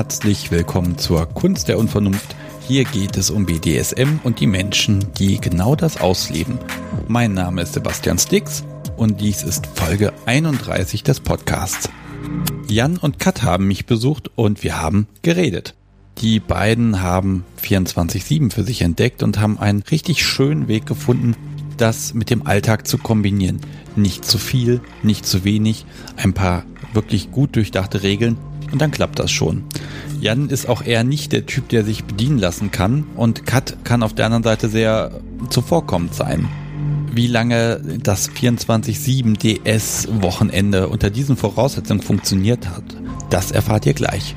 Herzlich willkommen zur Kunst der Unvernunft. Hier geht es um BDSM und die Menschen, die genau das ausleben. Mein Name ist Sebastian Stix und dies ist Folge 31 des Podcasts. Jan und Kat haben mich besucht und wir haben geredet. Die beiden haben 24-7 für sich entdeckt und haben einen richtig schönen Weg gefunden, das mit dem Alltag zu kombinieren. Nicht zu viel, nicht zu wenig, ein paar wirklich gut durchdachte Regeln und dann klappt das schon. Jan ist auch eher nicht der Typ, der sich bedienen lassen kann und Kat kann auf der anderen Seite sehr zuvorkommend sein. Wie lange das 24-7 DS-Wochenende unter diesen Voraussetzungen funktioniert hat, das erfahrt ihr gleich.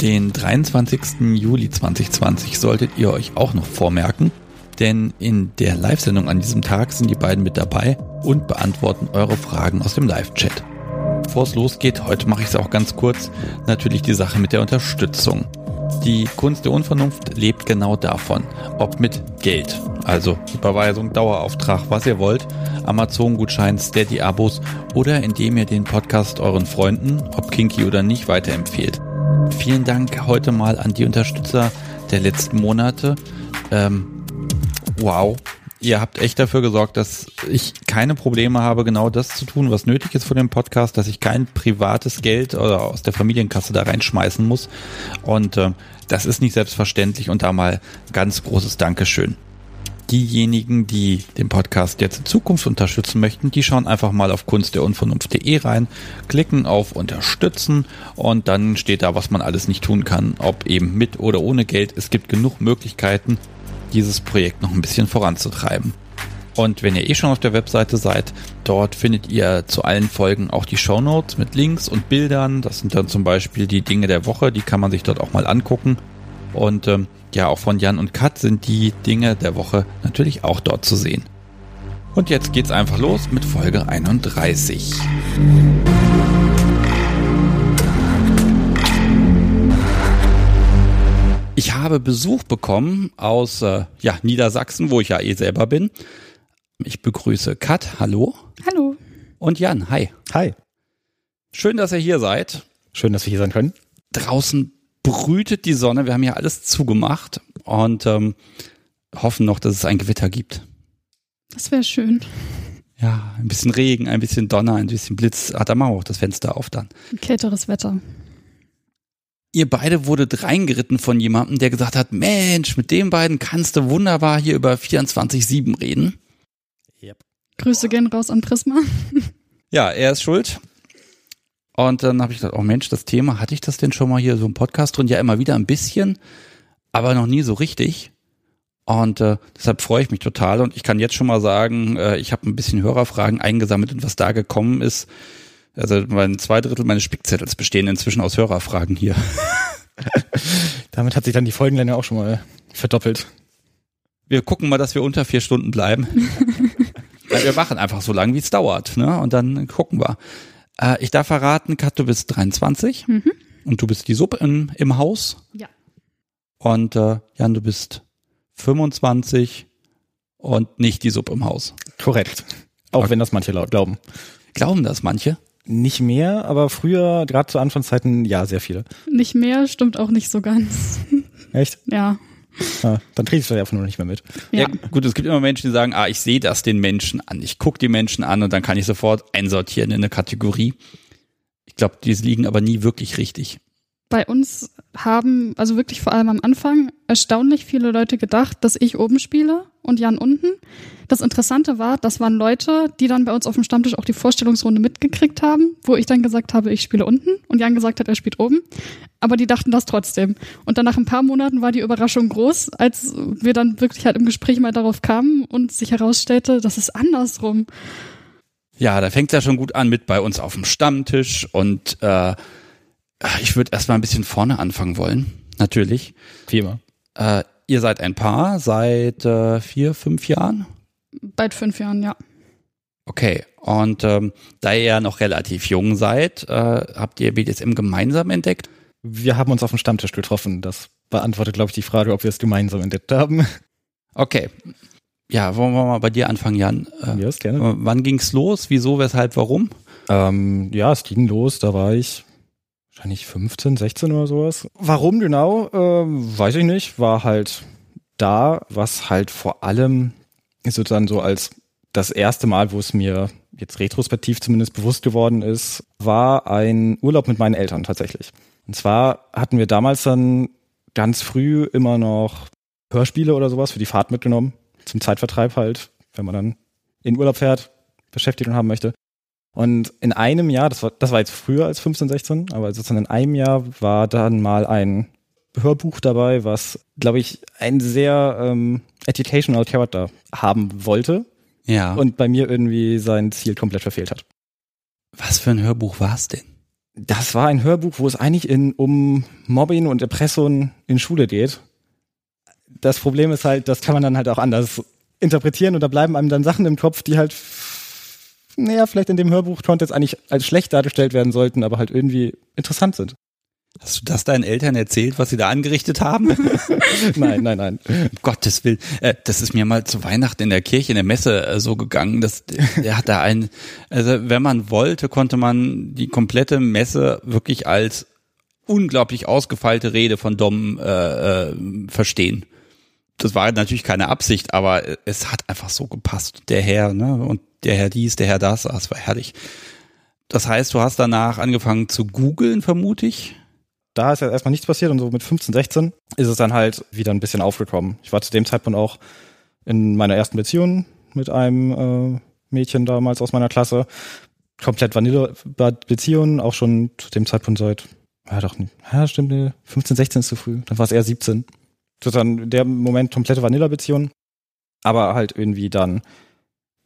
Den 23. Juli 2020 solltet ihr euch auch noch vormerken, denn in der Live-Sendung an diesem Tag sind die beiden mit dabei und beantworten eure Fragen aus dem Live-Chat. Bevor es losgeht, heute mache ich es auch ganz kurz, natürlich die Sache mit der Unterstützung. Die Kunst der Unvernunft lebt genau davon, ob mit Geld, also Überweisung, Dauerauftrag, was ihr wollt, Amazon-Gutschein, Steady-Abos oder indem ihr den Podcast euren Freunden, ob kinky oder nicht, weiterempfehlt. Vielen Dank heute mal an die Unterstützer der letzten Monate. Ähm, wow, ihr habt echt dafür gesorgt, dass ich keine Probleme habe, genau das zu tun, was nötig ist für den Podcast, dass ich kein privates Geld oder aus der Familienkasse da reinschmeißen muss. Und äh, das ist nicht selbstverständlich und da mal ganz großes Dankeschön. Diejenigen, die den Podcast jetzt in Zukunft unterstützen möchten, die schauen einfach mal auf kunstderunvernunft.de rein, klicken auf Unterstützen und dann steht da, was man alles nicht tun kann, ob eben mit oder ohne Geld. Es gibt genug Möglichkeiten dieses Projekt noch ein bisschen voranzutreiben. Und wenn ihr eh schon auf der Webseite seid, dort findet ihr zu allen Folgen auch die Show Notes mit Links und Bildern. Das sind dann zum Beispiel die Dinge der Woche, die kann man sich dort auch mal angucken. Und ähm, ja, auch von Jan und Kat sind die Dinge der Woche natürlich auch dort zu sehen. Und jetzt geht's einfach los mit Folge 31. Ich habe Besuch bekommen aus äh, ja, Niedersachsen, wo ich ja eh selber bin. Ich begrüße Kat, hallo. Hallo. Und Jan, hi. Hi. Schön, dass ihr hier seid. Schön, dass wir hier sein können. Draußen brütet die Sonne, wir haben hier alles zugemacht und ähm, hoffen noch, dass es ein Gewitter gibt. Das wäre schön. Ja, ein bisschen Regen, ein bisschen Donner, ein bisschen Blitz. Da machen wir auch das Fenster auf dann. Kälteres Wetter ihr beide wurdet reingeritten von jemandem, der gesagt hat, Mensch, mit den beiden kannst du wunderbar hier über 24-7 reden. Yep. Grüße gehen raus an Prisma. Ja, er ist schuld. Und dann habe ich gedacht, oh Mensch, das Thema, hatte ich das denn schon mal hier so im Podcast drin? Ja, immer wieder ein bisschen, aber noch nie so richtig. Und äh, deshalb freue ich mich total. Und ich kann jetzt schon mal sagen, äh, ich habe ein bisschen Hörerfragen eingesammelt und was da gekommen ist, also mein zwei Drittel meines Spickzettels bestehen inzwischen aus Hörerfragen hier. Damit hat sich dann die Folgenlänge auch schon mal verdoppelt. Wir gucken mal, dass wir unter vier Stunden bleiben. wir machen einfach so lange, wie es dauert. Ne? Und dann gucken wir. Äh, ich darf verraten, Kat, du bist 23 mhm. und du bist die Sub im, im Haus. Ja. Und äh, Jan, du bist 25 und nicht die Sub im Haus. Korrekt. Auch okay. wenn das manche laut glauben. Glauben das manche? Nicht mehr, aber früher, gerade zu Anfangszeiten, ja, sehr viele. Nicht mehr, stimmt auch nicht so ganz. Echt? Ja. Ah, dann kriegst du ja einfach nur nicht mehr mit. Ja. ja. gut, es gibt immer Menschen, die sagen, ah, ich sehe das den Menschen an, ich gucke die Menschen an und dann kann ich sofort einsortieren in eine Kategorie. Ich glaube, die liegen aber nie wirklich richtig. Bei uns haben, also wirklich vor allem am Anfang, erstaunlich viele Leute gedacht, dass ich oben spiele und Jan unten. Das Interessante war, das waren Leute, die dann bei uns auf dem Stammtisch auch die Vorstellungsrunde mitgekriegt haben, wo ich dann gesagt habe, ich spiele unten und Jan gesagt hat, er spielt oben. Aber die dachten das trotzdem. Und dann nach ein paar Monaten war die Überraschung groß, als wir dann wirklich halt im Gespräch mal darauf kamen und sich herausstellte, das ist andersrum. Ja, da fängt es ja schon gut an mit bei uns auf dem Stammtisch und äh, ich würde erstmal ein bisschen vorne anfangen wollen, natürlich. Wie immer. Äh, ihr seid ein Paar seit äh, vier, fünf Jahren? Bald fünf Jahren, ja. Okay, und ähm, da ihr ja noch relativ jung seid, äh, habt ihr BDSM gemeinsam entdeckt? Wir haben uns auf dem Stammtisch getroffen. Das beantwortet, glaube ich, die Frage, ob wir es gemeinsam entdeckt haben. Okay. Ja, wollen wir mal bei dir anfangen, Jan? Äh, yes, gerne. Wann ging's los? Wieso, weshalb, warum? Ähm, ja, es ging los, da war ich wahrscheinlich 15, 16 oder sowas. Warum genau, äh, weiß ich nicht. War halt da, was halt vor allem sozusagen so als das erste Mal, wo es mir jetzt retrospektiv zumindest bewusst geworden ist, war ein Urlaub mit meinen Eltern tatsächlich. Und zwar hatten wir damals dann ganz früh immer noch Hörspiele oder sowas für die Fahrt mitgenommen, zum Zeitvertreib halt, wenn man dann in Urlaub fährt, Beschäftigung haben möchte. Und in einem Jahr, das war, das war jetzt früher als 15, 16, aber sozusagen in einem Jahr war dann mal ein Hörbuch dabei, was, glaube ich, ein sehr ähm, educational Character haben wollte. Ja. Und bei mir irgendwie sein Ziel komplett verfehlt hat. Was für ein Hörbuch war es denn? Das war ein Hörbuch, wo es eigentlich in, um Mobbing und Erpressung in Schule geht. Das Problem ist halt, das kann man dann halt auch anders interpretieren und da bleiben einem dann Sachen im Kopf, die halt, naja, vielleicht in dem Hörbuch jetzt eigentlich als schlecht dargestellt werden sollten, aber halt irgendwie interessant sind. Hast du das deinen Eltern erzählt, was sie da angerichtet haben? nein, nein, nein. Um Gottes Willen. Äh, das ist mir mal zu Weihnachten in der Kirche, in der Messe äh, so gegangen. dass der hat da ein, also wenn man wollte, konnte man die komplette Messe wirklich als unglaublich ausgefeilte Rede von Dom äh, äh, verstehen. Das war natürlich keine Absicht, aber es hat einfach so gepasst. Der Herr, ne? Und der Herr dies, der Herr das, ah, das war herrlich. Das heißt, du hast danach angefangen zu googeln, vermute ich da ist ja erstmal nichts passiert und so mit 15, 16 ist es dann halt wieder ein bisschen aufgekommen. Ich war zu dem Zeitpunkt auch in meiner ersten Beziehung mit einem äh, Mädchen damals aus meiner Klasse. Komplett Vanille-Beziehung, auch schon zu dem Zeitpunkt seit, ja doch, ja stimmt, nee, 15, 16 ist zu früh, dann war es eher 17. Sozusagen der Moment komplette Vanilla-Beziehung, aber halt irgendwie dann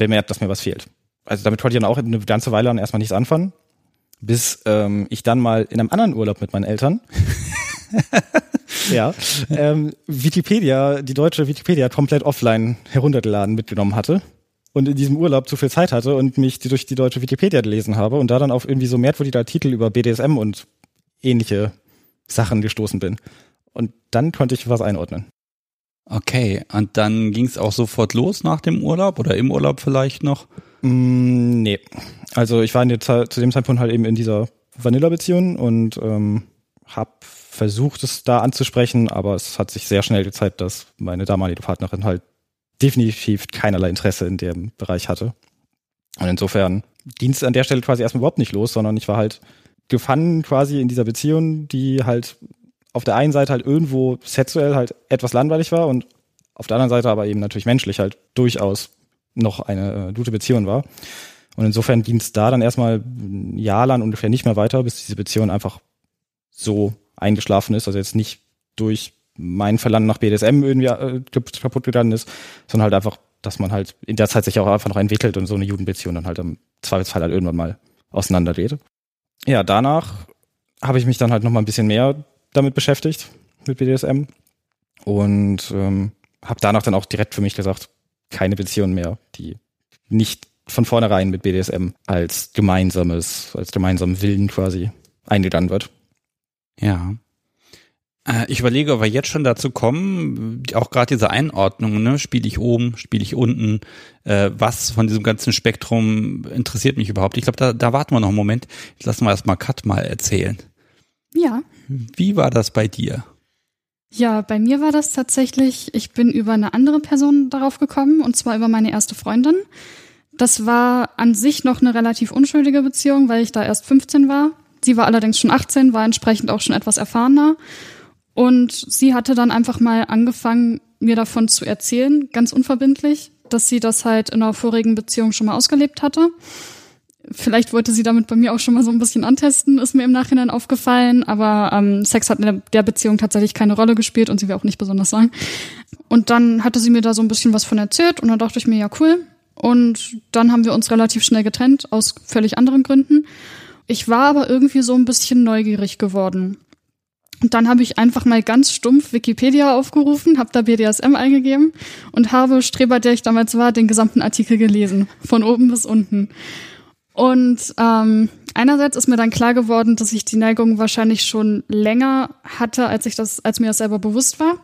bemerkt, dass mir was fehlt. Also damit konnte ich dann auch eine ganze Weile dann erstmal nichts anfangen bis ähm, ich dann mal in einem anderen Urlaub mit meinen Eltern ja, ähm, Wikipedia, die deutsche Wikipedia komplett offline heruntergeladen mitgenommen hatte und in diesem Urlaub zu viel Zeit hatte und mich durch die deutsche Wikipedia gelesen habe und da dann auf irgendwie so merkwürdige Artikel über BDSM und ähnliche Sachen gestoßen bin. Und dann konnte ich was einordnen. Okay, und dann ging es auch sofort los nach dem Urlaub oder im Urlaub vielleicht noch? Mm, nee. Also ich war in der Zeit, zu dem Zeitpunkt halt eben in dieser Vanilla-Beziehung und ähm, habe versucht, es da anzusprechen, aber es hat sich sehr schnell gezeigt, dass meine damalige Partnerin halt definitiv keinerlei Interesse in dem Bereich hatte. Und insofern ging es an der Stelle quasi erstmal überhaupt nicht los, sondern ich war halt gefangen quasi in dieser Beziehung, die halt auf der einen Seite halt irgendwo sexuell halt etwas langweilig war und auf der anderen Seite aber eben natürlich menschlich halt durchaus noch eine äh, gute Beziehung war. Und insofern ging es da dann erstmal ein Jahr lang ungefähr nicht mehr weiter, bis diese Beziehung einfach so eingeschlafen ist. Also jetzt nicht durch mein Verlangen nach BDSM irgendwie äh, kaputt gegangen ist, sondern halt einfach, dass man halt in der Zeit sich auch einfach noch entwickelt und so eine Jugendbeziehung dann halt im Zweifelsfall halt irgendwann mal auseinandergeht. Ja, danach habe ich mich dann halt noch mal ein bisschen mehr damit beschäftigt, mit BDSM. Und ähm, habe danach dann auch direkt für mich gesagt, keine Beziehung mehr, die nicht von vornherein mit BDSM als gemeinsames, als gemeinsamen Willen quasi eingegangen wird. Ja. Äh, ich überlege, ob wir jetzt schon dazu kommen, auch gerade diese Einordnung, ne? spiele ich oben, spiele ich unten, äh, was von diesem ganzen Spektrum interessiert mich überhaupt. Ich glaube, da, da warten wir noch einen Moment. Jetzt lassen wir erstmal Kat mal erzählen. Ja. Wie war das bei dir? Ja, bei mir war das tatsächlich, ich bin über eine andere Person darauf gekommen, und zwar über meine erste Freundin. Das war an sich noch eine relativ unschuldige Beziehung, weil ich da erst 15 war. Sie war allerdings schon 18, war entsprechend auch schon etwas erfahrener. Und sie hatte dann einfach mal angefangen, mir davon zu erzählen, ganz unverbindlich, dass sie das halt in einer vorigen Beziehung schon mal ausgelebt hatte. Vielleicht wollte sie damit bei mir auch schon mal so ein bisschen antesten, ist mir im Nachhinein aufgefallen, aber ähm, Sex hat in der Beziehung tatsächlich keine Rolle gespielt und sie will auch nicht besonders sagen. Und dann hatte sie mir da so ein bisschen was von erzählt und dann dachte ich mir, ja cool. Und dann haben wir uns relativ schnell getrennt, aus völlig anderen Gründen. Ich war aber irgendwie so ein bisschen neugierig geworden. Und dann habe ich einfach mal ganz stumpf Wikipedia aufgerufen, habe da BDSM eingegeben und habe, Streber, der ich damals war, den gesamten Artikel gelesen, von oben bis unten. Und ähm, einerseits ist mir dann klar geworden, dass ich die Neigung wahrscheinlich schon länger hatte, als ich das, als mir das selber bewusst war.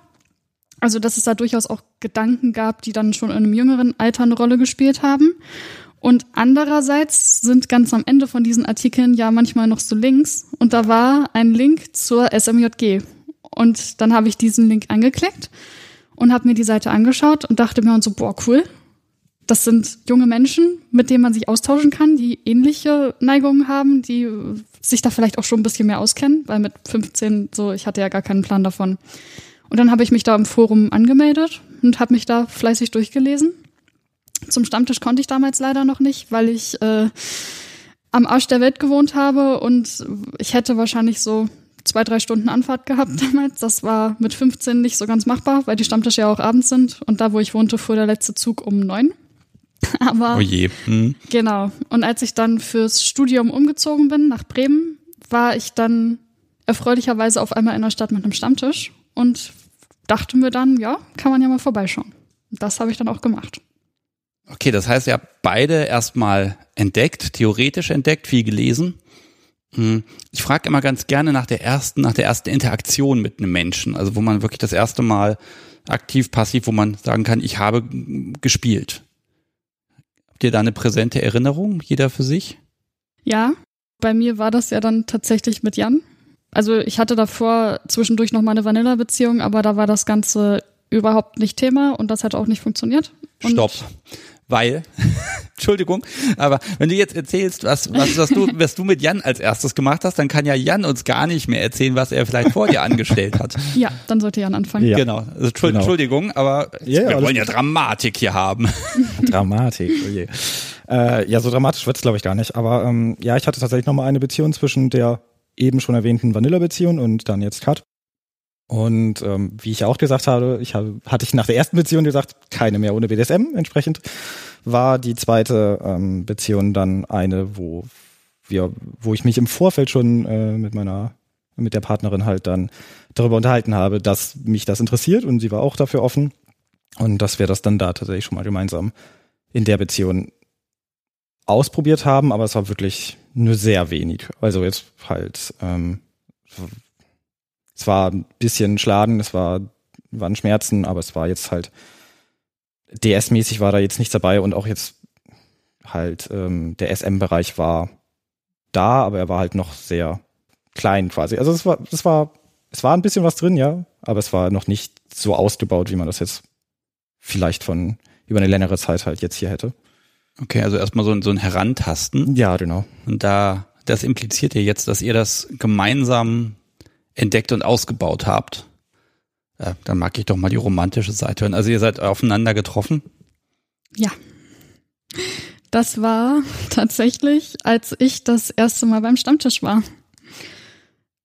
Also dass es da durchaus auch Gedanken gab, die dann schon in einem jüngeren Alter eine Rolle gespielt haben. Und andererseits sind ganz am Ende von diesen Artikeln ja manchmal noch so Links und da war ein Link zur SMJG. Und dann habe ich diesen Link angeklickt und habe mir die Seite angeschaut und dachte mir so, boah, cool. Das sind junge Menschen, mit denen man sich austauschen kann, die ähnliche Neigungen haben, die sich da vielleicht auch schon ein bisschen mehr auskennen, weil mit 15 so, ich hatte ja gar keinen Plan davon. Und dann habe ich mich da im Forum angemeldet und habe mich da fleißig durchgelesen. Zum Stammtisch konnte ich damals leider noch nicht, weil ich äh, am Arsch der Welt gewohnt habe und ich hätte wahrscheinlich so zwei, drei Stunden Anfahrt gehabt damals. Das war mit 15 nicht so ganz machbar, weil die Stammtische ja auch abends sind. Und da, wo ich wohnte, fuhr der letzte Zug um neun. Aber oh je. Hm. genau. Und als ich dann fürs Studium umgezogen bin nach Bremen, war ich dann erfreulicherweise auf einmal in der Stadt mit einem Stammtisch und dachte mir dann, ja, kann man ja mal vorbeischauen. Das habe ich dann auch gemacht. Okay, das heißt, ihr habt beide erstmal entdeckt, theoretisch entdeckt, viel gelesen. Hm. Ich frage immer ganz gerne nach der ersten, nach der ersten Interaktion mit einem Menschen, also wo man wirklich das erste Mal aktiv, passiv, wo man sagen kann, ich habe gespielt. Habt ihr da eine präsente Erinnerung, jeder für sich? Ja, bei mir war das ja dann tatsächlich mit Jan. Also ich hatte davor zwischendurch noch mal eine Vanilla-Beziehung, aber da war das Ganze überhaupt nicht Thema und das hat auch nicht funktioniert. Und Stopp weil, Entschuldigung, aber wenn du jetzt erzählst, was, was, was, du, was du mit Jan als erstes gemacht hast, dann kann ja Jan uns gar nicht mehr erzählen, was er vielleicht vor dir angestellt hat. Ja, dann sollte Jan anfangen. Ja. Genau. Also, genau. Entschuldigung, aber ja, wir wollen ja Dramatik hier haben. Dramatik, oh je. Äh, ja, so dramatisch wird's glaube ich, gar nicht. Aber ähm, ja, ich hatte tatsächlich nochmal eine Beziehung zwischen der eben schon erwähnten Vanilla-Beziehung und dann jetzt Cut. Und ähm, wie ich auch gesagt habe, ich habe, hatte ich nach der ersten Beziehung gesagt, keine mehr ohne BDSM. Entsprechend war die zweite ähm, Beziehung dann eine, wo wir, wo ich mich im Vorfeld schon äh, mit meiner, mit der Partnerin halt dann darüber unterhalten habe, dass mich das interessiert und sie war auch dafür offen und dass wir das dann da tatsächlich schon mal gemeinsam in der Beziehung ausprobiert haben, aber es war wirklich nur sehr wenig. Also jetzt halt ähm, es war ein bisschen Schlagen, es war, waren Schmerzen, aber es war jetzt halt DS-mäßig war da jetzt nichts dabei und auch jetzt halt ähm, der SM-Bereich war da, aber er war halt noch sehr klein quasi. Also es war, es war, es war ein bisschen was drin, ja, aber es war noch nicht so ausgebaut, wie man das jetzt vielleicht von über eine längere Zeit halt jetzt hier hätte. Okay, also erstmal so ein, so ein Herantasten. Ja, genau. Und da, das impliziert ja jetzt, dass ihr das gemeinsam entdeckt und ausgebaut habt. Ja, dann mag ich doch mal die romantische Seite hören. Also ihr seid aufeinander getroffen? Ja. Das war tatsächlich, als ich das erste Mal beim Stammtisch war.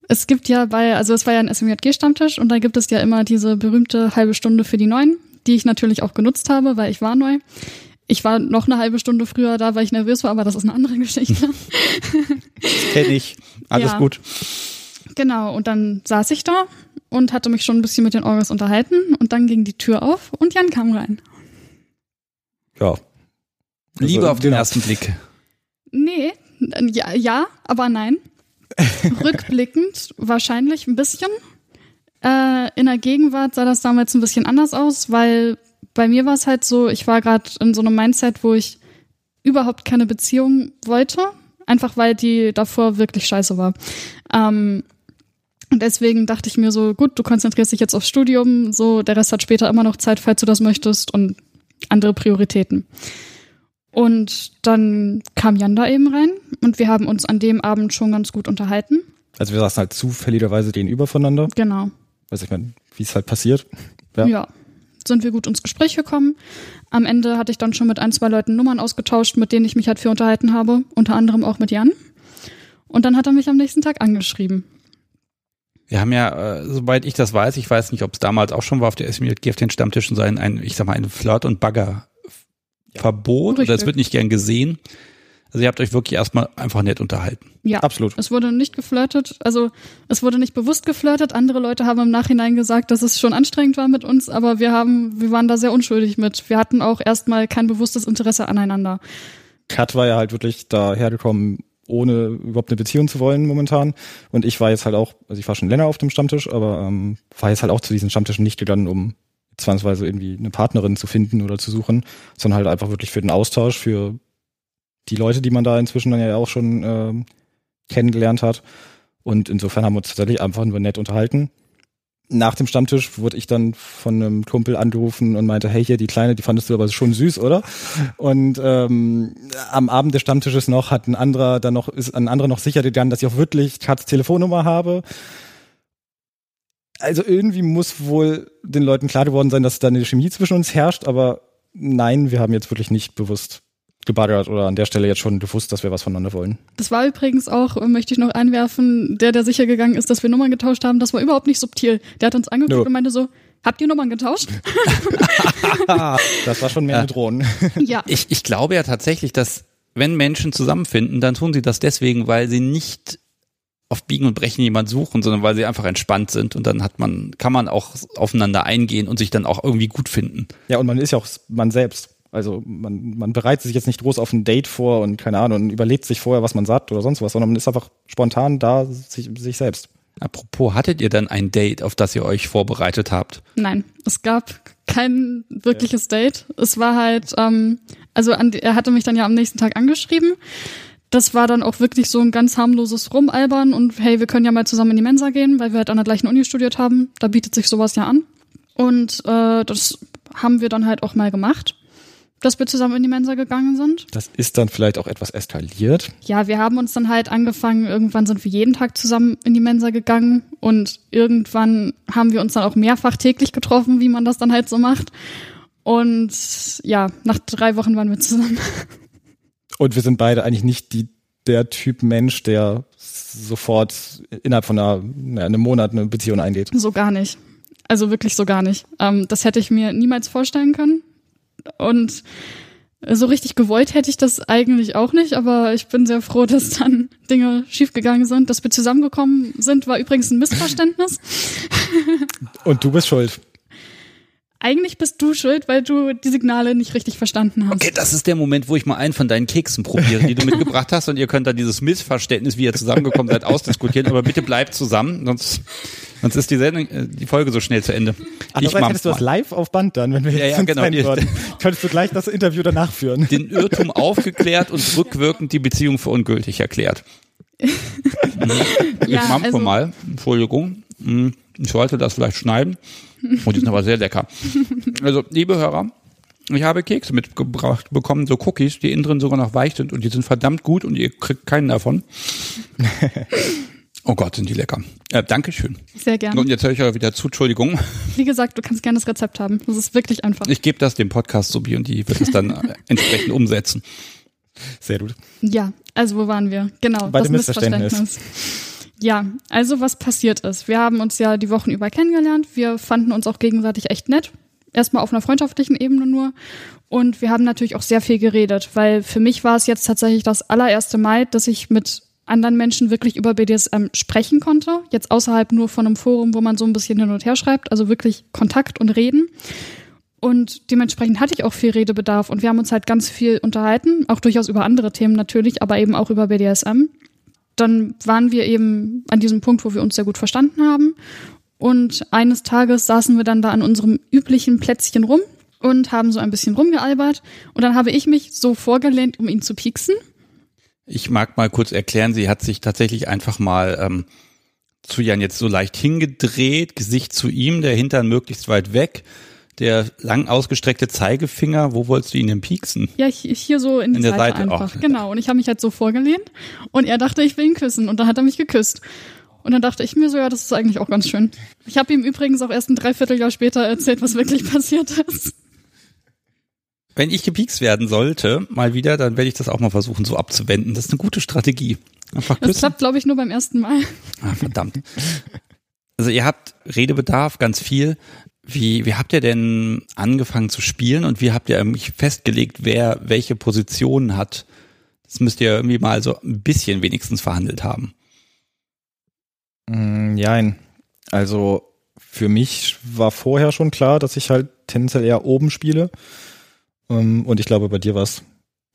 Es gibt ja bei, also es war ja ein SMJG-Stammtisch und da gibt es ja immer diese berühmte halbe Stunde für die Neuen, die ich natürlich auch genutzt habe, weil ich war neu. Ich war noch eine halbe Stunde früher da, weil ich nervös war, aber das ist eine andere Geschichte. Kenne ich. Alles ja. gut. Genau, und dann saß ich da und hatte mich schon ein bisschen mit den Orgas unterhalten und dann ging die Tür auf und Jan kam rein. Ja. Liebe also, auf den genau. ersten Blick. Nee, ja, ja aber nein. Rückblickend wahrscheinlich ein bisschen. Äh, in der Gegenwart sah das damals ein bisschen anders aus, weil bei mir war es halt so, ich war gerade in so einem Mindset, wo ich überhaupt keine Beziehung wollte, einfach weil die davor wirklich scheiße war. Ähm, und deswegen dachte ich mir so, gut, du konzentrierst dich jetzt aufs Studium, so der Rest hat später immer noch Zeit, falls du das möchtest und andere Prioritäten. Und dann kam Jan da eben rein und wir haben uns an dem Abend schon ganz gut unterhalten. Also wir saßen halt zufälligerweise gegenüber voneinander. Genau. Weiß ich meine, wie es halt passiert. Ja. ja. Sind wir gut ins Gespräch gekommen. Am Ende hatte ich dann schon mit ein, zwei Leuten Nummern ausgetauscht, mit denen ich mich halt für unterhalten habe. Unter anderem auch mit Jan. Und dann hat er mich am nächsten Tag angeschrieben. Wir haben ja, äh, soweit ich das weiß, ich weiß nicht, ob es damals auch schon war auf der SMLG auf den Stammtischen sein, ein, ich sag mal, ein Flirt- und Bagger-Verbot ja, oder es wird nicht gern gesehen. Also ihr habt euch wirklich erstmal einfach nett unterhalten. Ja, absolut. Es wurde nicht geflirtet, also es wurde nicht bewusst geflirtet. Andere Leute haben im Nachhinein gesagt, dass es schon anstrengend war mit uns, aber wir haben, wir waren da sehr unschuldig mit. Wir hatten auch erstmal kein bewusstes Interesse aneinander. Kat war ja halt wirklich da hergekommen, ohne überhaupt eine Beziehung zu wollen momentan. Und ich war jetzt halt auch, also ich war schon länger auf dem Stammtisch, aber ähm, war jetzt halt auch zu diesen Stammtischen nicht gegangen, um zwangsweise irgendwie eine Partnerin zu finden oder zu suchen, sondern halt einfach wirklich für den Austausch, für die Leute, die man da inzwischen dann ja auch schon ähm, kennengelernt hat. Und insofern haben wir uns tatsächlich einfach nur nett unterhalten. Nach dem Stammtisch wurde ich dann von einem Kumpel angerufen und meinte, hey, hier die Kleine, die fandest du aber schon süß, oder? Und ähm, am Abend des Stammtisches noch hat ein anderer dann noch, ist ein anderer noch sicher gegangen, dass ich auch wirklich Katz Telefonnummer habe. Also irgendwie muss wohl den Leuten klar geworden sein, dass da eine Chemie zwischen uns herrscht, aber nein, wir haben jetzt wirklich nicht bewusst gebaggert oder an der Stelle jetzt schon gewusst, dass wir was voneinander wollen. Das war übrigens auch, möchte ich noch einwerfen, der, der sicher gegangen ist, dass wir Nummern getauscht haben, das war überhaupt nicht subtil. Der hat uns angeguckt no. und meinte so, habt ihr Nummern getauscht? das war schon mehr ja. Drohnen. Ja. Ich, ich glaube ja tatsächlich, dass wenn Menschen zusammenfinden, dann tun sie das deswegen, weil sie nicht auf Biegen und Brechen jemand suchen, sondern weil sie einfach entspannt sind und dann hat man, kann man auch aufeinander eingehen und sich dann auch irgendwie gut finden. Ja, und man ist ja auch man selbst. Also man, man bereitet sich jetzt nicht groß auf ein Date vor und keine Ahnung, und überlegt sich vorher, was man sagt oder sonst was, sondern man ist einfach spontan da, sich, sich selbst. Apropos, hattet ihr dann ein Date, auf das ihr euch vorbereitet habt? Nein, es gab kein wirkliches ja. Date. Es war halt, ähm, also an, er hatte mich dann ja am nächsten Tag angeschrieben. Das war dann auch wirklich so ein ganz harmloses Rumalbern und hey, wir können ja mal zusammen in die Mensa gehen, weil wir halt an der gleichen Uni studiert haben. Da bietet sich sowas ja an. Und äh, das haben wir dann halt auch mal gemacht dass wir zusammen in die Mensa gegangen sind. Das ist dann vielleicht auch etwas eskaliert. Ja, wir haben uns dann halt angefangen, irgendwann sind wir jeden Tag zusammen in die Mensa gegangen und irgendwann haben wir uns dann auch mehrfach täglich getroffen, wie man das dann halt so macht. Und ja, nach drei Wochen waren wir zusammen. Und wir sind beide eigentlich nicht die, der Typ Mensch, der sofort innerhalb von einer, na, einem Monat eine Beziehung eingeht. So gar nicht. Also wirklich so gar nicht. Ähm, das hätte ich mir niemals vorstellen können. Und so richtig gewollt hätte ich das eigentlich auch nicht, aber ich bin sehr froh, dass dann Dinge schiefgegangen sind. Dass wir zusammengekommen sind, war übrigens ein Missverständnis. Und du bist schuld. Eigentlich bist du schuld, weil du die Signale nicht richtig verstanden hast. Okay, das ist der Moment, wo ich mal einen von deinen Keksen probiere, die du mitgebracht hast und ihr könnt dann dieses Missverständnis, wie ihr zusammengekommen seid, ausdiskutieren. Aber bitte bleibt zusammen, sonst Sonst ist die Sendung, äh, die Folge so schnell zu Ende. Andererseits hättest du das live auf Band dann, wenn wir ja, jetzt ja, genau. würden. Könntest du gleich das Interview danach führen. Den Irrtum aufgeklärt und rückwirkend die Beziehung für ungültig erklärt. ich mampfe also, mal, Entschuldigung. Hm, ich sollte das vielleicht schneiden. Und die sind aber sehr lecker. Also, liebe Hörer, ich habe Kekse mitgebracht bekommen, so Cookies, die innen drin sogar noch weich sind und die sind verdammt gut und ihr kriegt keinen davon. Oh Gott, sind die lecker. Äh, Dankeschön. Sehr gerne. Und jetzt höre ich euch wieder zu, Entschuldigung. Wie gesagt, du kannst gerne das Rezept haben. Das ist wirklich einfach. Ich gebe das dem Podcast Subi und die wird es dann äh, entsprechend umsetzen. Sehr gut. Ja, also wo waren wir? Genau, Bei das dem Missverständnis. Missverständnis. Ja, also was passiert ist. Wir haben uns ja die Wochen über kennengelernt. Wir fanden uns auch gegenseitig echt nett. Erstmal auf einer freundschaftlichen Ebene nur. Und wir haben natürlich auch sehr viel geredet, weil für mich war es jetzt tatsächlich das allererste Mal, dass ich mit anderen Menschen wirklich über BDSM sprechen konnte. Jetzt außerhalb nur von einem Forum, wo man so ein bisschen hin und her schreibt, also wirklich Kontakt und Reden. Und dementsprechend hatte ich auch viel Redebedarf und wir haben uns halt ganz viel unterhalten, auch durchaus über andere Themen natürlich, aber eben auch über BDSM. Dann waren wir eben an diesem Punkt, wo wir uns sehr gut verstanden haben. Und eines Tages saßen wir dann da an unserem üblichen Plätzchen rum und haben so ein bisschen rumgealbert. Und dann habe ich mich so vorgelehnt, um ihn zu pieksen. Ich mag mal kurz erklären, sie hat sich tatsächlich einfach mal ähm, zu Jan jetzt so leicht hingedreht, Gesicht zu ihm, der Hintern möglichst weit weg, der lang ausgestreckte Zeigefinger, wo wolltest du ihn denn pieksen? Ja, hier so in, die in der Seite, Seite einfach. Auch. Genau, und ich habe mich halt so vorgelehnt und er dachte, ich will ihn küssen und dann hat er mich geküsst. Und dann dachte ich mir so, ja, das ist eigentlich auch ganz schön. Ich habe ihm übrigens auch erst ein Dreivierteljahr später erzählt, was wirklich passiert ist. Wenn ich gepiekst werden sollte, mal wieder, dann werde ich das auch mal versuchen, so abzuwenden. Das ist eine gute Strategie. Einfach küssen. Das klappt, glaube ich, nur beim ersten Mal. Ah, verdammt. Also ihr habt Redebedarf, ganz viel. Wie, wie habt ihr denn angefangen zu spielen und wie habt ihr irgendwie festgelegt, wer welche Positionen hat? Das müsst ihr irgendwie mal so ein bisschen wenigstens verhandelt haben. Mm, jein. Also für mich war vorher schon klar, dass ich halt tendenziell eher oben spiele. Ähm, und ich glaube, bei dir war es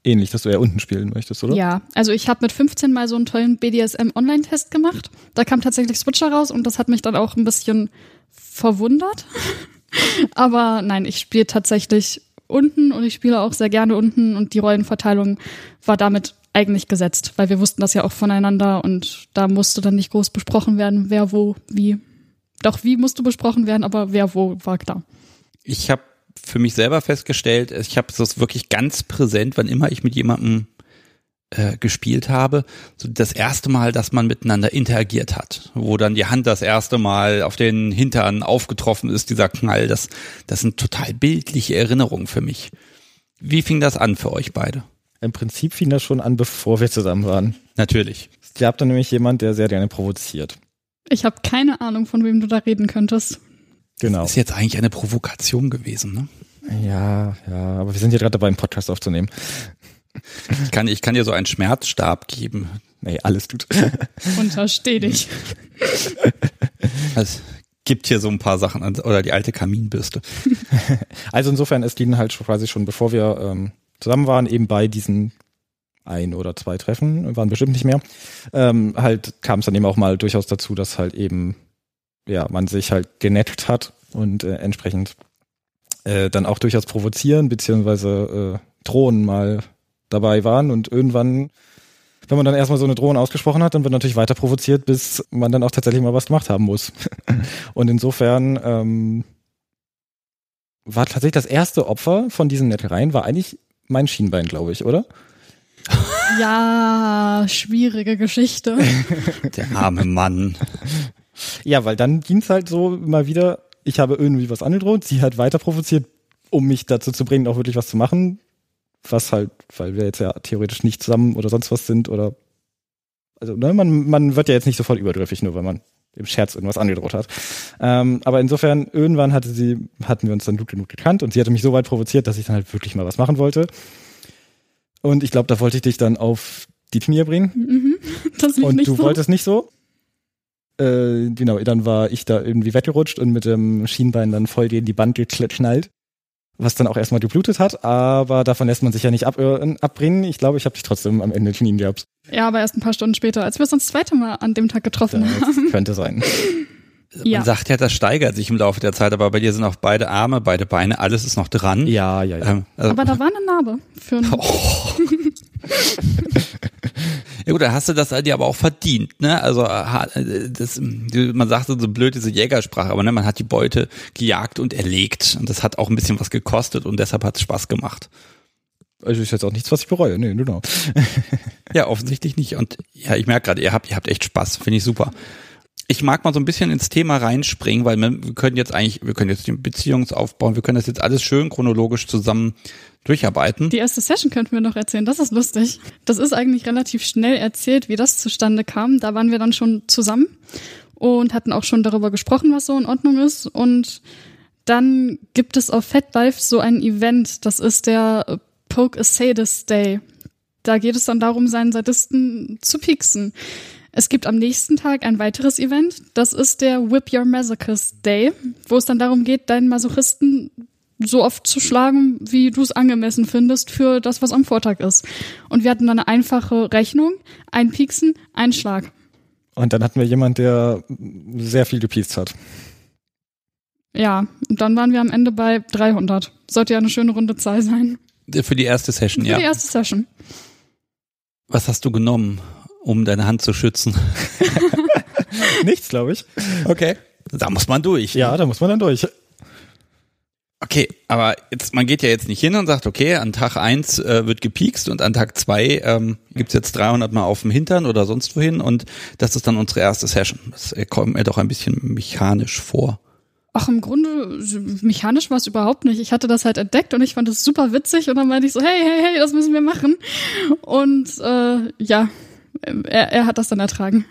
ähnlich, dass du eher unten spielen möchtest, oder? Ja, also ich habe mit 15 mal so einen tollen BDSM-Online-Test gemacht. Da kam tatsächlich Switcher raus und das hat mich dann auch ein bisschen verwundert. Aber nein, ich spiele tatsächlich unten und ich spiele auch sehr gerne unten und die Rollenverteilung war damit eigentlich gesetzt, weil wir wussten das ja auch voneinander und da musste dann nicht groß besprochen werden, wer wo wie. Doch wie musste besprochen werden, aber wer wo war klar. Ich habe für mich selber festgestellt, ich habe das wirklich ganz präsent, wann immer ich mit jemandem äh, gespielt habe, so das erste Mal, dass man miteinander interagiert hat, wo dann die Hand das erste Mal auf den Hintern aufgetroffen ist, dieser Knall, das, das sind total bildliche Erinnerungen für mich. Wie fing das an für euch beide? Im Prinzip fing das schon an, bevor wir zusammen waren. Natürlich. Es gab da nämlich jemand, der sehr gerne provoziert. Ich habe keine Ahnung, von wem du da reden könntest. Genau. Das ist jetzt eigentlich eine Provokation gewesen, ne? Ja, ja, aber wir sind hier gerade dabei, einen Podcast aufzunehmen. Ich kann, ich kann dir so einen Schmerzstab geben. Nee, alles tut. Untersteh dich. Es gibt hier so ein paar Sachen, oder die alte Kaminbürste. Also insofern, es ging halt quasi schon, bevor wir ähm, zusammen waren, eben bei diesen ein oder zwei Treffen, waren bestimmt nicht mehr, ähm, halt kam es dann eben auch mal durchaus dazu, dass halt eben, ja, man sich halt genettet hat und äh, entsprechend äh, dann auch durchaus provozieren, beziehungsweise äh, drohen mal dabei waren und irgendwann, wenn man dann erstmal so eine Drohung ausgesprochen hat, dann wird natürlich weiter provoziert, bis man dann auch tatsächlich mal was gemacht haben muss. und insofern ähm, war tatsächlich das erste Opfer von diesen Nettereien war eigentlich mein Schienbein, glaube ich, oder? Ja, schwierige Geschichte. Der arme Mann. Ja, weil dann ging es halt so immer wieder, ich habe irgendwie was angedroht, sie hat weiter provoziert, um mich dazu zu bringen, auch wirklich was zu machen, was halt, weil wir jetzt ja theoretisch nicht zusammen oder sonst was sind oder also ne, man, man wird ja jetzt nicht sofort übergriffig, nur weil man im Scherz irgendwas angedroht hat. Ähm, aber insofern, irgendwann hatte sie, hatten wir uns dann gut genug gekannt und sie hatte mich so weit provoziert, dass ich dann halt wirklich mal was machen wollte. Und ich glaube, da wollte ich dich dann auf die Knie bringen. Mhm. Und du so. wolltest nicht so. Äh, genau, dann war ich da irgendwie weggerutscht und mit dem Schienbein dann voll gegen die Band geknallt. Was dann auch erstmal geblutet hat, aber davon lässt man sich ja nicht ab, äh, abbringen. Ich glaube, ich habe dich trotzdem am Ende knien gehabt. Ja, aber erst ein paar Stunden später, als wir uns das zweite Mal an dem Tag getroffen Das haben. könnte sein. Ja. Man sagt ja, das steigert sich im Laufe der Zeit, aber bei dir sind auch beide Arme, beide Beine, alles ist noch dran. Ja, ja, ja. Ähm, also, Aber da war eine Narbe. Für ein, ja gut, da hast du das dir aber auch verdient, ne? Also äh, das, man sagt so blöd diese Jägersprache, aber ne, man hat die Beute gejagt und erlegt und das hat auch ein bisschen was gekostet und deshalb hat es Spaß gemacht. Also ist jetzt auch nichts, was ich bereue. Nee, genau. Ja, offensichtlich nicht. Und ja, ich merke gerade, ihr habt, ihr habt echt Spaß, finde ich super. Ich mag mal so ein bisschen ins Thema reinspringen, weil wir, wir können jetzt eigentlich, wir können jetzt den Beziehungsaufbau, wir können das jetzt alles schön chronologisch zusammen durcharbeiten. die erste Session könnten wir noch erzählen. Das ist lustig. Das ist eigentlich relativ schnell erzählt, wie das zustande kam. Da waren wir dann schon zusammen und hatten auch schon darüber gesprochen, was so in Ordnung ist. Und dann gibt es auf FetLife so ein Event. Das ist der Poke a Sadist Day. Da geht es dann darum, seinen Sadisten zu pieksen. Es gibt am nächsten Tag ein weiteres Event. Das ist der Whip Your Masochist Day, wo es dann darum geht, deinen Masochisten so oft zu schlagen, wie du es angemessen findest für das, was am Vortag ist. Und wir hatten dann eine einfache Rechnung, ein Pieksen, ein Schlag. Und dann hatten wir jemand, der sehr viel gepiest hat. Ja, und dann waren wir am Ende bei 300. Sollte ja eine schöne runde Zahl sein. Für die erste Session, Für ja. die erste Session. Was hast du genommen, um deine Hand zu schützen? Nichts, glaube ich. Okay. Da muss man durch. Ja, da muss man dann durch. Okay, aber jetzt, man geht ja jetzt nicht hin und sagt, okay, an Tag eins äh, wird gepiekst und an Tag zwei ähm, gibt's jetzt 300 Mal auf dem Hintern oder sonst wohin und das ist dann unsere erste Session. Das äh, kommt mir doch ein bisschen mechanisch vor. Ach, im Grunde, mechanisch war es überhaupt nicht. Ich hatte das halt entdeckt und ich fand es super witzig und dann meinte ich so, hey, hey, hey, das müssen wir machen. Und äh, ja, er, er hat das dann ertragen.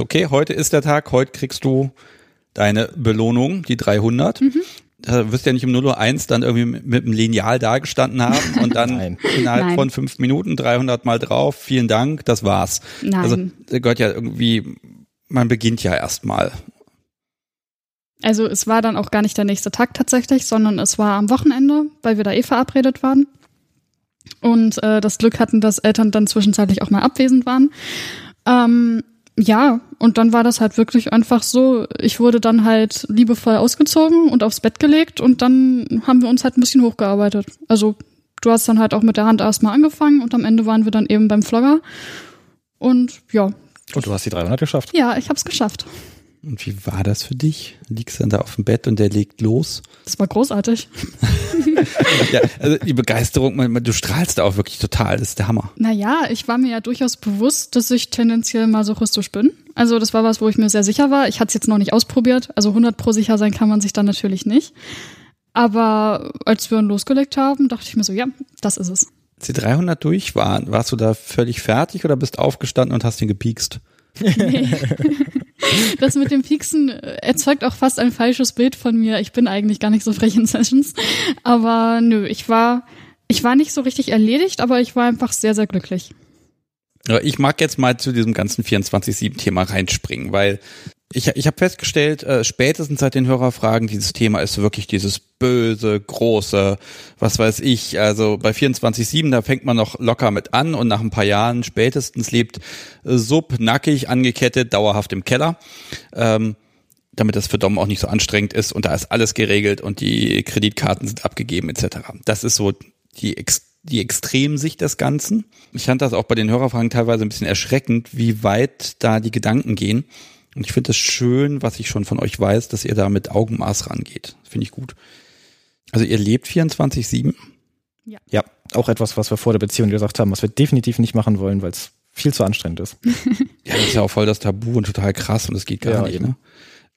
Okay, heute ist der Tag, heute kriegst du deine Belohnung, die 300. Mhm. Da wirst du ja nicht um 0 Uhr 1 dann irgendwie mit, mit einem Lineal dagestanden haben und dann Nein. innerhalb Nein. von fünf Minuten 300 Mal drauf, vielen Dank, das war's. Nein. Also gehört ja irgendwie, man beginnt ja erstmal. Also es war dann auch gar nicht der nächste Tag tatsächlich, sondern es war am Wochenende, weil wir da eh verabredet waren. Und äh, das Glück hatten, dass Eltern dann zwischenzeitlich auch mal abwesend waren. Ähm, Ja, und dann war das halt wirklich einfach so. Ich wurde dann halt liebevoll ausgezogen und aufs Bett gelegt und dann haben wir uns halt ein bisschen hochgearbeitet. Also du hast dann halt auch mit der Hand erstmal angefangen und am Ende waren wir dann eben beim Vlogger. Und ja. Und du hast die 300 geschafft. Ja, ich hab's geschafft. Und wie war das für dich? Liegst dann da auf dem Bett und der legt los? Das war großartig. ja, also die Begeisterung, du strahlst da auch wirklich total, das ist der Hammer. Naja, ich war mir ja durchaus bewusst, dass ich tendenziell masochistisch bin. Also das war was, wo ich mir sehr sicher war. Ich hatte es jetzt noch nicht ausprobiert, also 100 pro sicher sein kann man sich dann natürlich nicht. Aber als wir losgelegt haben, dachte ich mir so, ja, das ist es. Als die 300 durch waren, warst du da völlig fertig oder bist aufgestanden und hast ihn gepiekst? Nee. Das mit dem Pieksen erzeugt auch fast ein falsches Bild von mir. Ich bin eigentlich gar nicht so frech in Sessions. Aber nö, ich war, ich war nicht so richtig erledigt, aber ich war einfach sehr, sehr glücklich. Ich mag jetzt mal zu diesem ganzen 24-7-Thema reinspringen, weil ich, ich habe festgestellt, äh, spätestens seit den Hörerfragen, dieses Thema ist wirklich dieses böse, große, was weiß ich, also bei 24-7, da fängt man noch locker mit an und nach ein paar Jahren spätestens lebt äh, Sub nackig, angekettet, dauerhaft im Keller. Ähm, damit das für Dom auch nicht so anstrengend ist und da ist alles geregelt und die Kreditkarten sind abgegeben etc. Das ist so die, Ex die Extremsicht des Ganzen. Ich fand das auch bei den Hörerfragen teilweise ein bisschen erschreckend, wie weit da die Gedanken gehen. Und ich finde es schön, was ich schon von euch weiß, dass ihr da mit Augenmaß rangeht. Finde ich gut. Also ihr lebt 24-7? Ja. Ja, auch etwas, was wir vor der Beziehung gesagt haben, was wir definitiv nicht machen wollen, weil es viel zu anstrengend ist. ja, das ist ja auch voll das Tabu und total krass und das geht gar ja, nicht. Ne?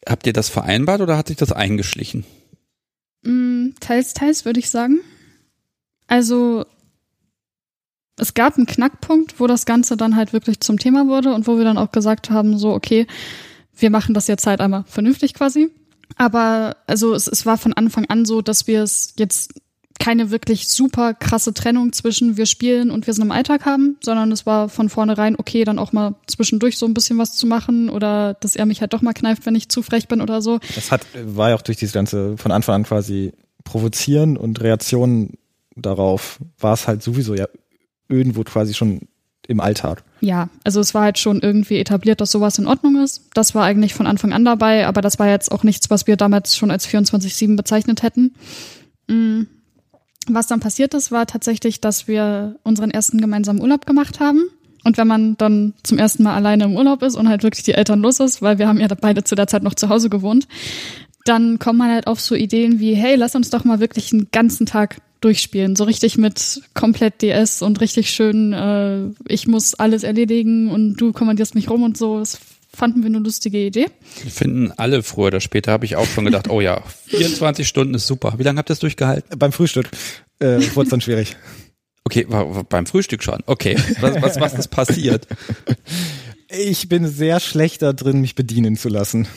Habt ihr das vereinbart oder hat sich das eingeschlichen? Mm, teils, teils würde ich sagen. Also es gab einen Knackpunkt, wo das Ganze dann halt wirklich zum Thema wurde und wo wir dann auch gesagt haben, so, okay, wir machen das jetzt halt einmal vernünftig quasi. Aber also es, es war von Anfang an so, dass wir es jetzt keine wirklich super krasse Trennung zwischen wir spielen und wir sind im Alltag haben, sondern es war von vornherein okay, dann auch mal zwischendurch so ein bisschen was zu machen oder dass er mich halt doch mal kneift, wenn ich zu frech bin oder so. Das hat, war ja auch durch dieses ganze von Anfang an quasi provozieren und Reaktionen darauf war es halt sowieso ja irgendwo quasi schon im Alltag. Ja, also es war halt schon irgendwie etabliert, dass sowas in Ordnung ist. Das war eigentlich von Anfang an dabei, aber das war jetzt auch nichts, was wir damals schon als 24-7 bezeichnet hätten. Mm. Was dann passiert ist, war tatsächlich, dass wir unseren ersten gemeinsamen Urlaub gemacht haben. Und wenn man dann zum ersten Mal alleine im Urlaub ist und halt wirklich die Eltern los ist, weil wir haben ja beide zu der Zeit noch zu Hause gewohnt, dann kommt man halt auf so Ideen wie, hey, lass uns doch mal wirklich einen ganzen Tag durchspielen. So richtig mit komplett DS und richtig schön, äh, ich muss alles erledigen und du kommandierst mich rum und so. Das fanden wir eine lustige Idee. Finden alle früher oder später, habe ich auch schon gedacht, oh ja, 24 Stunden ist super. Wie lange habt ihr das durchgehalten? Beim Frühstück äh, wurde es dann schwierig. Okay, war beim Frühstück schon. Okay, was, was, was ist passiert? Ich bin sehr schlecht da drin, mich bedienen zu lassen.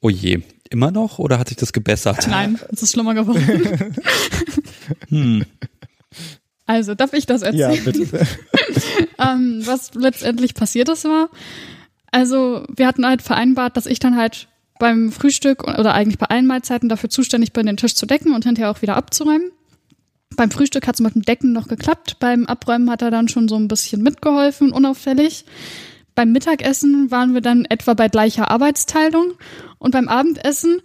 Oh je, immer noch oder hat sich das gebessert? Nein, es ist schlimmer geworden. Hm. Also, darf ich das erzählen? Ja, bitte. ähm, was letztendlich passiert ist war, also wir hatten halt vereinbart, dass ich dann halt beim Frühstück oder eigentlich bei allen Mahlzeiten dafür zuständig bin, den Tisch zu decken und hinterher auch wieder abzuräumen. Beim Frühstück hat es mit dem Decken noch geklappt, beim Abräumen hat er dann schon so ein bisschen mitgeholfen, unauffällig. Beim Mittagessen waren wir dann etwa bei gleicher Arbeitsteilung und beim Abendessen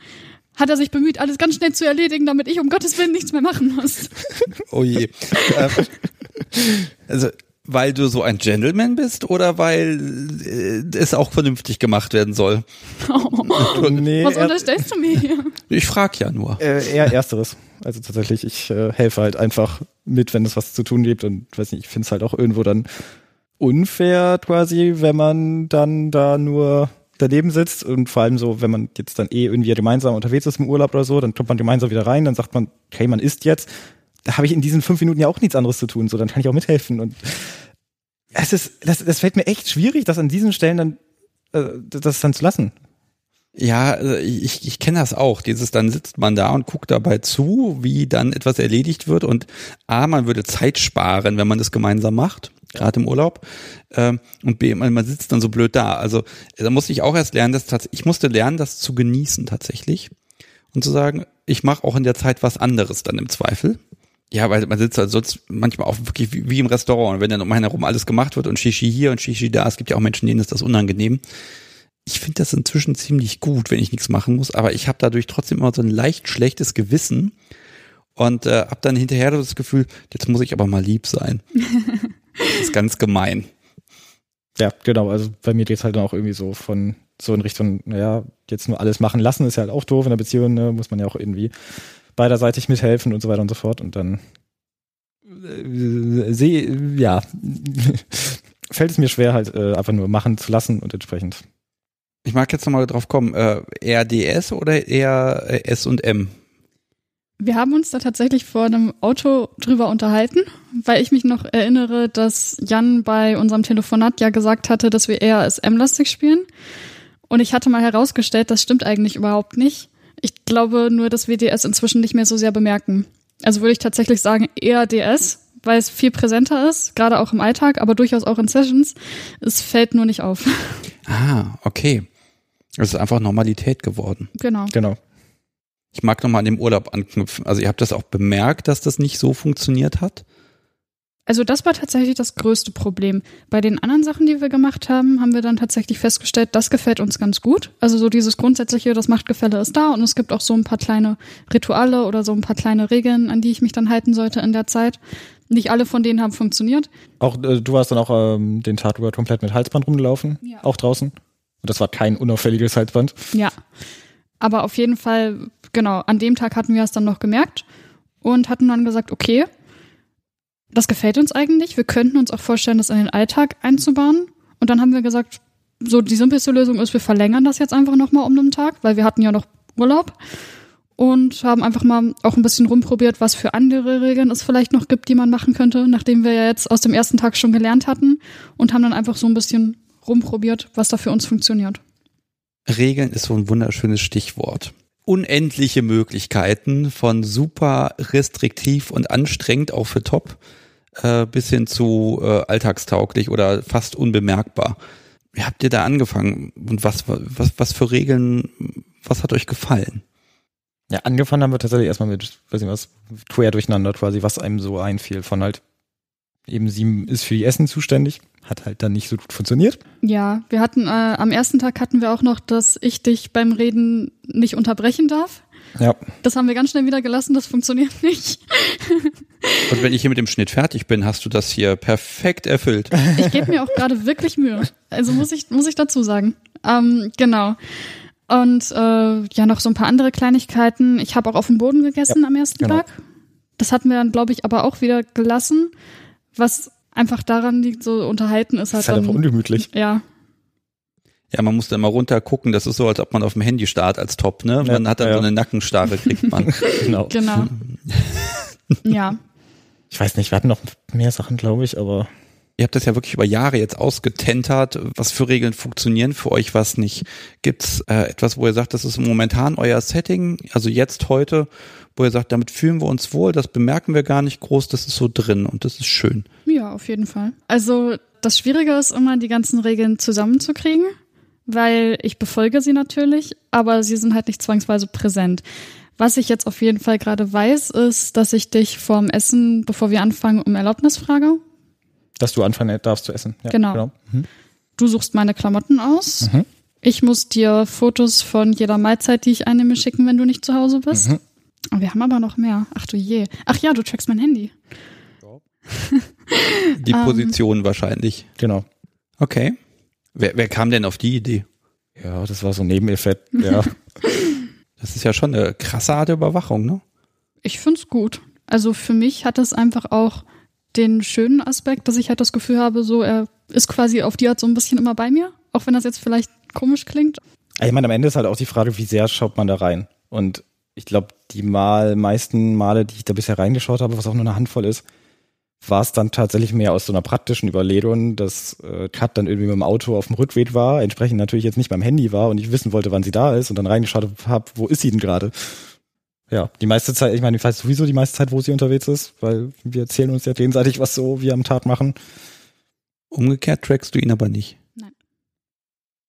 hat er sich bemüht, alles ganz schnell zu erledigen, damit ich um Gottes Willen nichts mehr machen muss. Oh je. Ähm, also, weil du so ein Gentleman bist oder weil äh, es auch vernünftig gemacht werden soll? Oh, nee, Was unterstellst du mir hier? Ich frag ja nur. Äh, eher ersteres. Also tatsächlich, ich äh, helfe halt einfach mit, wenn es was zu tun gibt und weiß nicht, ich finde es halt auch irgendwo dann unfair quasi, wenn man dann da nur daneben sitzt und vor allem so, wenn man jetzt dann eh irgendwie gemeinsam unterwegs ist im Urlaub oder so, dann kommt man gemeinsam wieder rein, dann sagt man, okay, man isst jetzt. Da habe ich in diesen fünf Minuten ja auch nichts anderes zu tun, so dann kann ich auch mithelfen und es ist, das, das fällt mir echt schwierig, das an diesen Stellen dann, äh, das dann zu lassen. Ja, also ich, ich kenne das auch. Dieses, dann sitzt man da und guckt dabei zu, wie dann etwas erledigt wird. Und A, man würde Zeit sparen, wenn man das gemeinsam macht gerade im Urlaub. Ähm, und B, man, sitzt dann so blöd da. Also da musste ich auch erst lernen, dass ich musste lernen, das zu genießen tatsächlich und zu sagen, ich mache auch in der Zeit was anderes dann im Zweifel. Ja, weil man sitzt halt sonst manchmal auch wirklich wie, wie im Restaurant. Und wenn dann um einen herum alles gemacht wird und Shishi hier und Shishi da, es gibt ja auch Menschen, denen ist das unangenehm. Ich finde das inzwischen ziemlich gut, wenn ich nichts machen muss, aber ich habe dadurch trotzdem immer so ein leicht schlechtes Gewissen und äh, habe dann hinterher das Gefühl, jetzt muss ich aber mal lieb sein. das ist ganz gemein. Ja, genau. Also bei mir geht's halt dann auch irgendwie so von so in Richtung, naja, jetzt nur alles machen lassen ist ja halt auch doof in der Beziehung, ne? muss man ja auch irgendwie beiderseitig mithelfen und so weiter und so fort. Und dann äh, sehe, ja, fällt es mir schwer, halt äh, einfach nur machen zu lassen und entsprechend. Ich mag jetzt nochmal drauf kommen, äh, eher DS oder eher äh, S und M? Wir haben uns da tatsächlich vor einem Auto drüber unterhalten, weil ich mich noch erinnere, dass Jan bei unserem Telefonat ja gesagt hatte, dass wir eher SM-lastig spielen. Und ich hatte mal herausgestellt, das stimmt eigentlich überhaupt nicht. Ich glaube nur, dass wir DS inzwischen nicht mehr so sehr bemerken. Also würde ich tatsächlich sagen, eher DS, weil es viel präsenter ist, gerade auch im Alltag, aber durchaus auch in Sessions. Es fällt nur nicht auf. Ah, okay. Es ist einfach Normalität geworden. Genau. Genau. Ich mag nochmal an dem Urlaub anknüpfen. Also ihr habt das auch bemerkt, dass das nicht so funktioniert hat? Also das war tatsächlich das größte Problem. Bei den anderen Sachen, die wir gemacht haben, haben wir dann tatsächlich festgestellt, das gefällt uns ganz gut. Also so dieses grundsätzliche, das Machtgefälle ist da und es gibt auch so ein paar kleine Rituale oder so ein paar kleine Regeln, an die ich mich dann halten sollte in der Zeit. Nicht alle von denen haben funktioniert. Auch äh, du warst dann auch ähm, den Tag über komplett mit Halsband rumgelaufen, Ja. auch draußen. Und das war kein unauffälliges Halsband. Ja. Aber auf jeden Fall, genau, an dem Tag hatten wir es dann noch gemerkt und hatten dann gesagt, okay, das gefällt uns eigentlich. Wir könnten uns auch vorstellen, das in den Alltag einzubauen. Und dann haben wir gesagt, so die simpelste Lösung ist, wir verlängern das jetzt einfach nochmal um den Tag, weil wir hatten ja noch Urlaub und haben einfach mal auch ein bisschen rumprobiert, was für andere Regeln es vielleicht noch gibt, die man machen könnte, nachdem wir ja jetzt aus dem ersten Tag schon gelernt hatten und haben dann einfach so ein bisschen rumprobiert, was da für uns funktioniert. Regeln ist so ein wunderschönes Stichwort. Unendliche Möglichkeiten von super restriktiv und anstrengend auch für Top äh, bis hin zu äh, alltagstauglich oder fast unbemerkbar. Wie habt ihr da angefangen und was, was, was für Regeln, was hat euch gefallen? Ja, angefangen haben wir tatsächlich erstmal mit, weiß nicht was, quer durcheinander quasi, was einem so einfiel. Von halt, eben sie ist für die Essen zuständig, hat halt dann nicht so gut funktioniert. Ja, wir hatten äh, am ersten Tag hatten wir auch noch, dass ich dich beim Reden nicht unterbrechen darf. Ja. Das haben wir ganz schnell wieder gelassen, das funktioniert nicht. Und wenn ich hier mit dem Schnitt fertig bin, hast du das hier perfekt erfüllt. Ich gebe mir auch gerade wirklich Mühe. Also muss ich, muss ich dazu sagen. Ähm, genau. Und äh, ja, noch so ein paar andere Kleinigkeiten. Ich habe auch auf dem Boden gegessen am ersten genau. Tag. Das hatten wir dann, glaube ich, aber auch wieder gelassen, was einfach daran liegt, so unterhalten ist Das halt ist halt einfach ungemütlich. ja, Ja, man muss da mal runter gucken. Das ist so, als ob man auf dem Handy starrt als Top, ne? Man Ja, hat dann ja. so eine Nackenstarre, kriegt man. Genau. genau. ja, Ich weiß nicht, wir hatten noch mehr Sachen, glaube ich, aber Ihr habt das ja wirklich über Jahre jetzt ausgetentert, was für Regeln funktionieren für euch, was nicht. Gibt's äh, etwas, wo ihr sagt, das ist momentan euer Setting, also jetzt heute, wo ihr sagt, damit fühlen wir uns wohl, das bemerken wir gar nicht groß, das ist so drin und das ist schön. Ja, auf jeden Fall. Also das Schwierige ist immer, die ganzen Regeln zusammenzukriegen, weil ich befolge sie natürlich, aber sie sind halt nicht zwangsweise präsent. Was ich jetzt auf jeden Fall gerade weiß, ist, dass ich dich vorm Essen, bevor wir anfangen, um Erlaubnis frage. dass du anfangen darfst zu essen. Ja, Genau. Mhm. Du suchst meine Klamotten aus. Mhm. Ich muss dir Fotos von jeder Mahlzeit, die ich einnehme, schicken, wenn du nicht zu Hause bist. Mhm. Wir haben aber noch mehr. Ach du je. Ach ja, du trackst mein Handy. Die Ähm. Position wahrscheinlich. Genau. Okay. Wer, wer kam denn auf die Idee? Ja, das war so ein Nebeneffekt. Ja. Das ist ja schon eine krasse Art der Überwachung, ne? Ich find's gut. Also für mich hat es einfach auch den schönen Aspekt, dass ich halt das Gefühl habe, so er ist quasi auf die Art so ein bisschen immer bei mir, auch wenn das jetzt vielleicht komisch klingt. ich meine, am Ende ist halt auch die Frage, wie sehr schaut man da rein? Und ich glaube, die mal, meisten Male, die ich da bisher reingeschaut habe, was auch nur eine Handvoll ist, war es dann tatsächlich mehr aus so einer praktischen Überlegung, dass äh, Kat dann irgendwie mit dem Auto auf dem Rückweg war, entsprechend natürlich jetzt nicht beim Handy war und ich wissen wollte, wann sie da ist und dann reingeschaut habe, wo ist sie denn gerade? Ja, die meiste Zeit, ich meine, ich weiß sowieso die meiste Zeit, wo sie unterwegs ist, weil wir erzählen uns ja gegenseitig, was so wir am Tag machen. Umgekehrt trackst du ihn aber nicht. Nein.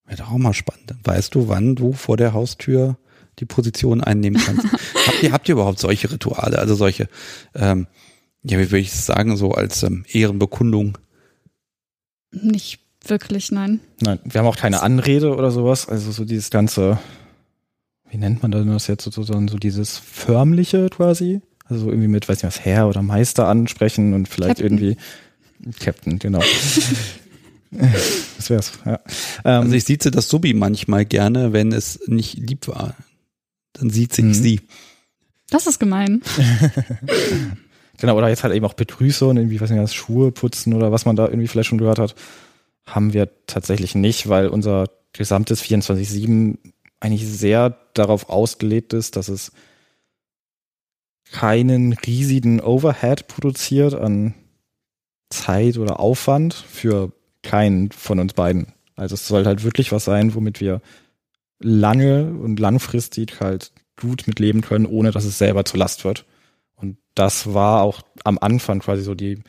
Wäre doch auch mal spannend. Weißt du, wann du vor der Haustür die Position einnehmen kannst. habt ihr, habt ihr überhaupt solche Rituale, also solche, ähm, ja, wie würde ich es sagen, so als ähm, Ehrenbekundung? Nicht wirklich, nein. Nein, wir haben auch keine Anrede oder sowas. Also so dieses ganze, wie nennt man das jetzt sozusagen, so dieses förmliche quasi. Also irgendwie mit, weiß nicht was, Herr oder Meister ansprechen und vielleicht Captain. irgendwie Captain, genau. das wär's, ja. Ähm, also ich sieht sie das Subi manchmal gerne, wenn es nicht lieb war. Dann sieht sich mhm. sie. Das ist gemein. genau, oder jetzt halt eben auch Begrüßung, irgendwie, weiß nicht, was, Schuhe putzen oder was man da irgendwie vielleicht schon gehört hat, haben wir tatsächlich nicht, weil unser gesamtes 24-7 eigentlich sehr darauf ausgelegt ist, dass es keinen riesigen Overhead produziert an Zeit oder Aufwand für keinen von uns beiden. Also es soll halt wirklich was sein, womit wir lange und langfristig halt gut mit leben können, ohne dass es selber zur Last wird. Das war auch am Anfang quasi so die,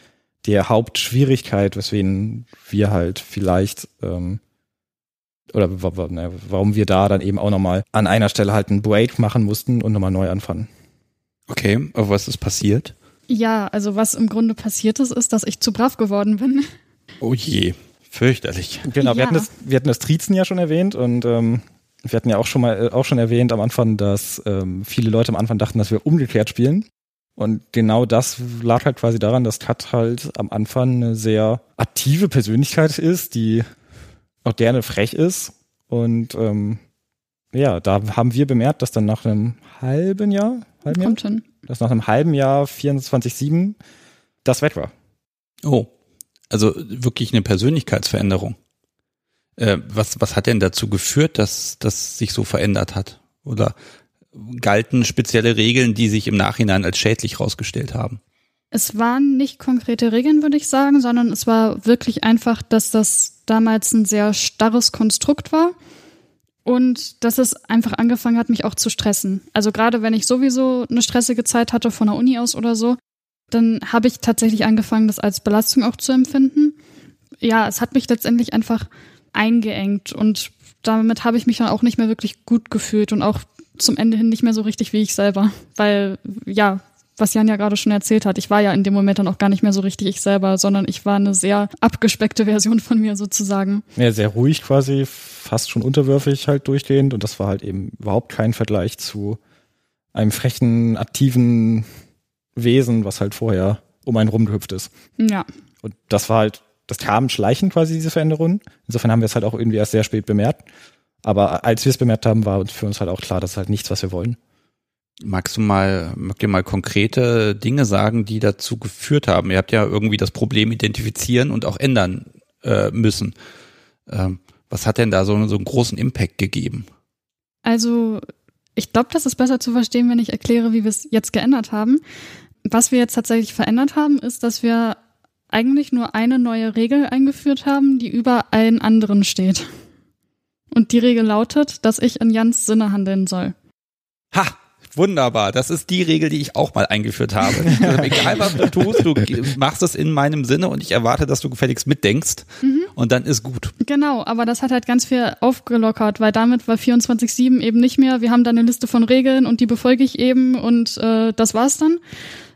die Hauptschwierigkeit, weswegen wir halt vielleicht ähm, oder ne, warum wir da dann eben auch nochmal an einer Stelle halt einen Break machen mussten und nochmal neu anfangen. Okay, aber was ist passiert? Ja, also was im Grunde passiert ist, ist, dass ich zu brav geworden bin. Oh je, fürchterlich. Genau, wir, hatten das, wir hatten das Trizen ja schon erwähnt und ähm, wir hatten ja auch schon mal äh, auch schon erwähnt am Anfang, dass ähm, viele Leute am Anfang dachten, dass wir umgekehrt spielen. Und genau das lag halt quasi daran, dass Kat halt am Anfang eine sehr aktive Persönlichkeit ist, die auch gerne frech ist. Und ähm, ja, da haben wir bemerkt, dass dann nach einem halben Jahr, halben Kommt Jahr? Dass nach einem halben Jahr 24-7 das weg war. Oh, also wirklich eine Persönlichkeitsveränderung. Äh, was, was hat denn dazu geführt, dass das sich so verändert hat? Oder galten spezielle Regeln, die sich im Nachhinein als schädlich rausgestellt haben? Es waren nicht konkrete Regeln, würde ich sagen, sondern es war wirklich einfach, dass das damals ein sehr starres Konstrukt war und dass es einfach angefangen hat, mich auch zu stressen. Also gerade wenn ich sowieso eine stressige Zeit hatte von der Uni aus oder so, dann habe ich tatsächlich angefangen, das als Belastung auch zu empfinden. Ja, es hat mich letztendlich einfach eingeengt und damit habe ich mich dann auch nicht mehr wirklich gut gefühlt und auch zum Ende hin nicht mehr so richtig wie ich selber, weil ja, was Jan ja gerade schon erzählt hat, ich war ja in dem Moment dann auch gar nicht mehr so richtig ich selber, sondern ich war eine sehr abgespeckte Version von mir sozusagen. Ja, sehr ruhig quasi, fast schon unterwürfig halt durchgehend und das war halt eben überhaupt kein Vergleich zu einem frechen, aktiven Wesen, was halt vorher um einen rumgehüpft ist. Ja. Und das war halt, das kam schleichend quasi, diese Veränderung. Insofern haben wir es halt auch irgendwie erst sehr spät bemerkt. Aber als wir es bemerkt haben, war für uns halt auch klar, das ist halt nichts, was wir wollen. Magst du mal, mag dir mal konkrete Dinge sagen, die dazu geführt haben? Ihr habt ja irgendwie das Problem identifizieren und auch ändern äh, müssen. Ähm, was hat denn da so, so einen großen Impact gegeben? Also, ich glaube, das ist besser zu verstehen, wenn ich erkläre, wie wir es jetzt geändert haben. Was wir jetzt tatsächlich verändert haben, ist, dass wir eigentlich nur eine neue Regel eingeführt haben, die über allen anderen steht. Und die Regel lautet, dass ich in Jans Sinne handeln soll. Ha! Wunderbar. Das ist die Regel, die ich auch mal eingeführt habe. Also egal, was du tust, du machst es in meinem Sinne und ich erwarte, dass du gefälligst mitdenkst mhm. und dann ist gut. Genau, aber das hat halt ganz viel aufgelockert, weil damit war 24-7 eben nicht mehr, wir haben da eine Liste von Regeln und die befolge ich eben und äh, das war's dann,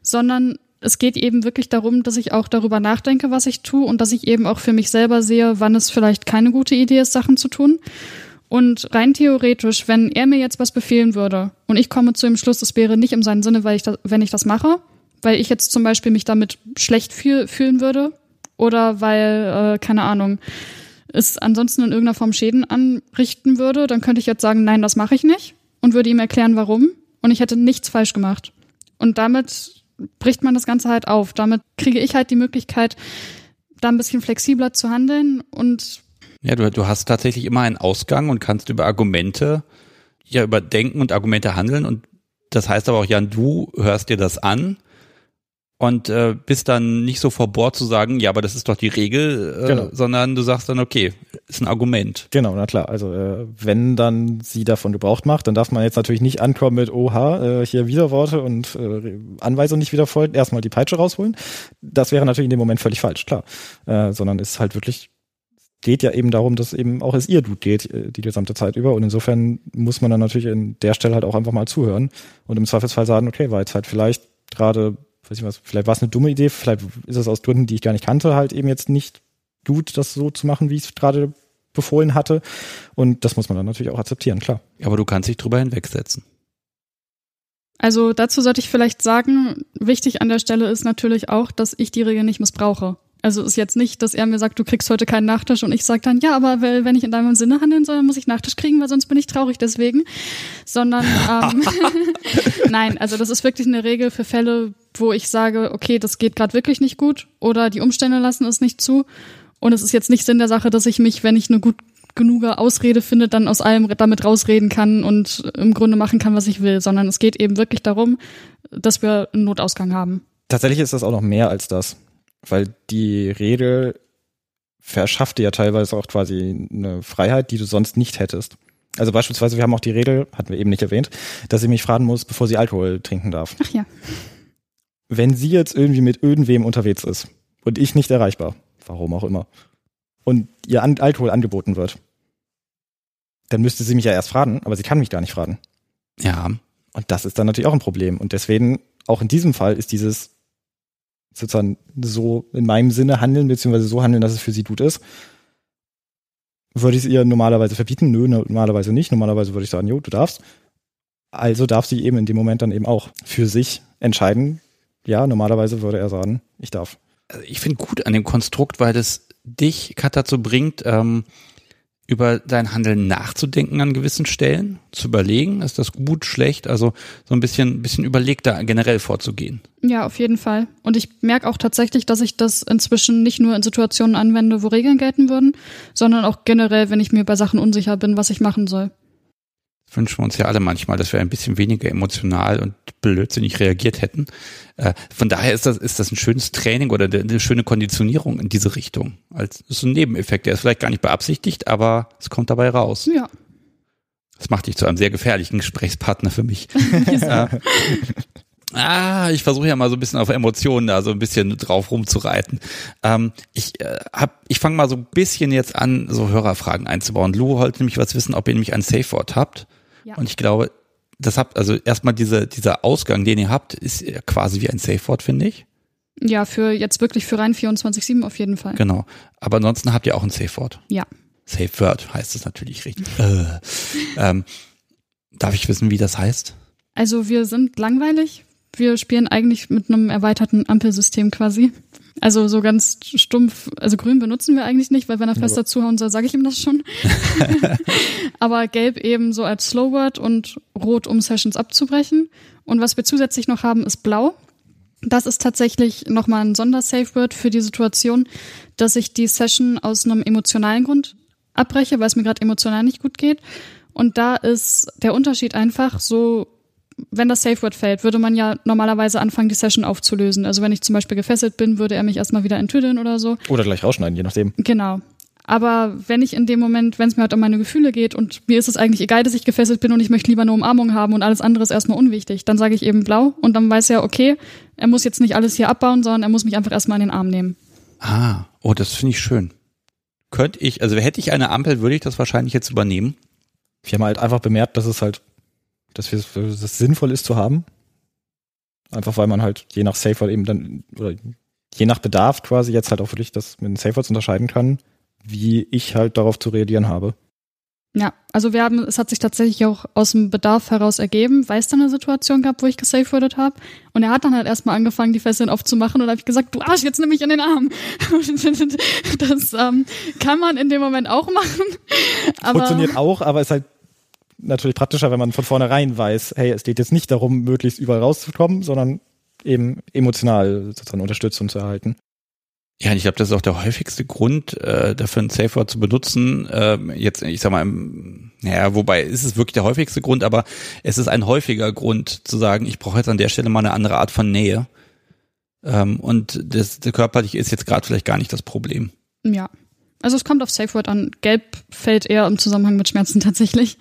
sondern es geht eben wirklich darum, dass ich auch darüber nachdenke, was ich tue und dass ich eben auch für mich selber sehe, wann es vielleicht keine gute Idee ist, Sachen zu tun. Und rein theoretisch, wenn er mir jetzt was befehlen würde und ich komme zu dem Schluss, es wäre nicht in seinem Sinne, weil ich das, wenn ich das mache, weil ich jetzt zum Beispiel mich damit schlecht fühl, fühlen würde oder weil, äh, keine Ahnung, es ansonsten in irgendeiner Form Schäden anrichten würde, dann könnte ich jetzt sagen, nein, das mache ich nicht und würde ihm erklären, warum. Und ich hätte nichts falsch gemacht. Und damit bricht man das Ganze halt auf. Damit kriege ich halt die Möglichkeit, da ein bisschen flexibler zu handeln und ja, du, du hast tatsächlich immer einen Ausgang und kannst über Argumente, ja, über Denken und Argumente handeln. Und das heißt aber auch, Jan, du hörst dir das an und äh, bist dann nicht so vor Bord zu sagen, ja, aber das ist doch die Regel, äh, genau. sondern du sagst dann, okay, ist ein Argument. Genau, na klar. Also äh, wenn dann sie davon Gebrauch macht, dann darf man jetzt natürlich nicht ankommen mit, oha, äh, hier Widerworte und äh, Anweisungen nicht wieder folgen, erstmal die Peitsche rausholen. Das wäre natürlich in dem Moment völlig falsch, klar. Äh, sondern ist halt wirklich geht ja eben darum, dass eben auch es ihr Dude geht, äh, die gesamte Zeit über. Und insofern muss man dann natürlich in der Stelle halt auch einfach mal zuhören und im Zweifelsfall sagen, okay, war jetzt halt vielleicht gerade, weiß ich was, vielleicht war es eine dumme Idee, vielleicht ist es aus Gründen, die ich gar nicht kannte, halt eben jetzt nicht gut, das so zu machen, wie ich es gerade befohlen hatte. Und das muss man dann natürlich auch akzeptieren, klar. Aber du kannst dich drüber hinwegsetzen. Also dazu sollte ich vielleicht sagen, wichtig an der Stelle ist natürlich auch, dass ich die Regel nicht missbrauche. Also ist jetzt nicht, dass er mir sagt, du kriegst heute keinen Nachtisch und ich sage dann, ja, aber wenn ich in deinem Sinne handeln soll, dann muss ich Nachtisch kriegen, weil sonst bin ich traurig deswegen. Sondern ähm, nein, also das ist wirklich eine Regel für Fälle, wo ich sage, okay, das geht gerade wirklich nicht gut oder die Umstände lassen es nicht zu. Und es ist jetzt nicht Sinn der Sache, dass ich mich, wenn ich eine gut genug Ausrede finde, dann aus allem damit rausreden kann und im Grunde machen kann, was ich will, sondern es geht eben wirklich darum, dass wir einen Notausgang haben. Tatsächlich ist das auch noch mehr als das weil die Regel verschafft dir ja teilweise auch quasi eine Freiheit, die du sonst nicht hättest. Also beispielsweise, wir haben auch die Regel, hatten wir eben nicht erwähnt, dass sie mich fragen muss, bevor sie Alkohol trinken darf. Ach ja. Wenn sie jetzt irgendwie mit irgendwem unterwegs ist und ich nicht erreichbar, warum auch immer, und ihr Alkohol angeboten wird, dann müsste sie mich ja erst fragen, aber sie kann mich gar nicht fragen. Ja. Und das ist dann natürlich auch ein Problem. Und deswegen, auch in diesem Fall, ist dieses sozusagen so in meinem Sinne handeln, beziehungsweise so handeln, dass es für sie gut ist. Würde ich es ihr normalerweise verbieten? Nö, normalerweise nicht. Normalerweise würde ich sagen, jo, du darfst. Also darf sie eben in dem Moment dann eben auch für sich entscheiden. Ja, normalerweise würde er sagen, ich darf. Also ich finde gut an dem Konstrukt, weil es dich, Kat, dazu bringt, ähm, über dein Handeln nachzudenken an gewissen Stellen, zu überlegen, ist das gut, schlecht, also so ein bisschen, bisschen überlegter generell vorzugehen. Ja, auf jeden Fall. Und ich merke auch tatsächlich, dass ich das inzwischen nicht nur in Situationen anwende, wo Regeln gelten würden, sondern auch generell, wenn ich mir bei Sachen unsicher bin, was ich machen soll wünschen wir uns ja alle manchmal, dass wir ein bisschen weniger emotional und blödsinnig reagiert hätten. Äh, von daher ist das, ist das ein schönes Training oder eine schöne Konditionierung in diese Richtung. Als ist so ein Nebeneffekt, der ist vielleicht gar nicht beabsichtigt, aber es kommt dabei raus. Ja. Das macht dich zu einem sehr gefährlichen Gesprächspartner für mich. äh, Ah, ich versuche ja mal so ein bisschen auf Emotionen da so ein bisschen drauf rumzureiten. Ähm, ich äh, hab, ich fange mal so ein bisschen jetzt an, so Hörerfragen einzubauen. Lou wollte nämlich was wissen, ob ihr nämlich ein Safe Word habt. Ja. Und ich glaube, das habt, also erstmal diese, dieser Ausgang, den ihr habt, ist quasi wie ein Safe Word, finde ich. Ja, für jetzt wirklich für rein 24-7 auf jeden Fall. Genau. Aber ansonsten habt ihr auch ein Safe Word. Ja. Safe Word heißt es natürlich richtig. äh, ähm, darf ich wissen, wie das heißt? Also wir sind langweilig. Wir spielen eigentlich mit einem erweiterten Ampelsystem quasi. Also so ganz stumpf, also grün benutzen wir eigentlich nicht, weil wenn er fest dazuhauen soll, sage ich ihm das schon. Aber gelb eben so als Slowword und rot, um Sessions abzubrechen. Und was wir zusätzlich noch haben, ist blau. Das ist tatsächlich nochmal ein Sondersafeword für die Situation, dass ich die Session aus einem emotionalen Grund abbreche, weil es mir gerade emotional nicht gut geht. Und da ist der Unterschied einfach so wenn das Safe Word fällt, würde man ja normalerweise anfangen, die Session aufzulösen. Also wenn ich zum Beispiel gefesselt bin, würde er mich erstmal wieder enttüdeln oder so. Oder gleich rausschneiden, je nachdem. Genau. Aber wenn ich in dem Moment, wenn es mir halt um meine Gefühle geht und mir ist es eigentlich egal, dass ich gefesselt bin und ich möchte lieber eine Umarmung haben und alles andere ist erstmal unwichtig, dann sage ich eben blau und dann weiß er, okay, er muss jetzt nicht alles hier abbauen, sondern er muss mich einfach erstmal in den Arm nehmen. Ah, oh, das finde ich schön. Könnte ich, also hätte ich eine Ampel, würde ich das wahrscheinlich jetzt übernehmen. Wir haben halt einfach bemerkt, dass es halt dass es sinnvoll ist zu haben. Einfach weil man halt je nach Safe eben dann, oder je nach Bedarf quasi jetzt halt auch wirklich das mit den Safe unterscheiden kann, wie ich halt darauf zu reagieren habe. Ja, also wir haben, es hat sich tatsächlich auch aus dem Bedarf heraus ergeben, weil es dann eine Situation gab, wo ich gesavewordet habe. Und er hat dann halt erstmal angefangen, die Fesseln aufzumachen und habe ich gesagt, du Arsch, jetzt nimm mich in den Arm. das ähm, kann man in dem Moment auch machen. Aber Funktioniert auch, aber ist halt natürlich praktischer, wenn man von vornherein weiß, hey, es geht jetzt nicht darum, möglichst überall rauszukommen, sondern eben emotional sozusagen Unterstützung zu erhalten. Ja, ich glaube, das ist auch der häufigste Grund, äh, dafür ein Safe Word zu benutzen. Äh, jetzt, ich sag mal, naja, wobei ist es wirklich der häufigste Grund, aber es ist ein häufiger Grund zu sagen, ich brauche jetzt an der Stelle mal eine andere Art von Nähe. Ähm, und das, das körperlich ist jetzt gerade vielleicht gar nicht das Problem. Ja. Also es kommt auf Safe Word an. Gelb fällt eher im Zusammenhang mit Schmerzen tatsächlich.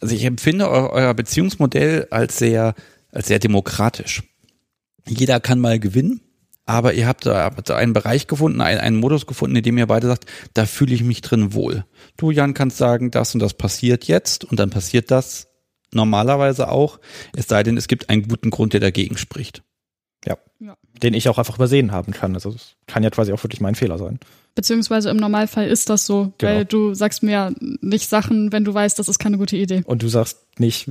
Also ich empfinde euer Beziehungsmodell als sehr, als sehr demokratisch. Jeder kann mal gewinnen, aber ihr habt da einen Bereich gefunden, einen, einen Modus gefunden, in dem ihr beide sagt, da fühle ich mich drin wohl. Du, Jan, kannst sagen, das und das passiert jetzt und dann passiert das normalerweise auch, es sei denn, es gibt einen guten Grund, der dagegen spricht. Ja. ja. Den ich auch einfach übersehen haben kann. Also es kann ja quasi auch wirklich mein Fehler sein. Beziehungsweise im Normalfall ist das so, genau. weil du sagst mir ja nicht Sachen, wenn du weißt, das ist keine gute Idee. Und du sagst nicht,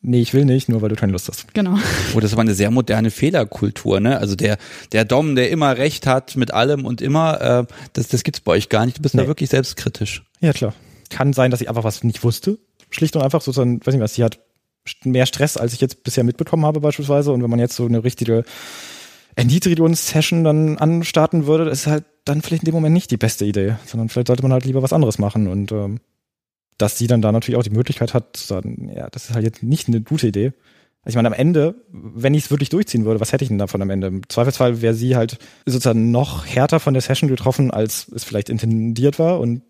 nee, ich will nicht, nur weil du keine Lust hast. Genau. Oh, das war eine sehr moderne Fehlerkultur, ne? Also der, der Dom, der immer recht hat mit allem und immer, äh, das, das gibt's bei euch gar nicht. Du bist nee. da wirklich selbstkritisch. Ja, klar. Kann sein, dass ich einfach was nicht wusste. Schlicht und einfach sozusagen, weiß nicht was, sie hat mehr Stress, als ich jetzt bisher mitbekommen habe beispielsweise. Und wenn man jetzt so eine richtige Erniedrigungssession dann anstarten würde, ist halt dann vielleicht in dem Moment nicht die beste Idee, sondern vielleicht sollte man halt lieber was anderes machen. Und ähm, dass sie dann da natürlich auch die Möglichkeit hat, zu sagen, ja, das ist halt jetzt nicht eine gute Idee. Ich meine, am Ende, wenn ich es wirklich durchziehen würde, was hätte ich denn davon am Ende? Im Zweifelsfall wäre sie halt sozusagen noch härter von der Session getroffen, als es vielleicht intendiert war und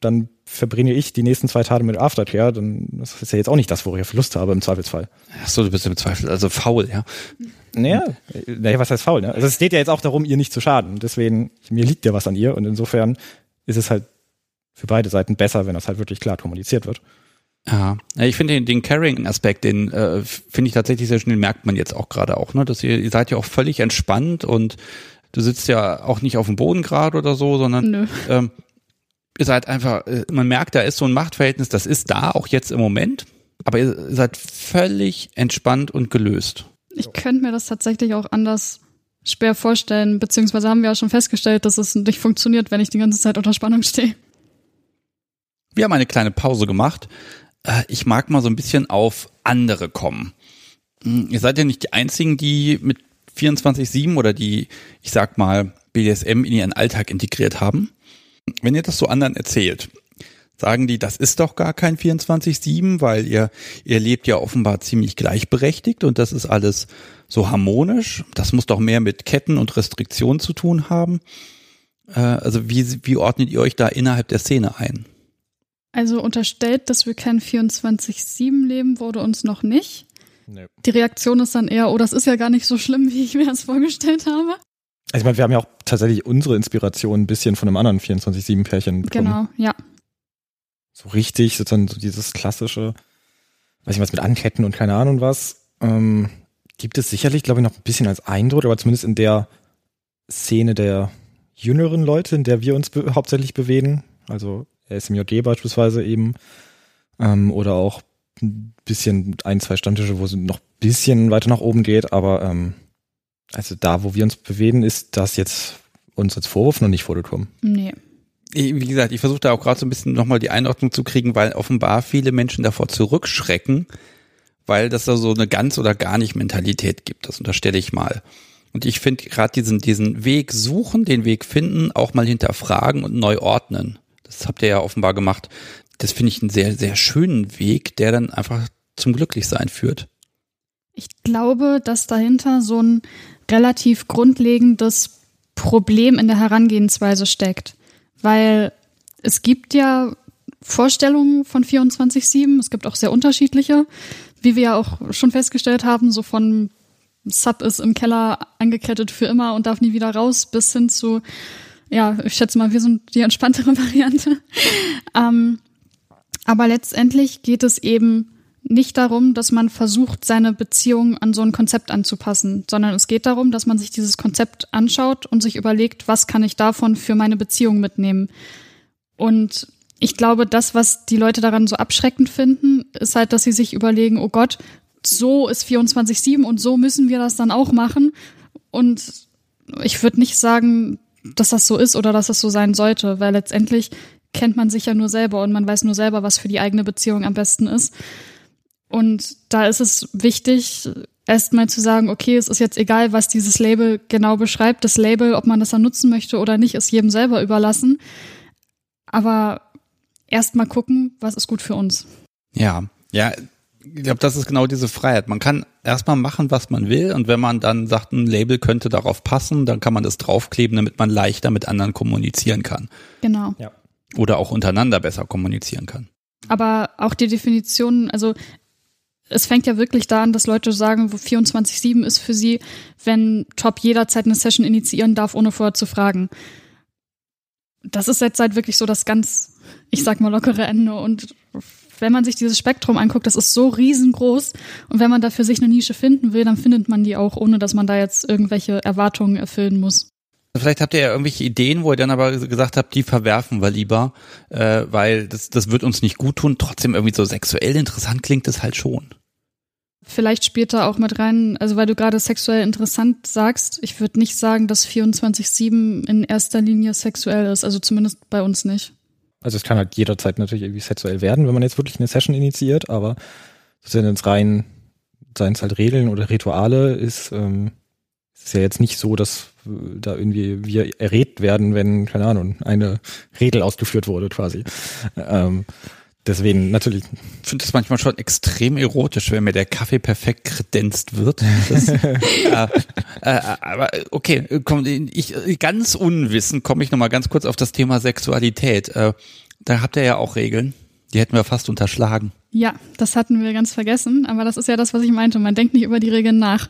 dann verbringe ich die nächsten zwei Tage mit Aftercare, dann das ist ja jetzt auch nicht das, wo ich Lust habe im Zweifelsfall. Ach so, du bist im Zweifel also faul, ja. Naja, naja, was heißt faul, ne? Also es geht ja jetzt auch darum, ihr nicht zu schaden. Deswegen, mir liegt ja was an ihr und insofern ist es halt für beide Seiten besser, wenn das halt wirklich klar kommuniziert wird. Ja, ich finde den, den Carrying-Aspekt, den äh, finde ich tatsächlich sehr schön, den merkt man jetzt auch gerade auch, ne? Dass ihr, ihr seid ja auch völlig entspannt und du sitzt ja auch nicht auf dem Boden gerade oder so, sondern ähm, ihr seid einfach, äh, man merkt, da ist so ein Machtverhältnis, das ist da, auch jetzt im Moment, aber ihr seid völlig entspannt und gelöst. Ich könnte mir das tatsächlich auch anders schwer vorstellen, beziehungsweise haben wir ja schon festgestellt, dass es nicht funktioniert, wenn ich die ganze Zeit unter Spannung stehe. Wir haben eine kleine Pause gemacht. Äh, ich mag mal so ein bisschen auf andere kommen. Hm, ihr seid ja nicht die einzigen, die mit 24-7 oder die, ich sag mal, BDSM in ihren Alltag integriert haben. Wenn ihr das so anderen erzählt, sagen die, das ist doch gar kein 24-7, weil ihr, ihr lebt ja offenbar ziemlich gleichberechtigt und das ist alles so harmonisch. Das muss doch mehr mit Ketten und Restriktionen zu tun haben. Äh, also wie, wie ordnet ihr euch da innerhalb der Szene ein? Also unterstellt, dass wir kein 24-7 leben, wurde uns noch nicht. Nee. Die Reaktion ist dann eher, oh, das ist ja gar nicht so schlimm, wie ich mir das vorgestellt habe. Also ich meine, wir haben ja auch tatsächlich unsere Inspiration ein bisschen von einem anderen 24-7-Pärchen bekommen. Genau, ja. So richtig, sozusagen so dieses klassische, weiß ich was, mit Anketten und keine Ahnung was, ähm, gibt es sicherlich, glaube ich, noch ein bisschen als Eindruck, aber zumindest in der Szene der jüngeren Leute, in der wir uns be hauptsächlich bewegen, also SMJG beispielsweise eben, ähm, oder auch ein bisschen ein, zwei Stammtische, wo es noch ein bisschen weiter nach oben geht, aber ähm, also da, wo wir uns bewegen, ist das jetzt uns als Vorwurf noch nicht vorgekommen. Nee. Wie gesagt, ich versuche da auch gerade so ein bisschen nochmal die Einordnung zu kriegen, weil offenbar viele Menschen davor zurückschrecken, weil das da so eine ganz oder gar nicht Mentalität gibt. Das unterstelle ich mal. Und ich finde gerade diesen, diesen Weg suchen, den Weg finden, auch mal hinterfragen und neu ordnen. Das habt ihr ja offenbar gemacht. Das finde ich einen sehr, sehr schönen Weg, der dann einfach zum Glücklichsein führt. Ich glaube, dass dahinter so ein relativ grundlegendes Problem in der Herangehensweise steckt. Weil es gibt ja Vorstellungen von 24-7, es gibt auch sehr unterschiedliche, wie wir ja auch schon festgestellt haben, so von Sub ist im Keller angekettet für immer und darf nie wieder raus, bis hin zu, ja, ich schätze mal, wir sind die entspanntere Variante. ähm, aber letztendlich geht es eben nicht darum, dass man versucht, seine Beziehung an so ein Konzept anzupassen, sondern es geht darum, dass man sich dieses Konzept anschaut und sich überlegt, was kann ich davon für meine Beziehung mitnehmen. Und ich glaube, das, was die Leute daran so abschreckend finden, ist halt, dass sie sich überlegen, oh Gott, so ist 24-7 und so müssen wir das dann auch machen. Und ich würde nicht sagen, dass das so ist oder dass das so sein sollte, weil letztendlich kennt man sich ja nur selber und man weiß nur selber, was für die eigene Beziehung am besten ist. Und da ist es wichtig, erstmal zu sagen, okay, es ist jetzt egal, was dieses Label genau beschreibt. Das Label, ob man das dann nutzen möchte oder nicht, ist jedem selber überlassen. Aber erstmal gucken, was ist gut für uns. Ja, ja, ich glaube, das ist genau diese Freiheit. Man kann erstmal machen, was man will, und wenn man dann sagt, ein Label könnte darauf passen, dann kann man das draufkleben, damit man leichter mit anderen kommunizieren kann. Genau. Ja. Oder auch untereinander besser kommunizieren kann. Aber auch die Definition, also es fängt ja wirklich da an, dass Leute sagen, wo 24-7 ist für sie, wenn Top jederzeit eine Session initiieren darf, ohne vorher zu fragen. Das ist jetzt halt wirklich so das ganz, ich sag mal, lockere Ende. Und wenn man sich dieses Spektrum anguckt, das ist so riesengroß. Und wenn man da für sich eine Nische finden will, dann findet man die auch, ohne dass man da jetzt irgendwelche Erwartungen erfüllen muss. Vielleicht habt ihr ja irgendwelche Ideen, wo ihr dann aber gesagt habt, die verwerfen wir lieber, äh, weil das, das wird uns nicht gut tun. Trotzdem irgendwie so sexuell interessant klingt es halt schon. Vielleicht spielt da auch mit rein, also weil du gerade sexuell interessant sagst, ich würde nicht sagen, dass 24-7 in erster Linie sexuell ist, also zumindest bei uns nicht. Also es kann halt jederzeit natürlich irgendwie sexuell werden, wenn man jetzt wirklich eine Session initiiert, aber sind jetzt rein, seien es halt Regeln oder Rituale, ist, ähm, ist ja jetzt nicht so, dass da irgendwie wir errät werden, wenn, keine Ahnung, eine Regel ausgeführt wurde quasi. Ähm, Deswegen natürlich. Ich finde es manchmal schon extrem erotisch, wenn mir der Kaffee perfekt kredenzt wird. Das, äh, äh, aber okay, komm, ich ganz unwissend komme ich nochmal ganz kurz auf das Thema Sexualität. Äh, da habt ihr ja auch Regeln. Die hätten wir fast unterschlagen. Ja, das hatten wir ganz vergessen, aber das ist ja das, was ich meinte. Man denkt nicht über die Regeln nach.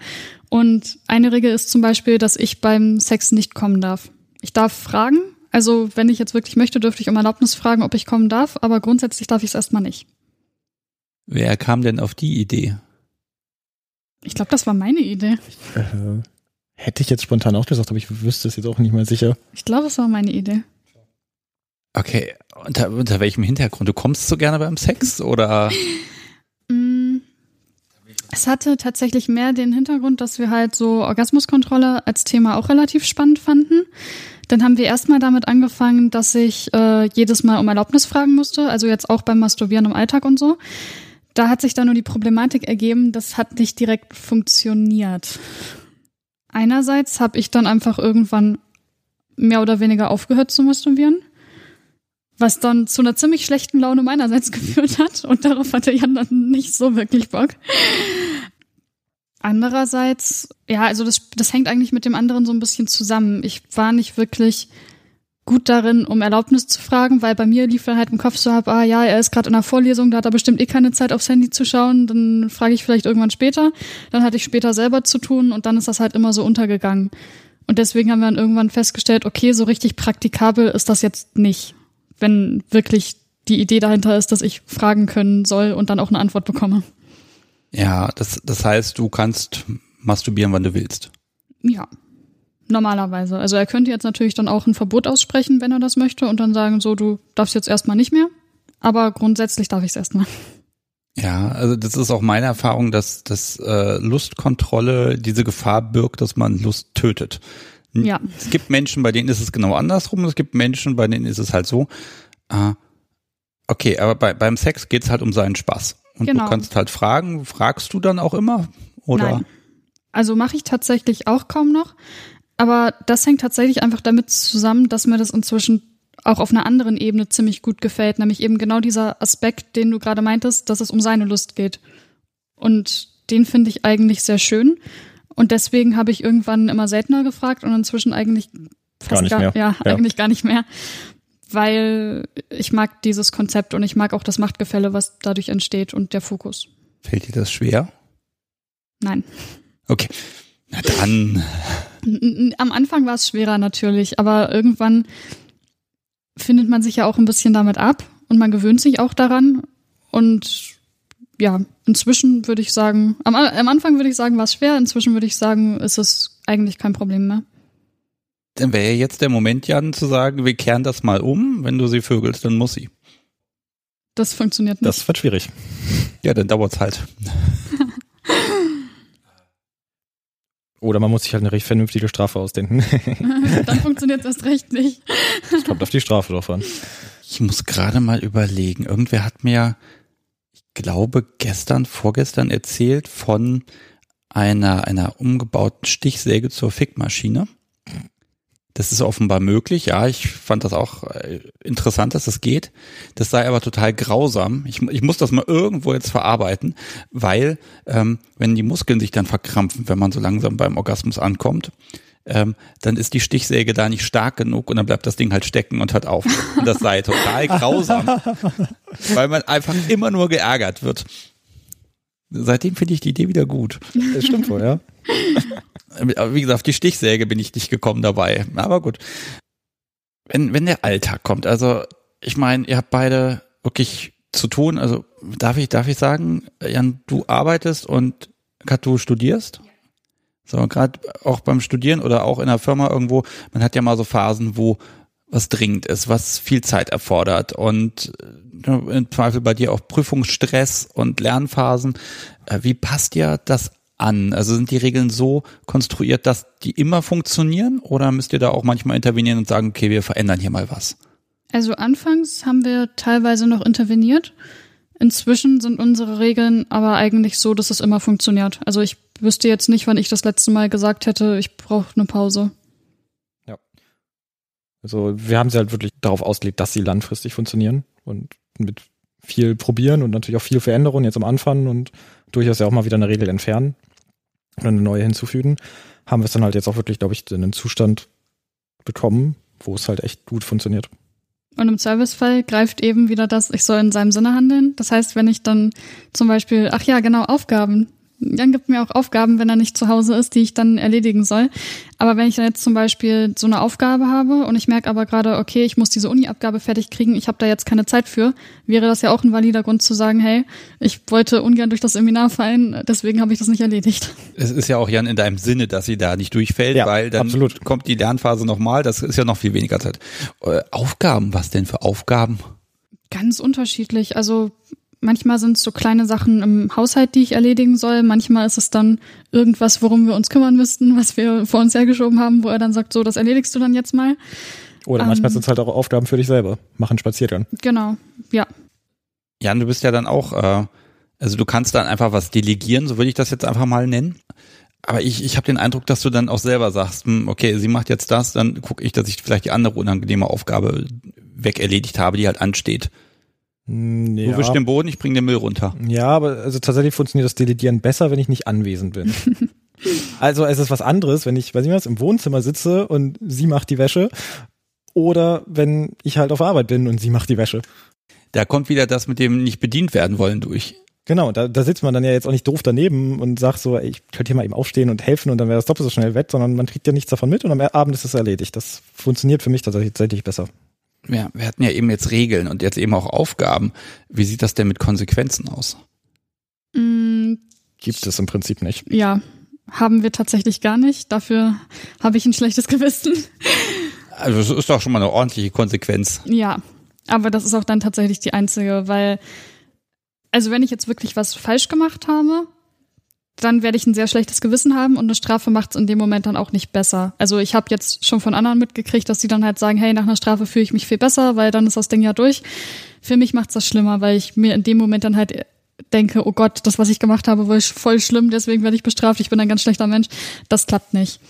Und eine Regel ist zum Beispiel, dass ich beim Sex nicht kommen darf. Ich darf fragen, also, wenn ich jetzt wirklich möchte, dürfte ich um Erlaubnis fragen, ob ich kommen darf, aber grundsätzlich darf ich es erstmal nicht. Wer kam denn auf die Idee? Ich glaube, das war meine Idee. Äh, hätte ich jetzt spontan auch gesagt, aber ich wüsste es jetzt auch nicht mehr sicher. Ich glaube, es war meine Idee. Okay, unter, unter welchem Hintergrund? Du kommst so gerne beim Sex oder? Mm, es hatte tatsächlich mehr den Hintergrund, dass wir halt so Orgasmuskontrolle als Thema auch relativ spannend fanden. Dann haben wir erstmal damit angefangen, dass ich äh, jedes Mal um Erlaubnis fragen musste, also jetzt auch beim Masturbieren im Alltag und so. Da hat sich dann nur die Problematik ergeben, das hat nicht direkt funktioniert. Einerseits habe ich dann einfach irgendwann mehr oder weniger aufgehört zu masturbieren, was dann zu einer ziemlich schlechten Laune meinerseits geführt hat und darauf hatte Jan dann nicht so wirklich Bock. Andererseits, ja, also das, das hängt eigentlich mit dem anderen so ein bisschen zusammen. Ich war nicht wirklich gut darin, um Erlaubnis zu fragen, weil bei mir lief dann halt im Kopf so ab, ah ja, er ist gerade in einer Vorlesung, da hat er bestimmt eh keine Zeit aufs Handy zu schauen, dann frage ich vielleicht irgendwann später. Dann hatte ich später selber zu tun und dann ist das halt immer so untergegangen. Und deswegen haben wir dann irgendwann festgestellt, okay, so richtig praktikabel ist das jetzt nicht, wenn wirklich die Idee dahinter ist, dass ich fragen können soll und dann auch eine Antwort bekomme. Ja, das, das heißt, du kannst masturbieren, wann du willst. Ja, normalerweise. Also er könnte jetzt natürlich dann auch ein Verbot aussprechen, wenn er das möchte, und dann sagen, so, du darfst jetzt erstmal nicht mehr. Aber grundsätzlich darf ich es erstmal. Ja, also das ist auch meine Erfahrung, dass, dass äh, Lustkontrolle diese Gefahr birgt, dass man Lust tötet. Ja. Es gibt Menschen, bei denen ist es genau andersrum. Es gibt Menschen, bei denen ist es halt so. Äh, okay, aber bei, beim Sex geht's halt um seinen Spaß. Und genau. du kannst halt fragen, fragst du dann auch immer? Oder? Nein. Also mache ich tatsächlich auch kaum noch. Aber das hängt tatsächlich einfach damit zusammen, dass mir das inzwischen auch auf einer anderen Ebene ziemlich gut gefällt, nämlich eben genau dieser Aspekt, den du gerade meintest, dass es um seine Lust geht. Und den finde ich eigentlich sehr schön. Und deswegen habe ich irgendwann immer seltener gefragt und inzwischen eigentlich fast gar nicht gar, mehr. Ja, ja, eigentlich gar nicht mehr weil ich mag dieses Konzept und ich mag auch das Machtgefälle, was dadurch entsteht und der Fokus. Fällt dir das schwer? Nein. Okay. Na dann. Am Anfang war es schwerer natürlich, aber irgendwann findet man sich ja auch ein bisschen damit ab und man gewöhnt sich auch daran. Und ja, inzwischen würde ich sagen, am, am Anfang würde ich sagen, war es schwer, inzwischen würde ich sagen, ist es eigentlich kein Problem mehr. Dann wäre jetzt der Moment, Jan, zu sagen, wir kehren das mal um. Wenn du sie vögelst, dann muss sie. Das funktioniert nicht. Das wird schwierig. Ja, dann dauert's halt. Oder man muss sich halt eine recht vernünftige Strafe ausdenken. dann funktioniert das recht nicht. Es kommt auf die Strafe drauf an. Ich muss gerade mal überlegen. Irgendwer hat mir, ich glaube, gestern, vorgestern erzählt von einer, einer umgebauten Stichsäge zur Fickmaschine. Das ist offenbar möglich. Ja, ich fand das auch äh, interessant, dass das geht. Das sei aber total grausam. Ich, ich muss das mal irgendwo jetzt verarbeiten, weil ähm, wenn die Muskeln sich dann verkrampfen, wenn man so langsam beim Orgasmus ankommt, ähm, dann ist die Stichsäge da nicht stark genug und dann bleibt das Ding halt stecken und hört auf. Und das sei total grausam, weil man einfach immer nur geärgert wird. Seitdem finde ich die Idee wieder gut. Das stimmt wohl, ja. Aber wie gesagt, auf die Stichsäge bin ich nicht gekommen dabei. Aber gut. Wenn, wenn der Alltag kommt, also ich meine, ihr habt beide wirklich zu tun. Also darf ich, darf ich sagen, Jan, du arbeitest und Kat, du studierst? So, gerade auch beim Studieren oder auch in der Firma irgendwo, man hat ja mal so Phasen, wo was dringend ist, was viel Zeit erfordert und äh, im Zweifel bei dir auch Prüfungsstress und Lernphasen. Äh, wie passt dir das an? Also sind die Regeln so konstruiert, dass die immer funktionieren oder müsst ihr da auch manchmal intervenieren und sagen, okay, wir verändern hier mal was? Also anfangs haben wir teilweise noch interveniert. Inzwischen sind unsere Regeln aber eigentlich so, dass es immer funktioniert. Also ich wüsste jetzt nicht, wann ich das letzte Mal gesagt hätte, ich brauche eine Pause. Also wir haben sie halt wirklich darauf ausgelegt, dass sie langfristig funktionieren und mit viel probieren und natürlich auch viel Veränderungen jetzt am Anfang und durchaus ja auch mal wieder eine Regel entfernen oder eine neue hinzufügen, haben wir es dann halt jetzt auch wirklich, glaube ich, in einen Zustand bekommen, wo es halt echt gut funktioniert. Und im Servicefall greift eben wieder das, ich soll in seinem Sinne handeln. Das heißt, wenn ich dann zum Beispiel, ach ja, genau, Aufgaben, Jan gibt mir auch Aufgaben, wenn er nicht zu Hause ist, die ich dann erledigen soll. Aber wenn ich dann jetzt zum Beispiel so eine Aufgabe habe und ich merke aber gerade, okay, ich muss diese Uni-Abgabe fertig kriegen, ich habe da jetzt keine Zeit für, wäre das ja auch ein valider Grund zu sagen, hey, ich wollte ungern durch das Seminar fallen, deswegen habe ich das nicht erledigt. Es ist ja auch, Jan, in deinem Sinne, dass sie da nicht durchfällt, Ja, weil dann absolut. kommt die Lernphase nochmal, das ist ja noch viel weniger Zeit. Äh, Aufgaben, was denn für Aufgaben? Ganz unterschiedlich. Also manchmal sind es so kleine Sachen im Haushalt, die ich erledigen soll. Manchmal ist es dann irgendwas, worum wir uns kümmern müssten, was wir vor uns hergeschoben haben, wo er dann sagt, so, das erledigst du dann jetzt mal. Oder Ähm. manchmal sind es halt auch Aufgaben für dich selber. Mach einen Spaziergang. Genau, ja. Jan, du bist ja dann auch, äh, also du kannst dann einfach was delegieren, so würde ich das jetzt einfach mal nennen. Aber ich, ich habe den Eindruck, dass du dann auch selber sagst, hm, okay, sie macht jetzt das, dann gucke ich, dass ich vielleicht die andere unangenehme Aufgabe weg erledigt habe, die halt ansteht. Nee, Du wischst den Boden, ich bringe den Müll runter. Ja, aber also tatsächlich funktioniert das Delegieren besser, wenn ich nicht anwesend bin. also es ist was anderes, wenn ich, weiß ich was, im Wohnzimmer sitze und sie macht die Wäsche oder wenn ich halt auf Arbeit bin und sie macht die Wäsche. Da kommt wieder das mit dem nicht bedient werden wollen durch. Genau, da, da sitzt man dann ja jetzt auch nicht doof daneben und sagt so, ey, ich könnte hier mal eben aufstehen und helfen und dann wäre das doppelt so schnell weg, sondern man kriegt ja nichts davon mit und am Abend ist es erledigt. Das funktioniert für mich tatsächlich besser. Ja, wir hatten ja eben jetzt Regeln und jetzt eben auch Aufgaben. Wie sieht das denn mit Konsequenzen aus? Mm, Gibt es im Prinzip nicht. ja, haben wir tatsächlich gar nicht. Dafür habe ich ein schlechtes Gewissen. Also es ist doch schon mal eine ordentliche Konsequenz. Ja, aber das ist auch dann tatsächlich die einzige, weil, also wenn ich jetzt wirklich was falsch gemacht habe, dann werde ich ein sehr schlechtes Gewissen haben und eine Strafe macht es in dem Moment dann auch nicht besser. Also ich habe jetzt schon von anderen mitgekriegt, dass die dann halt sagen, hey, nach einer Strafe fühle ich mich viel besser, weil dann ist das Ding ja durch. Für mich macht's das schlimmer, weil ich mir in dem Moment dann halt denke, oh Gott, das, was ich gemacht habe, war voll schlimm, deswegen werde ich bestraft, ich bin ein ganz schlechter Mensch. Das klappt nicht.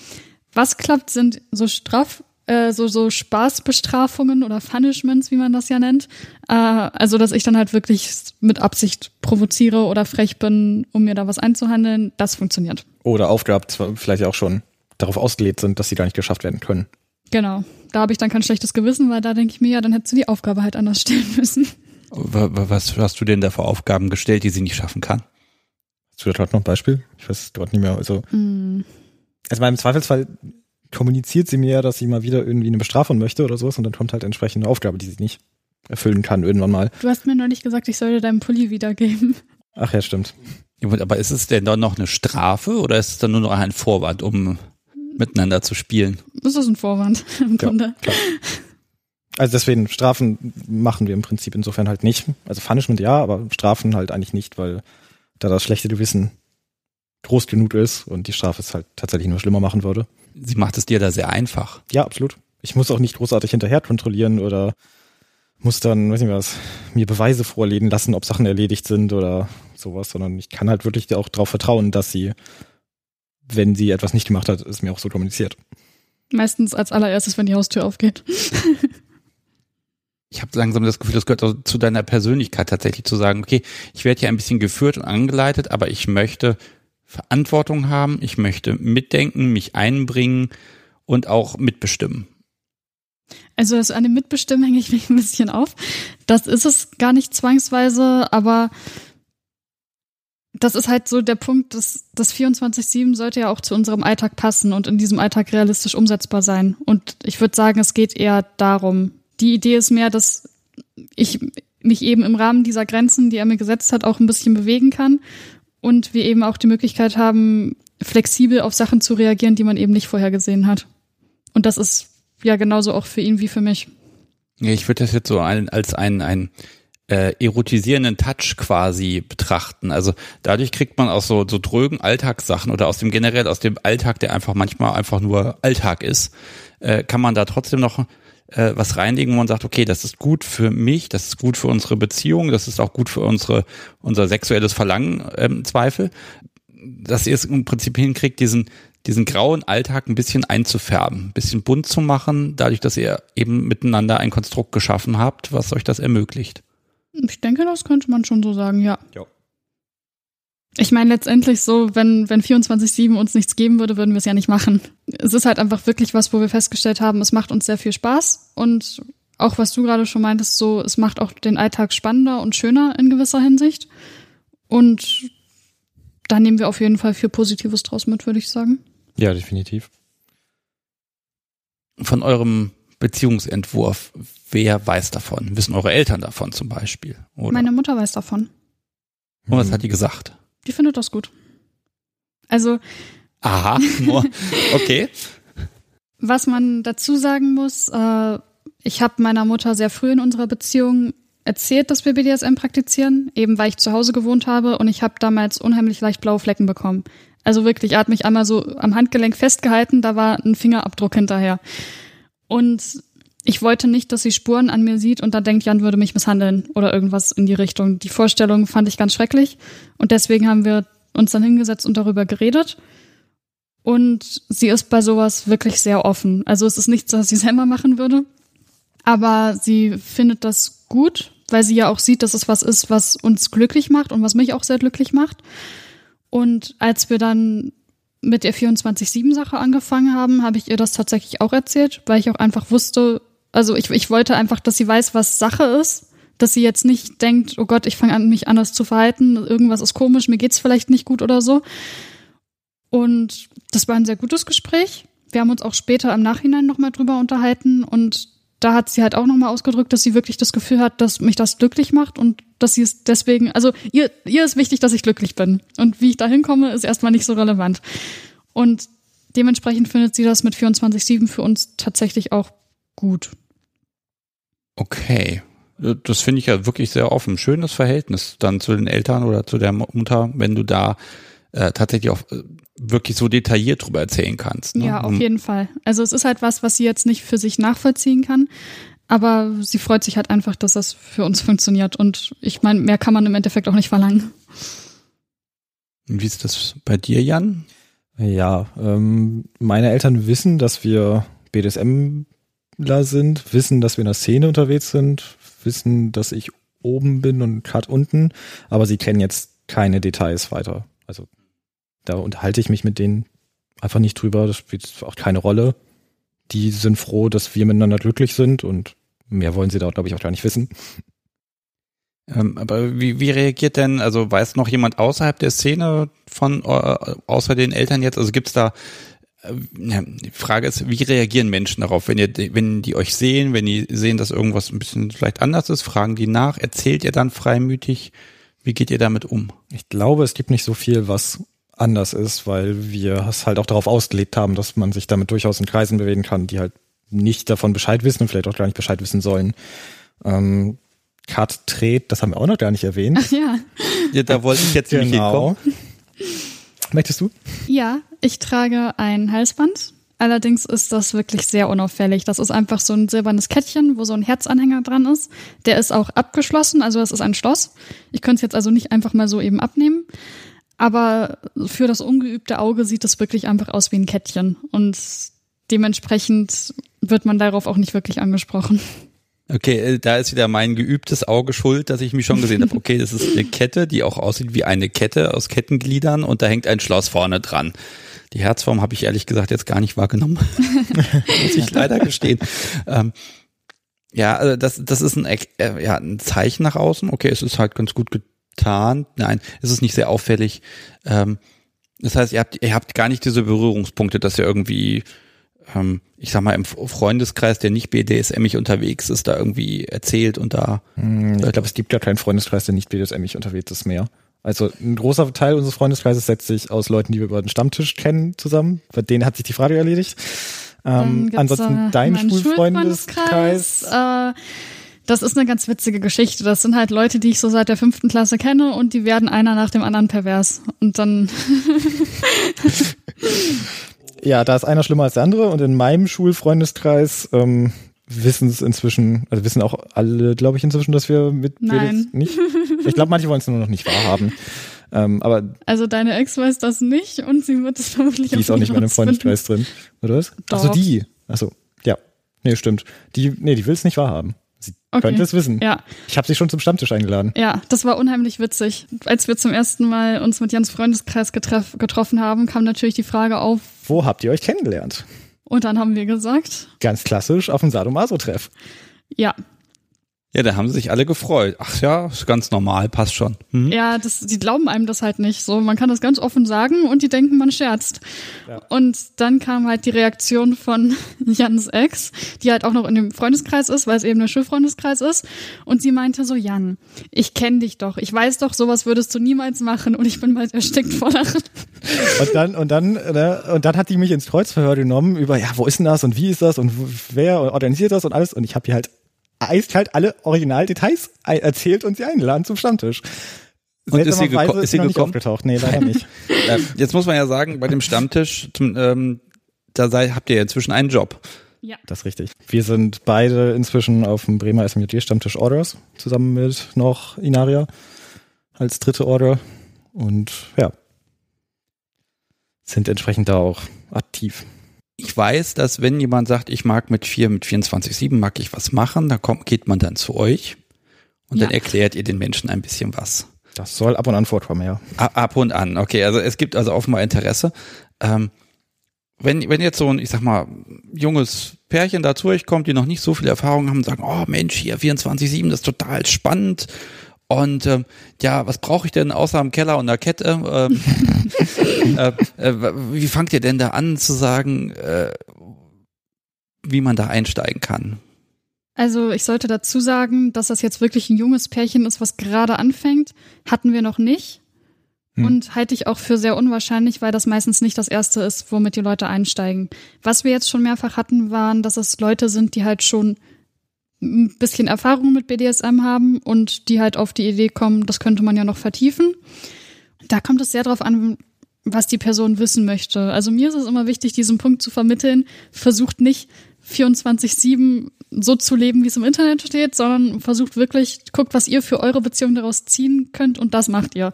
Was klappt, sind so Straf, äh, so, so Spaßbestrafungen oder Punishments, wie man das ja nennt. Äh, also, dass ich dann halt wirklich mit Absicht provoziere oder frech bin, um mir da was einzuhandeln. Das funktioniert. Oder Aufgaben vielleicht auch schon darauf ausgelegt sind, dass sie gar nicht geschafft werden können. Genau. Da habe ich dann kein schlechtes Gewissen, weil da denke ich mir, ja, dann hättest du die Aufgabe halt anders stellen müssen. Wa- wa- Was hast du denn da für Aufgaben gestellt, die sie nicht schaffen kann? Hast du da gerade noch ein Beispiel? Ich weiß dort nicht mehr. Also, Mm. also im Zweifelsfall kommuniziert sie mir ja, dass sie mal wieder irgendwie eine Bestrafung möchte oder sowas und dann kommt halt entsprechend eine Aufgabe, die sie nicht erfüllen kann irgendwann mal. Du hast mir neulich gesagt, ich soll dir deinen Pulli wiedergeben. Ach ja, stimmt. Aber ist es denn dann noch eine Strafe oder ist es dann nur noch ein Vorwand, um miteinander zu spielen? Das ist ein Vorwand im Ja. Grunde. Also deswegen, Strafen machen wir im Prinzip insofern halt nicht. Also Punishment ja, aber Strafen halt eigentlich nicht, weil da das schlechte Gewissen groß genug ist und die Strafe es halt tatsächlich nur schlimmer machen würde. Sie macht es dir da sehr einfach. Ja, absolut. Ich muss auch nicht großartig hinterher kontrollieren oder muss dann, weiß nicht was, mir Beweise vorlegen lassen, ob Sachen erledigt sind oder sowas, sondern ich kann halt wirklich auch darauf vertrauen, dass sie, wenn sie etwas nicht gemacht hat, es mir auch so kommuniziert. Meistens als allererstes, wenn die Haustür aufgeht. Ich habe langsam das Gefühl, das gehört auch zu deiner Persönlichkeit tatsächlich zu sagen, okay, ich werde hier ein bisschen geführt und angeleitet, aber ich möchte Verantwortung haben, ich möchte mitdenken, mich einbringen und auch mitbestimmen. Also das an dem Mitbestimmen hänge ich mich ein bisschen auf. Das ist es gar nicht zwangsweise, aber das ist halt so der Punkt, dass das 24-7 sollte ja auch zu unserem Alltag passen und in diesem Alltag realistisch umsetzbar sein. Und ich würde sagen, es geht eher darum. Die Idee ist mehr, dass ich mich eben im Rahmen dieser Grenzen, die er mir gesetzt hat, auch ein bisschen bewegen kann und wir eben auch die Möglichkeit haben, flexibel auf Sachen zu reagieren, die man eben nicht vorher gesehen hat. Und das ist ja genauso auch für ihn wie für mich. Ich würde das jetzt so ein, als ein, ein äh, erotisierenden Touch quasi betrachten. Also dadurch kriegt man aus so, so drögen Alltagssachen oder aus dem generell aus dem Alltag, der einfach manchmal einfach nur Alltag ist, äh, kann man da trotzdem noch äh, was reinlegen, wo man sagt, okay, das ist gut für mich, das ist gut für unsere Beziehung, das ist auch gut für unsere unser sexuelles Verlangen ähm, Zweifel, dass ihr es im Prinzip hinkriegt, diesen diesen grauen Alltag ein bisschen einzufärben, ein bisschen bunt zu machen, dadurch, dass ihr eben miteinander ein Konstrukt geschaffen habt, was euch das ermöglicht. Ich denke, das könnte man schon so sagen, ja. Ja. Ich meine letztendlich so, wenn, wenn 24-7 uns nichts geben würde, würden wir es ja nicht machen. Es ist halt einfach wirklich was, wo wir festgestellt haben, es macht uns sehr viel Spaß und auch was du gerade schon meintest, so, es macht auch den Alltag spannender und schöner in gewisser Hinsicht. Und da nehmen wir auf jeden Fall viel Positives draus mit, würde ich sagen. Ja, definitiv. Von eurem Beziehungsentwurf, wer weiß davon? Wissen eure Eltern davon zum Beispiel? Oder? Meine Mutter weiß davon. Und was hat die gesagt? Die findet das gut. Also. Aha, okay. Was man dazu sagen muss, äh, ich habe meiner Mutter sehr früh in unserer Beziehung erzählt, dass wir BDSM praktizieren, eben weil ich zu Hause gewohnt habe und ich habe damals unheimlich leicht blaue Flecken bekommen. Also wirklich, er hat mich einmal so am Handgelenk festgehalten, da war ein Fingerabdruck hinterher. Und ich wollte nicht, dass sie Spuren an mir sieht und dann denkt, Jan würde mich misshandeln oder irgendwas in die Richtung. Die Vorstellung fand ich ganz schrecklich und deswegen haben wir uns dann hingesetzt und darüber geredet. Und sie ist bei sowas wirklich sehr offen. Also es ist nichts, was sie selber machen würde, aber sie findet das gut, weil sie ja auch sieht, dass es was ist, was uns glücklich macht und was mich auch sehr glücklich macht. Und als wir dann mit der 24-7-Sache angefangen haben, habe ich ihr das tatsächlich auch erzählt, weil ich auch einfach wusste, also ich, ich wollte einfach, dass sie weiß, was Sache ist, dass sie jetzt nicht denkt, oh Gott, ich fange an, mich anders zu verhalten, irgendwas ist komisch, mir geht's vielleicht nicht gut oder so. Und das war ein sehr gutes Gespräch. Wir haben uns auch später im Nachhinein nochmal drüber unterhalten und da hat sie halt auch nochmal ausgedrückt, dass sie wirklich das Gefühl hat, dass mich das glücklich macht und dass sie es deswegen, also ihr, ihr ist wichtig, dass ich glücklich bin. Und wie ich da hinkomme, ist erstmal nicht so relevant. Und dementsprechend findet sie das mit 24-7 für uns tatsächlich auch gut. Okay. Das finde ich ja wirklich sehr offen. Schönes Verhältnis dann zu den Eltern oder zu der Mutter, wenn du da äh, tatsächlich auch äh, wirklich so detailliert drüber erzählen kannst. Ne? Ja, auf jeden Fall. Also es ist halt was, was sie jetzt nicht für sich nachvollziehen kann, aber sie freut sich halt einfach, dass das für uns funktioniert. Und ich meine, mehr kann man im Endeffekt auch nicht verlangen. Wie ist das bei dir, Jan? Ja, ähm, meine Eltern wissen, dass wir BDSMler sind, wissen, dass wir in der Szene unterwegs sind, wissen, dass ich oben bin und Kat unten, aber sie kennen jetzt keine Details weiter. Also da unterhalte ich mich mit denen einfach nicht drüber, das spielt auch keine Rolle. Die sind froh, dass wir miteinander glücklich sind und mehr wollen sie da, glaube ich, auch gar nicht wissen. Ähm, aber wie, wie reagiert denn, also weiß noch jemand außerhalb der Szene von, äh, außer den Eltern jetzt, also gibt's da, äh, die Frage ist, wie reagieren Menschen darauf, wenn ihr, wenn die euch sehen, wenn die sehen, dass irgendwas ein bisschen vielleicht anders ist, fragen die nach, erzählt ihr dann freimütig, wie geht ihr damit um? Ich glaube, es gibt nicht so viel, was anders ist, weil wir es halt auch darauf ausgelegt haben, dass man sich damit durchaus in Kreisen bewegen kann, die halt nicht davon Bescheid wissen und vielleicht auch gar nicht Bescheid wissen sollen. Ähm, Kat dreht, das haben wir auch noch gar nicht erwähnt. Ach ja. ja da wollte ich jetzt genau. hinkommen. Möchtest du? Ja, ich trage ein Halsband. Allerdings ist das wirklich sehr unauffällig. Das ist einfach so ein silbernes Kettchen, wo so ein Herzanhänger dran ist. Der ist auch abgeschlossen, also es ist ein Schloss. Ich könnte es jetzt also nicht einfach mal so eben abnehmen. Aber für das ungeübte Auge sieht es wirklich einfach aus wie ein Kettchen. Und dementsprechend wird man darauf auch nicht wirklich angesprochen. Okay, äh, da ist wieder mein geübtes Auge schuld, dass ich mich schon gesehen habe. Okay, das ist eine Kette, die auch aussieht wie eine Kette aus Kettengliedern und da hängt ein Schloss vorne dran. Die Herzform habe ich ehrlich gesagt jetzt gar nicht wahrgenommen. Muss ich leider gestehen. Ähm, ja, also das, das ist ein, äh, ja, ein Zeichen nach außen. Okay, es ist halt ganz gut tarnt. Nein, es ist nicht sehr auffällig. Ähm, das heißt, ihr habt, ihr habt gar nicht diese Berührungspunkte, dass ihr irgendwie, ähm, ich sag mal, im Freundeskreis, der nicht BDSMig unterwegs ist, da irgendwie erzählt und da. Hm, ich glaube, es gibt ja keinen Freundeskreis, der nicht BDSMig unterwegs ist mehr. Also ein großer Teil unseres Freundeskreises setzt sich aus Leuten, die wir über den Stammtisch kennen, zusammen. Bei denen hat sich die Frage erledigt. Ähm, ansonsten dein Schulfreundeskreis. Äh, das ist eine ganz witzige Geschichte. Das sind halt Leute, die ich so seit der fünften Klasse kenne und die werden einer nach dem anderen pervers. Und dann. ja, da ist einer schlimmer als der andere und in meinem Schulfreundeskreis ähm, wissen es inzwischen, also wissen auch alle, glaube ich, inzwischen, dass wir mit Nein. nicht. Ich glaube, manche wollen es nur noch nicht wahrhaben. Ähm, aber also deine Ex weiß das nicht und sie wird es vermutlich die auch ist auch nicht mehr im Freundeskreis drin, oder was? Doch. Achso, die. Achso, ja. Nee, stimmt. Die, nee, die will es nicht wahrhaben. Sie Okay. könnte es wissen. Ja, Ich habe sie schon zum Stammtisch eingeladen. ja, das war unheimlich witzig. Als wir zum ersten Mal uns mit Jans Freundeskreis getroffen haben, kam natürlich die Frage auf Wo habt ihr euch kennengelernt? und dann haben wir gesagt, Ganz klassisch auf dem Sadomaso-Treff. ja, Ja, da haben sie sich alle gefreut. Ach ja, ist ganz normal, passt schon. Hm? Ja, das, die glauben einem das halt nicht. So, man kann das ganz offen sagen und die denken, man scherzt. Ja. Und dann kam halt die Reaktion von Jans Ex, die halt auch noch in dem Freundeskreis ist, weil es eben der Schulfreundeskreis ist. Und sie meinte so, Jan, ich kenne dich doch. Ich weiß doch, sowas würdest du niemals machen. Und ich bin bald erstickt vor Lachen. Und dann, und dann, ne, und dann hat die mich ins Kreuzverhör genommen über, ja, wo ist denn das und wie ist das und wer organisiert das und alles. Und ich habe ihr halt eiskalt alle Originaldetails erzählt und sie eingeladen zum Stammtisch. Und ist sie geko- Seltsamerweise ist sie noch nicht gekommen? aufgetaucht. Nee, leider nicht. Jetzt muss man ja sagen, bei dem Stammtisch, zum, ähm, da sei, habt ihr ja inzwischen einen Job. Ja. Das ist richtig. Wir sind beide inzwischen auf dem Bremer SMJD Stammtisch Orders, zusammen mit noch Inaria als dritte Order. Und ja, sind entsprechend da auch aktiv. Ich weiß, dass wenn jemand sagt, ich mag mit 4, mit 24-7 mag ich was machen, da kommt, geht man dann zu euch und dann Ja. erklärt ihr den Menschen ein bisschen was. Das soll ab und an vorkommen, ja. Ab und an, okay. Also es gibt also offenbar Interesse. Ähm, wenn, wenn jetzt so ein, ich sag mal, junges Pärchen da zu euch kommt, die noch nicht so viel Erfahrung haben und sagen, oh Mensch, hier 24-7, das ist total spannend. Und ähm, ja, was brauche ich denn außer einem Keller und einer Kette? Ähm, äh, äh, wie fangt ihr denn da an zu sagen, äh, wie man da einsteigen kann? Also ich sollte dazu sagen, dass das jetzt wirklich ein junges Pärchen ist, was gerade anfängt, hatten wir noch nicht. Hm. Und halte ich auch für sehr unwahrscheinlich, weil das meistens nicht das Erste ist, womit die Leute einsteigen. Was wir jetzt schon mehrfach hatten, waren, dass es Leute sind, die halt schon ein bisschen Erfahrung mit BDSM haben und die halt auf die Idee kommen, das könnte man ja noch vertiefen. Da kommt es sehr drauf an, was die Person wissen möchte. Also mir ist es immer wichtig, diesen Punkt zu vermitteln. Versucht nicht 24-7 so zu leben, wie es im Internet steht, sondern versucht wirklich, guckt, was ihr für eure Beziehung daraus ziehen könnt und das macht ihr.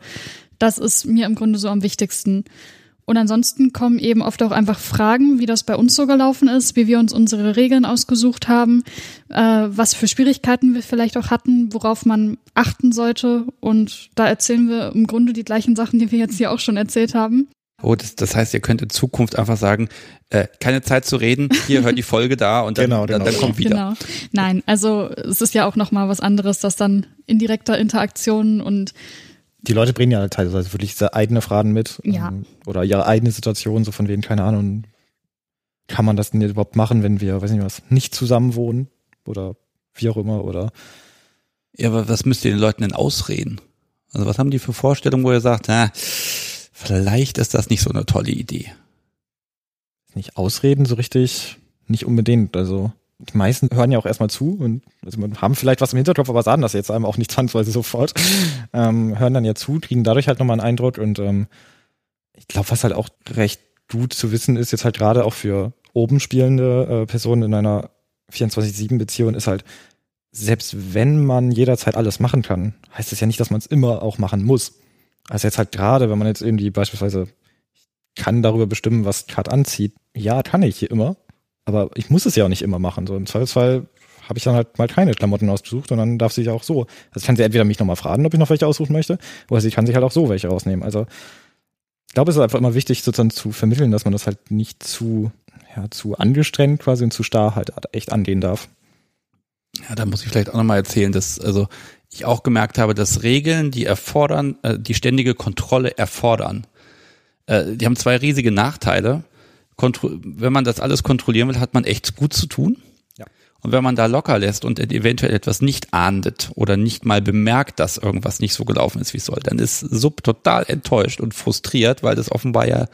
Das ist mir im Grunde so am wichtigsten. Und ansonsten kommen eben oft auch einfach Fragen, wie das bei uns so gelaufen ist, wie wir uns unsere Regeln ausgesucht haben, äh, was für Schwierigkeiten wir vielleicht auch hatten, worauf man achten sollte. Und da erzählen wir im Grunde die gleichen Sachen, die wir jetzt hier auch schon erzählt haben. Oh, das, das heißt, ihr könnt in Zukunft einfach sagen, äh, keine Zeit zu reden, hier hört die Folge da und dann, Genau, dann, genau. dann kommt wieder. Genau. Nein, also es ist ja auch noch mal was anderes, das dann indirekter Interaktionen und Die Leute bringen ja teilweise wirklich sehr eigene Fragen mit. Ja. ähm, Oder ihre eigene Situation, so von wegen, keine Ahnung, kann man das denn überhaupt machen, wenn wir, weiß nicht was, nicht zusammen wohnen? Oder wie auch immer, oder Ja, aber was müsst ihr den Leuten denn ausreden? Also was haben die für Vorstellungen, wo ihr sagt, na, vielleicht ist das nicht so eine tolle Idee. nicht ausreden so richtig, nicht unbedingt. Also die meisten hören ja auch erstmal zu und also haben vielleicht was im Hinterkopf, aber sagen das jetzt einem auch nicht zwangsweise sofort. Ähm, hören dann ja zu, kriegen dadurch halt nochmal einen Eindruck und ähm, ich glaube, was halt auch recht gut zu wissen ist, jetzt halt gerade auch für oben spielende äh, Personen in einer 24-7-Beziehung ist halt, selbst wenn man jederzeit alles machen kann, heißt es ja nicht, dass man es immer auch machen muss. Also jetzt halt gerade, wenn man jetzt irgendwie beispielsweise kann darüber bestimmen, was Kat anzieht. Ja, kann ich hier immer, aber ich muss es ja auch nicht immer machen. So im Zweifelsfall habe ich dann halt mal keine Klamotten ausgesucht und dann darf sie sich auch so. Also kann sie entweder mich nochmal fragen, ob ich noch welche aussuchen möchte, oder sie kann sich halt auch so welche rausnehmen. Also ich glaube, es ist einfach immer wichtig, sozusagen zu vermitteln, dass man das halt nicht zu, ja, zu angestrengt quasi und zu starr halt echt angehen darf. Ja, da muss ich vielleicht auch nochmal erzählen, dass, also ich auch gemerkt habe, dass Regeln, die erfordern, äh, die ständige Kontrolle erfordern, äh, die haben zwei riesige Nachteile. Wenn man das alles kontrollieren will, hat man echt gut zu tun. Ja. Und wenn man da locker lässt und eventuell etwas nicht ahndet oder nicht mal bemerkt, dass irgendwas nicht so gelaufen ist, wie es soll, dann ist Sub total enttäuscht und frustriert, weil das offenbar ja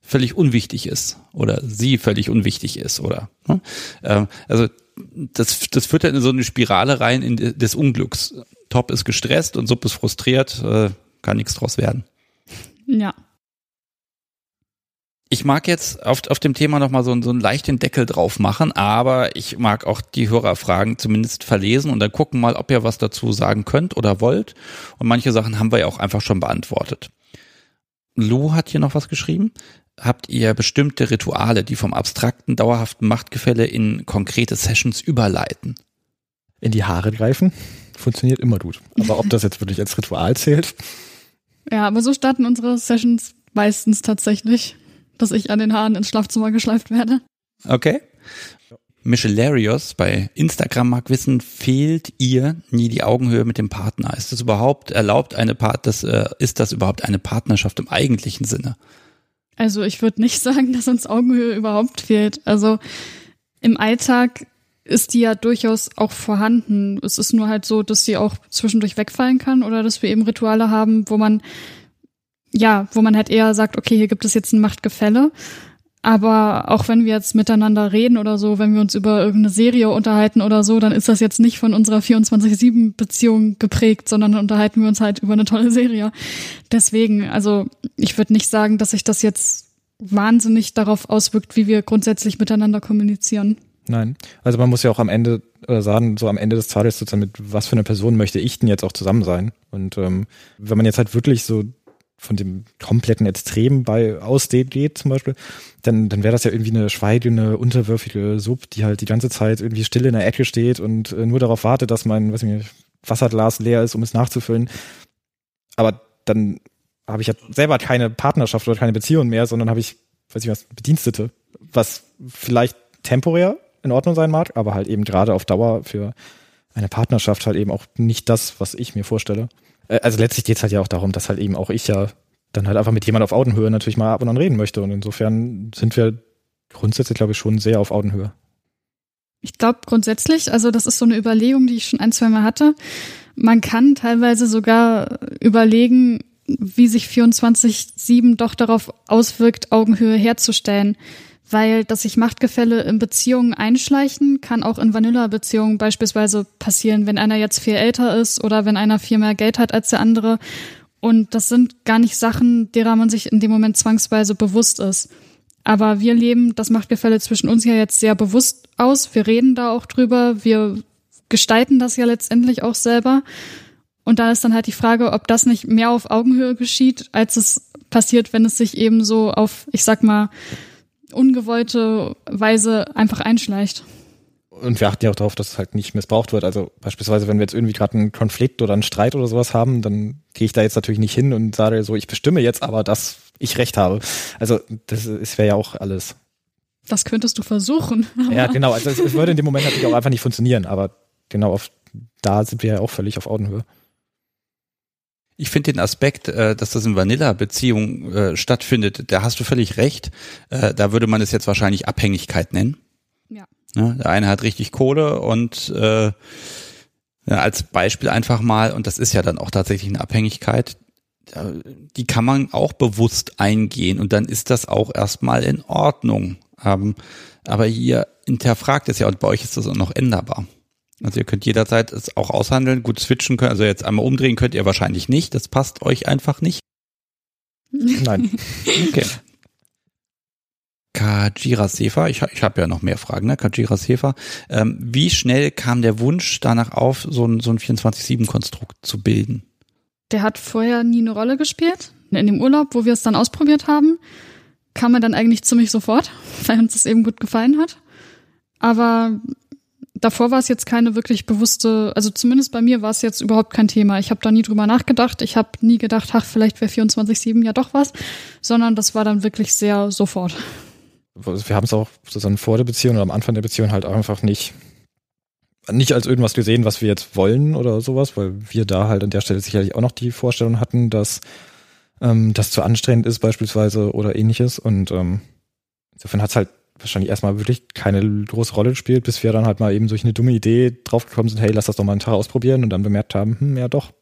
völlig unwichtig ist oder sie völlig unwichtig ist oder ne? ähm, also das, das führt dann in so eine Spirale rein in des Unglücks. Top ist gestresst und Sub ist frustriert, äh, kann nichts draus werden. Ja. Ich mag jetzt auf, auf dem Thema nochmal so, so einen leichten Deckel drauf machen, aber ich mag auch die Hörerfragen zumindest verlesen und dann gucken mal, ob ihr was dazu sagen könnt oder wollt. Und manche Sachen haben wir ja auch einfach schon beantwortet. Lou hat hier noch was geschrieben. Habt ihr bestimmte Rituale, die vom abstrakten, dauerhaften Machtgefälle in konkrete Sessions überleiten? In die Haare greifen funktioniert immer gut. Aber ob das jetzt wirklich als Ritual zählt? Ja, aber so starten unsere Sessions meistens tatsächlich, dass ich an den Haaren ins Schlafzimmer geschleift werde. Okay. Michelarios bei Instagram mag wissen, fehlt ihr nie die Augenhöhe mit dem Partner? Ist das überhaupt erlaubt, eine Part, das, äh, ist das überhaupt eine Partnerschaft im eigentlichen Sinne? Also ich würde nicht sagen, dass uns Augenhöhe überhaupt fehlt. Also im Alltag ist die ja durchaus auch vorhanden. Es ist nur halt so, dass sie auch zwischendurch wegfallen kann oder dass wir eben Rituale haben, wo man ja, wo man halt eher sagt, okay, hier gibt es jetzt ein Machtgefälle. Aber auch wenn wir jetzt miteinander reden oder so, wenn wir uns über irgendeine Serie unterhalten oder so, dann ist das jetzt nicht von unserer 24-7-Beziehung geprägt, sondern unterhalten wir uns halt über eine tolle Serie. Deswegen, also ich würde nicht sagen, dass sich das jetzt wahnsinnig darauf auswirkt, wie wir grundsätzlich miteinander kommunizieren. Nein. Also man muss ja auch am Ende äh, sagen, so am Ende des Tages sozusagen mit was für eine Person möchte ich denn jetzt auch zusammen sein? Und ähm, wenn man jetzt halt wirklich so von dem kompletten Extrem bei ausdehnt geht zum Beispiel, dann, dann wäre das ja irgendwie eine schweigende, unterwürfige Sub, die halt die ganze Zeit irgendwie still in der Ecke steht und äh, nur darauf wartet, dass mein, weiß ich nicht, Wasserglas leer ist, um es nachzufüllen. Aber dann habe ich ja selber keine Partnerschaft oder keine Beziehung mehr, sondern habe ich, weiß ich was, Bedienstete, was vielleicht temporär in Ordnung sein mag, aber halt eben gerade auf Dauer für eine Partnerschaft halt eben auch nicht das, was ich mir vorstelle. Äh, also letztlich geht es halt ja auch darum, dass halt eben auch ich ja dann halt einfach mit jemand auf Augenhöhe natürlich mal ab und an reden möchte. Und insofern sind wir grundsätzlich, glaube ich, schon sehr auf Augenhöhe. Ich glaube grundsätzlich, also das ist so eine Überlegung, die ich schon ein, zwei Mal hatte. Man kann teilweise sogar überlegen, wie sich 24-7 doch darauf auswirkt, Augenhöhe herzustellen weil dass sich Machtgefälle in Beziehungen einschleichen, kann auch in Vanilla-Beziehungen beispielsweise passieren, wenn einer jetzt viel älter ist oder wenn einer viel mehr Geld hat als der andere. Und das sind gar nicht Sachen, derer man sich in dem Moment zwangsweise bewusst ist. Aber wir leben das Machtgefälle zwischen uns ja jetzt sehr bewusst aus. Wir reden da auch drüber. Wir gestalten das ja letztendlich auch selber. Und da ist dann halt die Frage, ob das nicht mehr auf Augenhöhe geschieht, als es passiert, wenn es sich eben so auf, ich sag mal, ungewollte Weise einfach einschleicht. Und wir achten ja auch darauf, dass es halt nicht missbraucht wird. Also beispielsweise, wenn wir jetzt irgendwie gerade einen Konflikt oder einen Streit oder sowas haben, dann gehe ich da jetzt natürlich nicht hin und sage so, ich bestimme jetzt aber, dass ich recht habe. Also das, das wäre ja auch alles. Das könntest du versuchen. Ja, genau. Also es, es würde in dem Moment natürlich auch einfach nicht funktionieren. Aber genau auf, da sind wir ja auch völlig auf Augenhöhe. Ich finde den Aspekt, äh, dass das in Vanilla-Beziehungen äh, stattfindet, da hast du völlig recht. Äh, da würde man es jetzt wahrscheinlich Abhängigkeit nennen. Ja. ja der eine hat richtig Kohle und äh, ja, als Beispiel einfach mal, und das ist ja dann auch tatsächlich eine Abhängigkeit, die kann man auch bewusst eingehen und dann ist das auch erstmal in Ordnung. Ähm, aber ihr hinterfragt es ja und bei euch ist das auch noch änderbar. Also ihr könnt jederzeit es auch aushandeln, gut switchen können. Also jetzt einmal umdrehen könnt ihr wahrscheinlich nicht. Das passt euch einfach nicht. Nein. Okay. Kajira Sefa, ich, ich habe ja noch mehr Fragen, ne? Kajira Sefa. Ähm, wie schnell kam der Wunsch danach auf, so ein, so ein 24-7-Konstrukt zu bilden? Der hat vorher nie eine Rolle gespielt. In dem Urlaub, wo wir es dann ausprobiert haben, kam er dann eigentlich ziemlich sofort, weil uns das eben gut gefallen hat. Aber davor war es jetzt keine wirklich bewusste, also zumindest bei mir war es jetzt überhaupt kein Thema. Ich habe da nie drüber nachgedacht. Ich habe nie gedacht, ach, vielleicht wäre 24-7 ja doch was, sondern das war dann wirklich sehr sofort. Wir haben es auch sozusagen vor der Beziehung oder am Anfang der Beziehung halt einfach nicht nicht als irgendwas gesehen, was wir jetzt wollen oder sowas, weil wir da halt an der Stelle sicherlich auch noch die Vorstellung hatten, dass ähm, das zu anstrengend ist beispielsweise oder ähnliches. Und ähm, insofern hat es halt wahrscheinlich erstmal wirklich keine große Rolle gespielt, bis wir dann halt mal eben durch eine dumme Idee draufgekommen sind, hey, lass das doch mal einen Tag ausprobieren und dann bemerkt haben, hm, ja doch,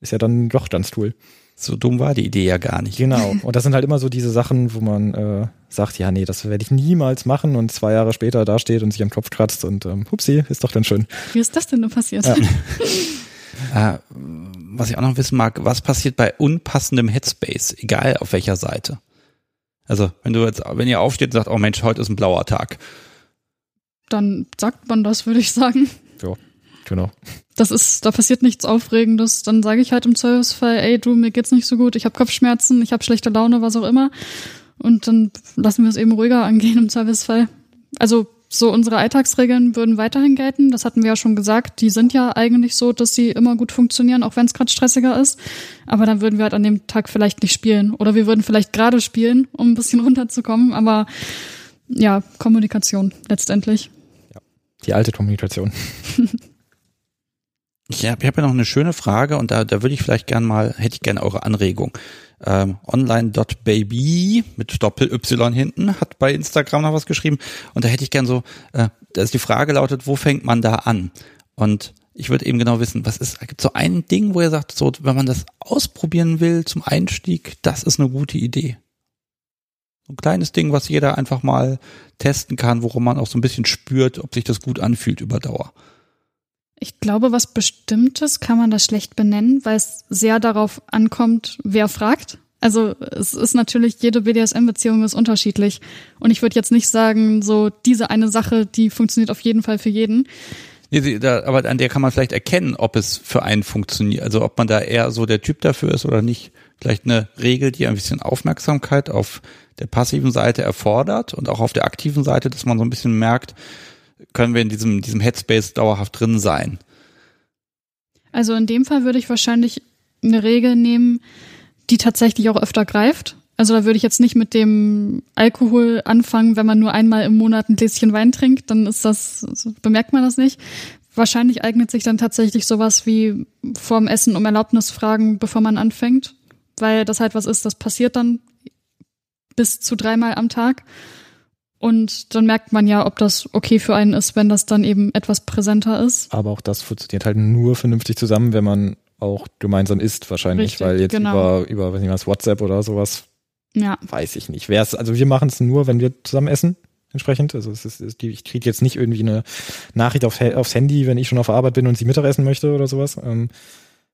ist ja dann doch ganz cool. So dumm war die Idee ja gar nicht. Genau. Und das sind halt immer so diese Sachen, wo man äh, sagt, ja, nee, das werde ich niemals machen und zwei Jahre später dasteht und sich am Kopf kratzt und ähm, hupsi, ist doch dann schön. Wie ist das denn nur passiert? Ja. äh, was ich auch noch wissen mag, was passiert bei unpassendem Headspace, egal auf welcher Seite? Also, wenn du jetzt, wenn ihr aufsteht und sagt, oh Mensch, heute ist ein blauer Tag. Dann sagt man das, würde ich sagen. Ja, genau. Das ist, da passiert nichts Aufregendes. Dann sage ich halt im Zweifelsfall, ey, du, mir geht's nicht so gut, ich habe Kopfschmerzen, ich habe schlechte Laune, was auch immer. Und dann lassen wir es eben ruhiger angehen im Zweifelsfall. Also so unsere Alltagsregeln würden weiterhin gelten. Das hatten wir ja schon gesagt. Die sind ja eigentlich so, dass sie immer gut funktionieren, auch wenn es gerade stressiger ist. Aber dann würden wir halt an dem Tag vielleicht nicht spielen. Oder wir würden vielleicht gerade spielen, um ein bisschen runterzukommen. Aber ja, Kommunikation letztendlich. Ja, die alte Kommunikation. Ich habe hab ja noch eine schöne Frage und da, da würde ich vielleicht gern mal, hätte ich gerne eure Anregung. Ähm, online.baby mit Doppel-Y hinten hat bei Instagram noch was geschrieben und da hätte ich gern so, äh, da ist die Frage lautet, wo fängt man da an? Und ich würde eben genau wissen, was ist, gibt so ein Ding, wo ihr sagt, so, wenn man das ausprobieren will zum Einstieg, das ist eine gute Idee. Ein kleines Ding, was jeder einfach mal testen kann, worum man auch so ein bisschen spürt, ob sich das gut anfühlt über Dauer. Ich glaube, was Bestimmtes kann man das schlecht benennen, weil es sehr darauf ankommt, wer fragt. Also es ist natürlich, jede BDSM-Beziehung ist unterschiedlich. Und ich würde jetzt nicht sagen, so diese eine Sache, die funktioniert auf jeden Fall für jeden. Nee, da, aber an der kann man vielleicht erkennen, ob es für einen funktioniert. Also ob man da eher so der Typ dafür ist oder nicht. Vielleicht eine Regel, die ein bisschen Aufmerksamkeit auf der passiven Seite erfordert und auch auf der aktiven Seite, dass man so ein bisschen merkt, können wir in diesem, diesem Headspace dauerhaft drin sein? Also in dem Fall würde ich wahrscheinlich eine Regel nehmen, die tatsächlich auch öfter greift. Also da würde ich jetzt nicht mit dem Alkohol anfangen, wenn man nur einmal im Monat ein Gläschen Wein trinkt, dann ist das, bemerkt man das nicht. Wahrscheinlich eignet sich dann tatsächlich sowas wie vorm Essen um Erlaubnis fragen, bevor man anfängt, weil das halt was ist, das passiert dann bis zu dreimal am Tag. Und dann merkt man ja, ob das okay für einen ist, wenn das dann eben etwas präsenter ist. Aber auch das funktioniert halt nur vernünftig zusammen, wenn man auch gemeinsam isst, wahrscheinlich, Richtig, weil jetzt genau. über, über, weiß nicht was, WhatsApp oder sowas, ja. weiß ich nicht. Wer also wir machen es nur, wenn wir zusammen essen, entsprechend. Also es ist, ich kriege jetzt nicht irgendwie eine Nachricht auf, aufs Handy, wenn ich schon auf Arbeit bin und sie Mittagessen möchte oder sowas. Ähm,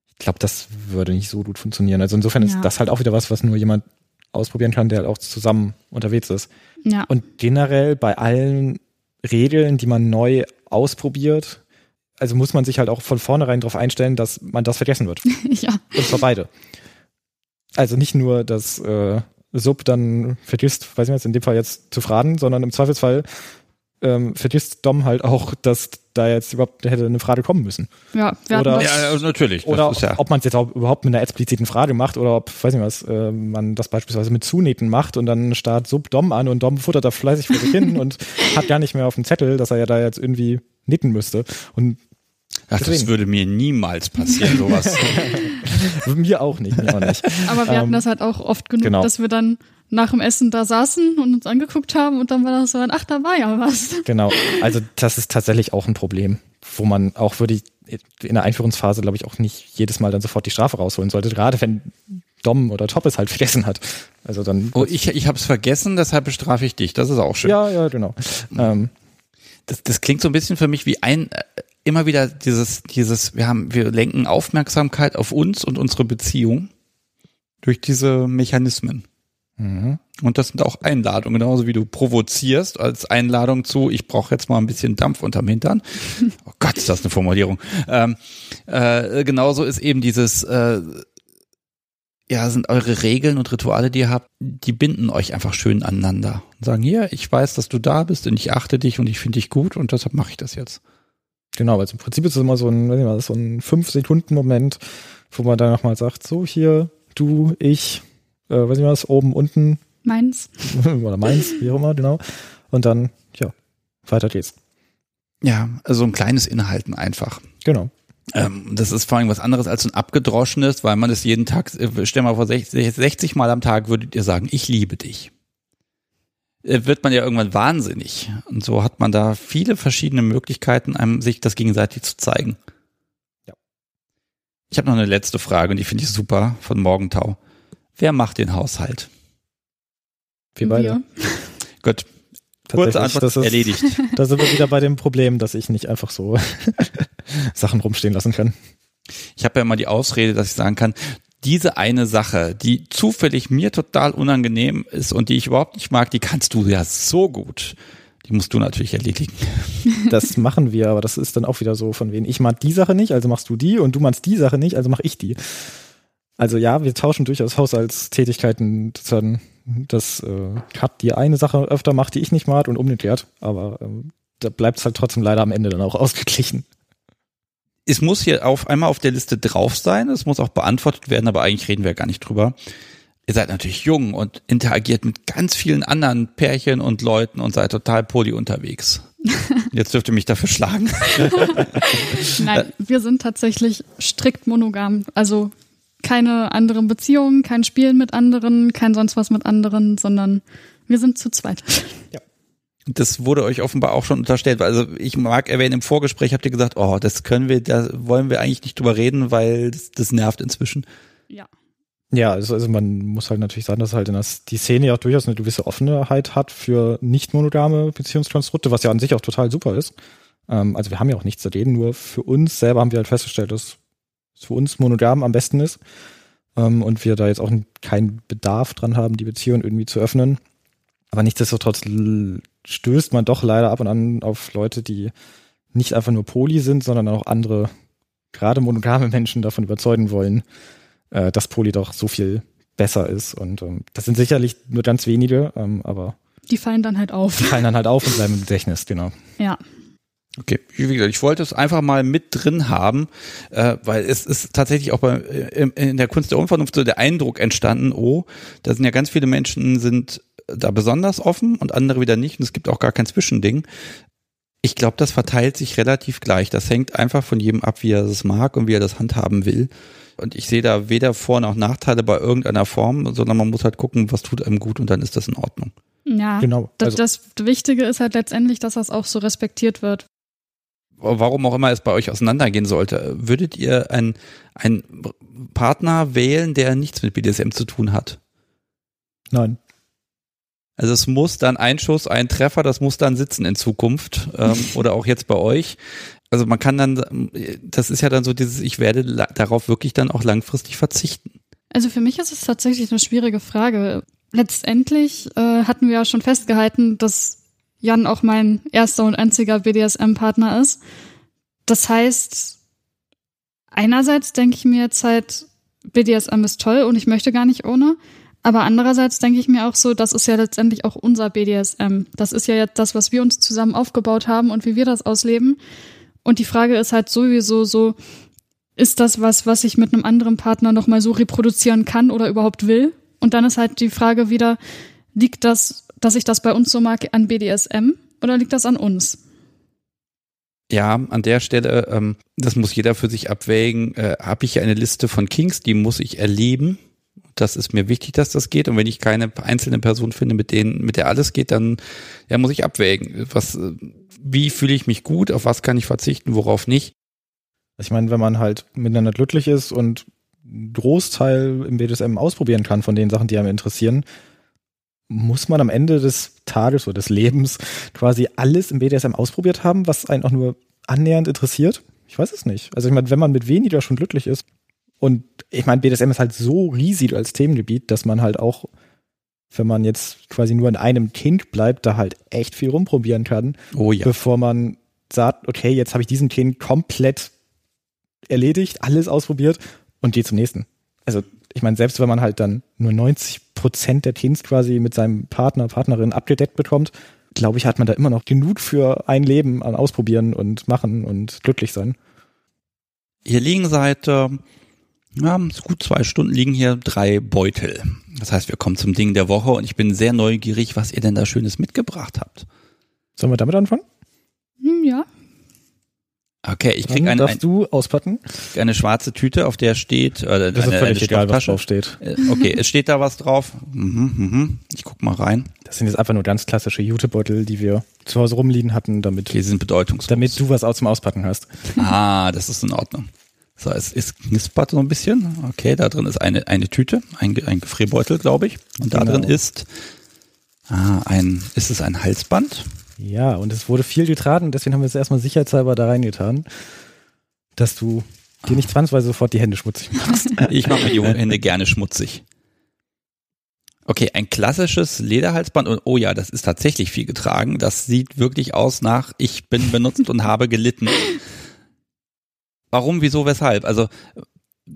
ich glaube, das würde nicht so gut funktionieren. Also insofern ja. ist das halt auch wieder was, was nur jemand ausprobieren kann, der halt auch zusammen unterwegs ist. Ja. Und generell bei allen Regeln, die man neu ausprobiert, also muss man sich halt auch von vornherein darauf einstellen, dass man das vergessen wird. ja. Und zwar beide. Also nicht nur, dass äh, Sub dann vergisst, weiß ich nicht, in dem Fall jetzt zu fragen, sondern im Zweifelsfall ähm, vergisst Dom halt auch, dass da jetzt überhaupt hätte eine Frage kommen müssen. Ja, wir oder, ja also natürlich. Oder ja. ob man es jetzt auch überhaupt mit einer expliziten Frage macht oder ob, weiß nicht was, äh, man das beispielsweise mit Zunähten macht und dann starrt Sub Dom an und Dom futtert da fleißig vor sich hin und hat gar nicht mehr auf dem Zettel, dass er ja da jetzt irgendwie knitten müsste. Und Ach, das würde mir niemals passieren, sowas. mir auch nicht, mir auch nicht. Aber wir ähm, hatten das halt auch oft genug, genau. dass wir dann nach dem Essen da saßen und uns angeguckt haben und dann war das so, ach, da war ja was. Genau. Also das ist tatsächlich auch ein Problem, wo man auch würde in der Einführungsphase, glaube ich, auch nicht jedes Mal dann sofort die Strafe rausholen sollte, gerade wenn Dom oder Top es halt vergessen hat. Also dann. Oh, ich, ich habe es vergessen, deshalb bestrafe ich dich. Das ist auch schön. Ja, ja, genau. Ähm, das, das klingt so ein bisschen für mich wie ein äh, immer wieder dieses dieses wir haben wir lenken Aufmerksamkeit auf uns und unsere Beziehung durch diese Mechanismen. Mhm. Und das sind auch Einladungen, genauso wie du provozierst als Einladung zu, ich brauche jetzt mal ein bisschen Dampf unterm Hintern. Oh Gott, ist das eine Formulierung. Ähm, äh, genauso ist eben dieses, äh, ja, sind eure Regeln und Rituale, die ihr habt, die binden euch einfach schön aneinander. Und sagen, hier, ich weiß, dass du da bist und ich achte dich und ich finde dich gut und deshalb mache ich das jetzt. Genau, also im Prinzip ist es immer so ein, was, so ein fünf Sekunden Moment, wo man dann nochmal sagt, so hier, du, ich, äh, weiß ich was, oben, unten. Meins. oder meins, wie auch immer, genau. Und dann, ja, weiter geht's. Ja, also ein kleines Inhalten einfach. Genau. Ähm, das ist vor allem was anderes als so ein abgedroschenes, weil man es jeden Tag, äh, stell mal vor, 60, 60 Mal am Tag würdet ihr sagen, ich liebe dich. Äh, wird man ja irgendwann wahnsinnig. Und so hat man da viele verschiedene Möglichkeiten, einem sich das gegenseitig zu zeigen. Ja. Ich habe noch eine letzte Frage und die finde ich super von Morgentau. Wer macht den Haushalt? Wir beide. Gut. Kurze Antwort das ist, erledigt. Da sind wir wieder bei dem Problem, dass ich nicht einfach so Sachen rumstehen lassen kann. Ich habe ja immer die Ausrede, dass ich sagen kann, diese eine Sache, die zufällig mir total unangenehm ist und die ich überhaupt nicht mag, die kannst du ja so gut. Die musst du natürlich erledigen. Das machen wir, aber das ist dann auch wieder so von wem. Ich mag die Sache nicht, also machst du die und du machst die Sache nicht, also mach ich die. Also ja, wir tauschen durchaus Haushaltstätigkeiten. Dann, dass äh, Kat die eine Sache öfter macht, die ich nicht mag und umgekehrt. Aber ähm, da bleibt es halt trotzdem leider am Ende dann auch ausgeglichen. Es muss hier auf einmal auf der Liste drauf sein, es muss auch beantwortet werden, aber eigentlich reden wir gar nicht drüber. Ihr seid natürlich jung und interagiert mit ganz vielen anderen Pärchen und Leuten und seid total poly unterwegs. Jetzt dürft ihr mich dafür schlagen. Nein, wir sind tatsächlich strikt monogam. Also keine anderen Beziehungen, kein Spielen mit anderen, kein sonst was mit anderen, sondern wir sind zu zweit. Ja. Das wurde euch offenbar auch schon unterstellt. Also ich mag erwähnen, im Vorgespräch habt ihr gesagt, oh, das können wir, da wollen wir eigentlich nicht drüber reden, weil das, das nervt inzwischen. Ja. Ja, also, also man muss halt natürlich sagen, dass halt in das, die Szene ja auch durchaus eine gewisse Offenheit hat für nicht monogame Beziehungskonstrukte, was ja an sich auch total super ist. Ähm, also wir haben ja auch nichts zu reden, nur für uns selber haben wir halt festgestellt, dass für uns monogam am besten ist ähm, und wir da jetzt auch keinen Bedarf dran haben, die Beziehung irgendwie zu öffnen. Aber nichtsdestotrotz stößt man doch leider ab und an auf Leute, die nicht einfach nur Poli sind, sondern auch andere, gerade monogame Menschen davon überzeugen wollen, äh, dass Poli doch so viel besser ist. Und ähm, das sind sicherlich nur ganz wenige, ähm, aber Die fallen dann halt auf. die fallen dann halt auf und bleiben im Gedächtnis, genau. Ja. Okay, wie gesagt, ich wollte es einfach mal mit drin haben, äh, weil es ist tatsächlich auch bei, in, in der Kunst der Unvernunft so der Eindruck entstanden, oh, da sind ja ganz viele Menschen sind da besonders offen und andere wieder nicht und es gibt auch gar kein Zwischending. Ich glaube, das verteilt sich relativ gleich. Das hängt einfach von jedem ab, wie er es mag und wie er das handhaben will. Und ich sehe da weder Vor- noch Nachteile bei irgendeiner Form, sondern man muss halt gucken, was tut einem gut und dann ist das in Ordnung. Ja. Genau. Das, Also, das Wichtige ist halt letztendlich, dass das auch so respektiert wird. Warum auch immer es bei euch auseinandergehen sollte, würdet ihr einen, einen Partner wählen, der nichts mit BDSM zu tun hat? nein. Also es muss dann ein Schuss, ein Treffer, das muss dann sitzen in Zukunft ähm, oder auch jetzt bei euch. Also man kann dann, das ist ja dann so dieses, ich werde darauf wirklich dann auch langfristig verzichten. Also für mich ist es tatsächlich eine schwierige Frage. Letztendlich äh, hatten wir ja schon festgehalten, dass Jan auch mein erster und einziger BDSM-Partner ist. Das heißt, einerseits denke ich mir jetzt halt, BDSM ist toll und ich möchte gar nicht ohne. Aber andererseits denke ich mir auch so, das ist ja letztendlich auch unser BDSM. Das ist ja jetzt das, was wir uns zusammen aufgebaut haben und wie wir das ausleben. Und die Frage ist halt sowieso so, ist das was, was ich mit einem anderen Partner nochmal so reproduzieren kann oder überhaupt will? Und dann ist halt die Frage wieder, liegt das, dass ich das bei uns so mag, an BDSM oder liegt das an uns? Ja, an der Stelle, ähm, das muss jeder für sich abwägen. Äh, Habe ich eine Liste von Kings, die muss ich erleben. Das ist mir wichtig, dass das geht. Und wenn ich keine einzelne Person finde, mit denen, mit der alles geht, dann ja, muss ich abwägen. Was, äh, wie fühle ich mich gut? Auf was kann ich verzichten? Worauf nicht? Ich meine, wenn man halt miteinander glücklich ist und einen Großteil im BDSM ausprobieren kann von den Sachen, die einem interessieren, muss man am Ende des Tages oder des Lebens quasi alles im BDSM ausprobiert haben, was einen auch nur annähernd interessiert? Ich weiß es nicht. Also ich meine, wenn man mit weniger schon glücklich ist und ich meine, BDSM ist halt so riesig als Themengebiet, dass man halt auch, wenn man jetzt quasi nur in einem Kink bleibt, da halt echt viel rumprobieren kann Oh ja. bevor man sagt, okay, jetzt habe ich diesen Kind komplett erledigt, alles ausprobiert und gehe zum nächsten. Also ich meine, selbst wenn man halt dann nur 90 Prozent der Teens quasi mit seinem Partner, Partnerin abgedeckt bekommt, glaube ich, hat man da immer noch genug für ein Leben an Ausprobieren und Machen und glücklich sein. Hier liegen seit äh, ja, gut zwei Stunden liegen hier drei Beutel. Das heißt, wir kommen zum Ding der Woche und ich bin sehr neugierig, was ihr denn da Schönes mitgebracht habt. Sollen wir damit anfangen? Hm, ja. Okay, ich krieg Dann eine, darfst ein, du auspacken. eine schwarze Tüte, auf der steht, äh, Das ist eine, völlig eine egal, was drauf steht. Äh, Okay, es steht da was drauf. Mhm, mhm. Ich guck mal rein. Das sind jetzt einfach nur ganz klassische Jutebeutel, die wir zu Hause rumliegen hatten, damit, Okay, sind bedeutungslos. damit du was aus zum Auspacken hast. Ah, das ist in Ordnung. So, es ist knispert so ein bisschen. Okay, da drin ist eine, eine Tüte, ein, ein Gefrierbeutel, glaube ich. Und da Genau. drin ist ah, ein, ist es ein Halsband? Ja, und es wurde viel getragen, deswegen haben wir es erstmal sicherheitshalber da reingetan, dass du dir nicht zwangsweise sofort die Hände schmutzig machst. Ich mache mir die Hände gerne schmutzig. Okay, ein klassisches Lederhalsband und oh ja, das ist tatsächlich viel getragen. Das sieht wirklich aus nach ich bin benutzt und habe gelitten. Warum, wieso, weshalb? Also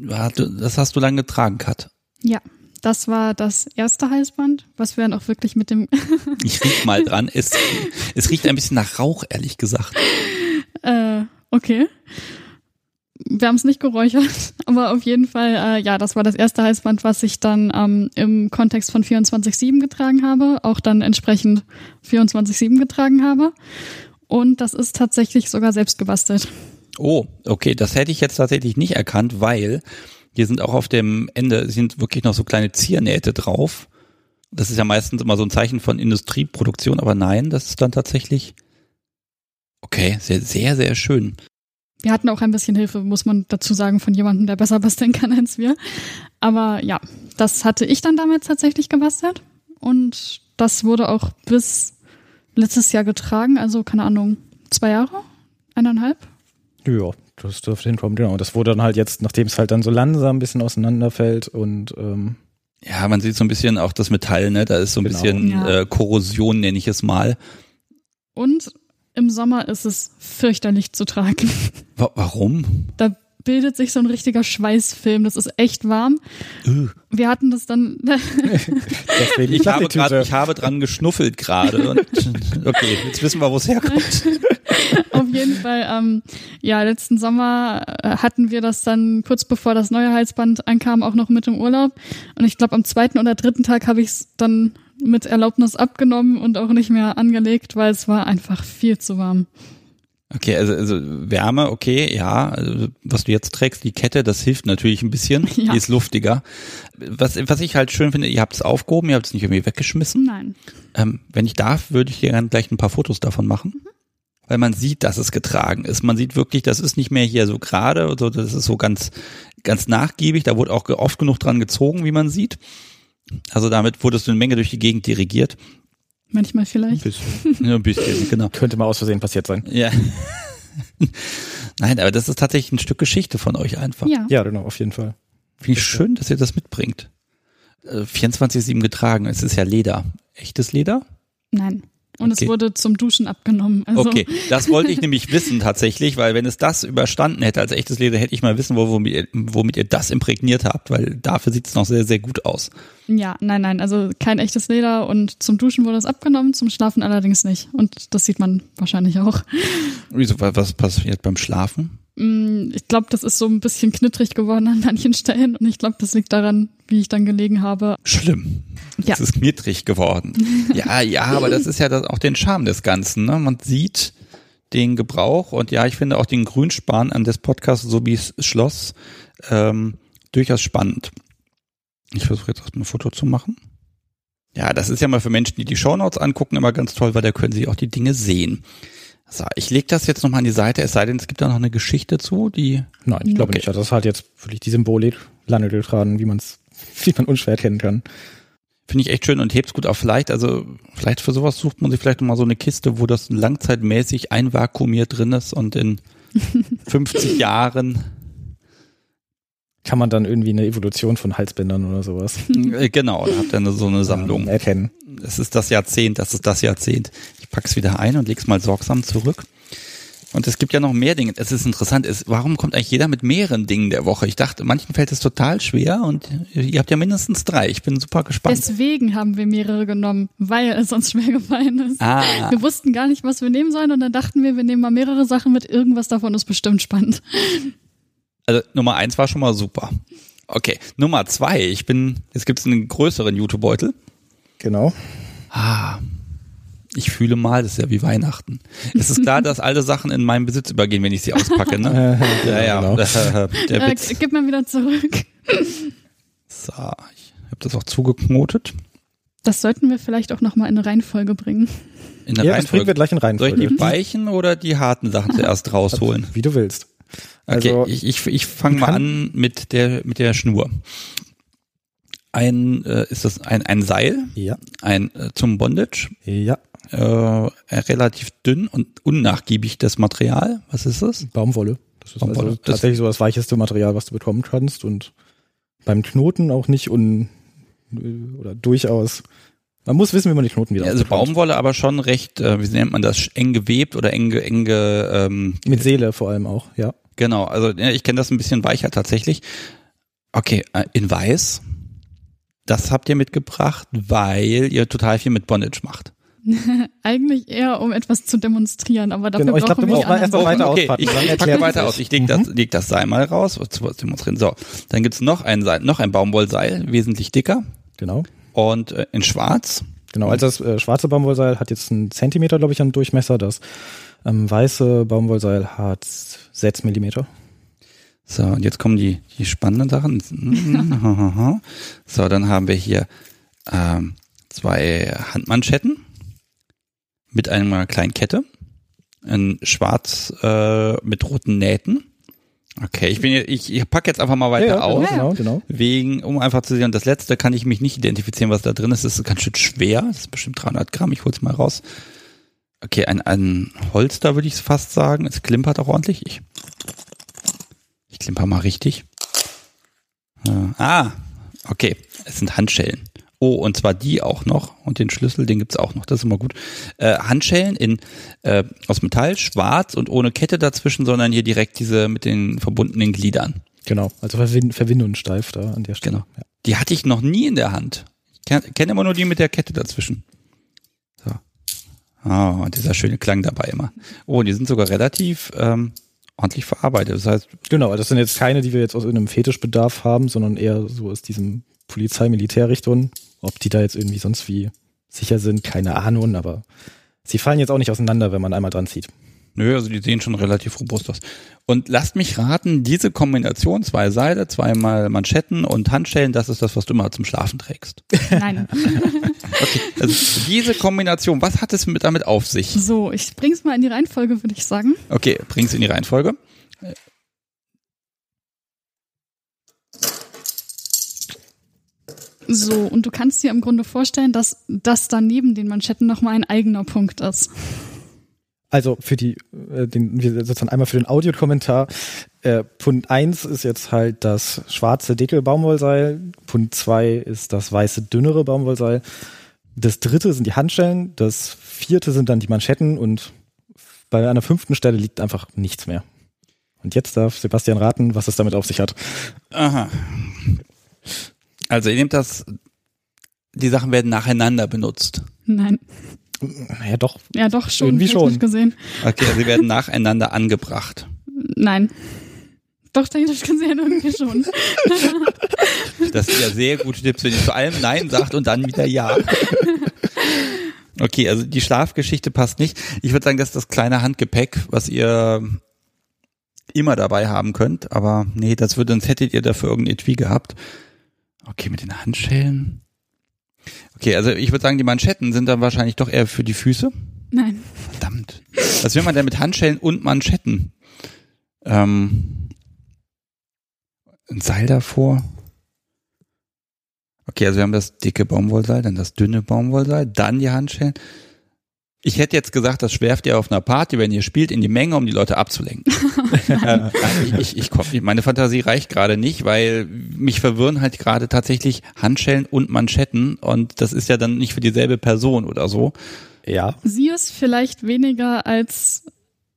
hat- das hast du lange getragen, Kat. Ja, das war das erste Halsband, was wir dann auch wirklich mit dem, Ich riech mal dran. Es, es riecht ein bisschen nach Rauch, ehrlich gesagt. äh, okay. Wir haben es nicht geräuchert, aber auf jeden Fall, äh, ja, das war das erste Halsband, was ich dann ähm, im Kontext von 24-7 getragen habe, auch dann entsprechend 24-7 getragen habe. Und das ist tatsächlich sogar selbst gebastelt. Oh, okay, das hätte ich jetzt tatsächlich nicht erkannt, weil hier sind auch auf dem Ende sind wirklich noch so kleine Ziernähte drauf. Das ist ja meistens immer so ein Zeichen von Industrieproduktion, aber nein, das ist dann tatsächlich okay, sehr, sehr, sehr schön. Wir hatten auch ein bisschen Hilfe, muss man dazu sagen, von jemandem, der besser basteln kann als wir. Aber ja, das hatte ich dann damals tatsächlich gebastelt. Und das wurde auch bis letztes Jahr getragen, also keine Ahnung, zwei Jahre? Eineinhalb? Ja, das dürfte hinkommen, genau. Das wurde dann halt jetzt, nachdem es halt dann so langsam ein bisschen auseinanderfällt und ähm, Ja, man sieht so ein bisschen auch das Metall, ne? Da ist so ein Genau. bisschen Ja. äh, Korrosion, nenne ich es mal. Und im Sommer ist es fürchterlich zu tragen. Wa warum? Da bildet sich so ein richtiger Schweißfilm. Das ist echt warm. Äh. Wir hatten das dann, deswegen Ich habe, grad, ich habe dran geschnuffelt gerade. und- Okay, jetzt wissen wir, wo es herkommt. Auf jeden Fall, ähm, ja, letzten Sommer äh, hatten wir das dann kurz bevor das neue Halsband ankam, auch noch mit im Urlaub. Und ich glaube, am zweiten oder dritten Tag habe ich es dann mit Erlaubnis abgenommen und auch nicht mehr angelegt, weil es war einfach viel zu warm. Okay, also, also Wärme, okay, ja, also was du jetzt trägst, die Kette, das hilft natürlich ein bisschen, Ja. die ist luftiger. Was, was ich halt schön finde, ihr habt es aufgehoben, ihr habt es nicht irgendwie weggeschmissen. Nein. Ähm, wenn ich darf, würde ich dir gerne gleich ein paar Fotos davon machen. Weil man sieht, dass es getragen ist. Man sieht wirklich, das ist nicht mehr hier so gerade, so, das ist so ganz, ganz nachgiebig. Da wurde auch oft genug dran gezogen, wie man sieht. Also damit wurdest du eine Menge durch die Gegend dirigiert. Manchmal vielleicht. Ja, ein bisschen, genau. Könnte mal aus Versehen passiert sein. Ja. Nein, aber das ist tatsächlich ein Stück Geschichte von euch einfach. Ja. Ja, genau, auf jeden Fall. Wie schön, dass ihr das mitbringt. Äh, 24-7 getragen, es ist ja Leder. Echtes Leder? Nein. Und Okay. es wurde zum Duschen abgenommen. Also, Okay, das wollte ich nämlich wissen tatsächlich, weil wenn es das überstanden hätte als echtes Leder, hätte ich mal wissen, wo, womit, ihr, womit ihr das imprägniert habt, weil dafür sieht es noch sehr, sehr gut aus. Ja, nein, nein, also kein echtes Leder und zum Duschen wurde es abgenommen, zum Schlafen allerdings nicht. Und das sieht man wahrscheinlich auch. Wieso, wa- was passiert beim Schlafen? Mm, Ich glaube, das ist so ein bisschen knittrig geworden an manchen Stellen und ich glaube, das liegt daran, wie ich dann gelegen habe. Schlimm. Ja. Es ist knittrig geworden. ja, ja, aber das ist ja das, auch den Charme des Ganzen. Ne? Man sieht den Gebrauch und ja, ich finde auch den Grünspan an des Podcasts sowie das Schloss ähm, durchaus spannend. Ich versuche jetzt erstmal ein Foto zu machen. Ja, das ist ja mal für Menschen, die die Shownotes angucken, immer ganz toll, weil da können sie auch die Dinge sehen. So, ich lege das jetzt nochmal an die Seite, es sei denn, es gibt da noch eine Geschichte zu, die Nein, ich glaube Okay. nicht. Also das ist halt jetzt wirklich die Symbolik lange getragen, wie man es, wie man unschwer erkennen kann. Finde ich echt schön und hebt's gut auf. Vielleicht, also vielleicht für sowas sucht man sich vielleicht nochmal so eine Kiste, wo das langzeitmäßig einvakuumiert drin ist und in 50 Jahren, Kann man dann irgendwie eine Evolution von Halsbändern oder sowas äh, genau, da habt ihr so eine Sammlung. ähm, erkennen. Es ist das Jahrzehnt, das ist das Jahrzehnt. Ich pack's wieder ein und leg's mal sorgsam zurück. Und es gibt ja noch mehr Dinge. Es ist interessant, ist, warum kommt eigentlich jeder mit mehreren Dingen der Woche? Ich dachte, manchen fällt es total schwer und ihr habt ja mindestens drei. Ich bin super gespannt. Deswegen haben wir mehrere genommen, weil es uns schwer gefallen ist. Ah, Wir wussten gar nicht, was wir nehmen sollen und dann dachten wir, wir nehmen mal mehrere Sachen mit. Irgendwas davon ist bestimmt spannend. Also Nummer eins war schon mal super. Okay, Nummer zwei, ich bin, jetzt gibt's einen größeren YouTube-Beutel. Genau. Ah. Ich fühle mal, das ist ja wie Weihnachten. Es ist klar, dass alle Sachen in meinen Besitz übergehen, wenn ich sie auspacke, ne? ja, ja. genau. Der Äh, gib mal wieder zurück. So, ich habe das auch zugeknotet. Das sollten wir vielleicht auch nochmal in eine Reihenfolge bringen. In der Ja, das bringen wir Reihenfolge. gleich in Soll ich Reihenfolge. die weichen oder die harten Sachen zuerst rausholen? Wie du willst. Okay, Also, ich, ich, ich fange mal an mit der, mit der Schnur. Ein, äh, ist das ein, ein Seil, ja, ein äh, zum Bondage, ja. Äh, relativ dünn und unnachgiebig das Material. Was ist das? Baumwolle. Das ist Baumwolle. also Das- tatsächlich so das weicheste Material, was du bekommen kannst und beim Knoten auch nicht un oder durchaus. Man muss wissen, wie man die Knoten wieder Also ausbekommt. Baumwolle, aber schon recht, äh, wie nennt man das, eng gewebt oder eng, eng ähm, Mit Seele vor allem auch, ja. genau, also ja, ich kenne das ein bisschen weicher tatsächlich. Okay, äh, in weiß, das habt ihr mitgebracht, weil ihr total viel mit Bondage macht. Eigentlich eher, um etwas zu demonstrieren, aber dafür Genau, ich glaub, brauchen du wir musst die mal anderen erst mal Sachen. weiter okay, auspacken, ich, ich packe weiter aus. das. Ich leg das, leg das Seil mal raus, zu zu demonstrieren. So, dann gibt's noch ein Seil, noch ein Baumwollseil, wesentlich dicker Genau. und äh, in schwarz. Genau, also das äh, schwarze Baumwollseil hat jetzt einen Zentimeter, glaube ich, an Durchmesser. Das ähm, weiße Baumwollseil hat sechs Millimeter. So, und jetzt kommen die, die spannenden Sachen. so, dann haben wir hier ähm, zwei Handmanschetten mit einer kleinen Kette. In schwarz äh, mit roten Nähten. Okay, ich bin ich, ich packe jetzt einfach mal weiter ja, ja, aus. Genau, genau. Wegen, um einfach zu sehen, und das letzte kann ich mich nicht identifizieren, was da drin ist. Das ist ganz schön schwer. Das ist bestimmt 300 Gramm. Ich hol's mal raus. Okay, ein, ein Holster würde ich fast sagen. Es klimpert auch ordentlich. Ich, ich klimper mal richtig. Äh, ah, okay. Es sind Handschellen. Oh, und zwar die auch noch. Und den Schlüssel, den gibt's auch noch. Das ist immer gut. Äh, Handschellen in äh, aus Metall, schwarz und ohne Kette dazwischen, sondern hier direkt diese mit den verbundenen Gliedern. Genau, also verwin verwindungssteif da an der Stelle. Genau. Ja. Die hatte ich noch nie in der Hand. Ich kenne kenn immer nur die mit der Kette dazwischen. So. Ah, dieser schöne Klang dabei immer. Oh, die sind sogar relativ ähm, ordentlich verarbeitet. Das heißt, Genau, das sind jetzt keine, die wir jetzt aus irgendeinem Fetischbedarf haben, sondern eher so aus diesem Polizei-Militärrichtung. Ob die da jetzt irgendwie sonst wie sicher sind, keine Ahnung, aber sie fallen jetzt auch nicht auseinander, wenn man einmal dran zieht. nö, also die sehen schon relativ robust aus. Und lasst mich raten, diese Kombination, zwei Seile, zweimal Manschetten und Handschellen, das ist das, was du immer zum Schlafen trägst. Nein. Okay, also diese Kombination, was hat es mit damit auf sich? So, ich bring's mal in die Reihenfolge, würde ich sagen. Okay, bring's in die Reihenfolge. So, und du kannst dir im Grunde vorstellen, dass das dann neben den Manschetten nochmal ein eigener Punkt ist. Also für die, äh, den, wir sozusagen einmal für den Audiokommentar. Äh, Punkt eins ist jetzt halt das schwarze dicke Baumwollseil. Punkt zwei ist das weiße dünnere Baumwollseil. Das dritte sind die Handschellen. Das vierte sind dann die Manschetten und bei einer fünften Stelle liegt einfach nichts mehr. Und jetzt darf Sebastian raten, was es damit auf sich hat. Aha. Also ihr nehmt das, die Sachen werden nacheinander benutzt. Nein. Naja, doch. Ja, doch schon. Irgendwie schon. gesehen. Okay, sie werden nacheinander angebracht. Nein. Doch technisch gesehen irgendwie schon. Das sind ja sehr gute Tipps, wenn ihr zu allem Nein sagt und dann wieder Ja. Okay, also die Schlafgeschichte passt nicht. Ich würde sagen, das ist das kleine Handgepäck, was ihr immer dabei haben könnt. Aber nee, das würde, sonst hättet ihr dafür irgendein Etui gehabt. Okay, mit den Handschellen. Okay, also ich würde sagen, die Manschetten sind dann wahrscheinlich doch eher für die Füße. Nein. Verdammt. Was will man denn mit Handschellen und Manschetten? Ähm, ein Seil davor. Okay, also wir haben das dicke Baumwollseil, dann das dünne Baumwollseil, dann die Handschellen. Ich hätte jetzt gesagt, das schwerft ihr auf einer Party, wenn ihr spielt, in die Menge, um die Leute abzulenken. äh, ich, ich, ich komm, meine Fantasie reicht gerade nicht, weil mich verwirren halt gerade tatsächlich Handschellen und Manschetten und das ist ja dann nicht für dieselbe Person oder so. Ja. Sieh es vielleicht weniger als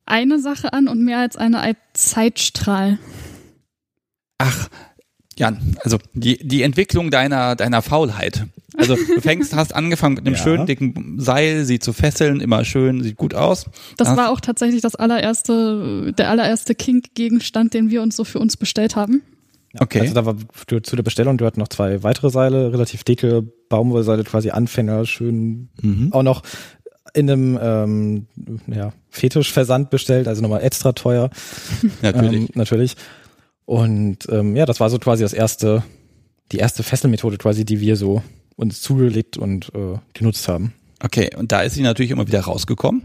eine Sache an und mehr als eine Art Zeitstrahl. Ach, Jan, also die, die Entwicklung deiner, deiner Faulheit. Also du fängst, hast angefangen mit einem Ja. schönen dicken Seil, sie zu fesseln, immer schön, sieht gut aus. Das war auch tatsächlich das allererste, der allererste Kink-Gegenstand, den wir uns so für uns bestellt haben. Okay. Also da war du- zu der Bestellung, du hattest noch zwei weitere Seile, relativ dicke Baumwollseile, quasi Anfänger, schön Mhm. auch noch in einem ähm, ja, Fetischversand bestellt, also nochmal extra teuer. Natürlich. Ähm, natürlich. Und ähm, ja, das war so quasi das erste, die erste Fesselmethode quasi, die wir so uns zugelegt und äh, genutzt haben. Okay, und da ist sie natürlich immer wieder rausgekommen.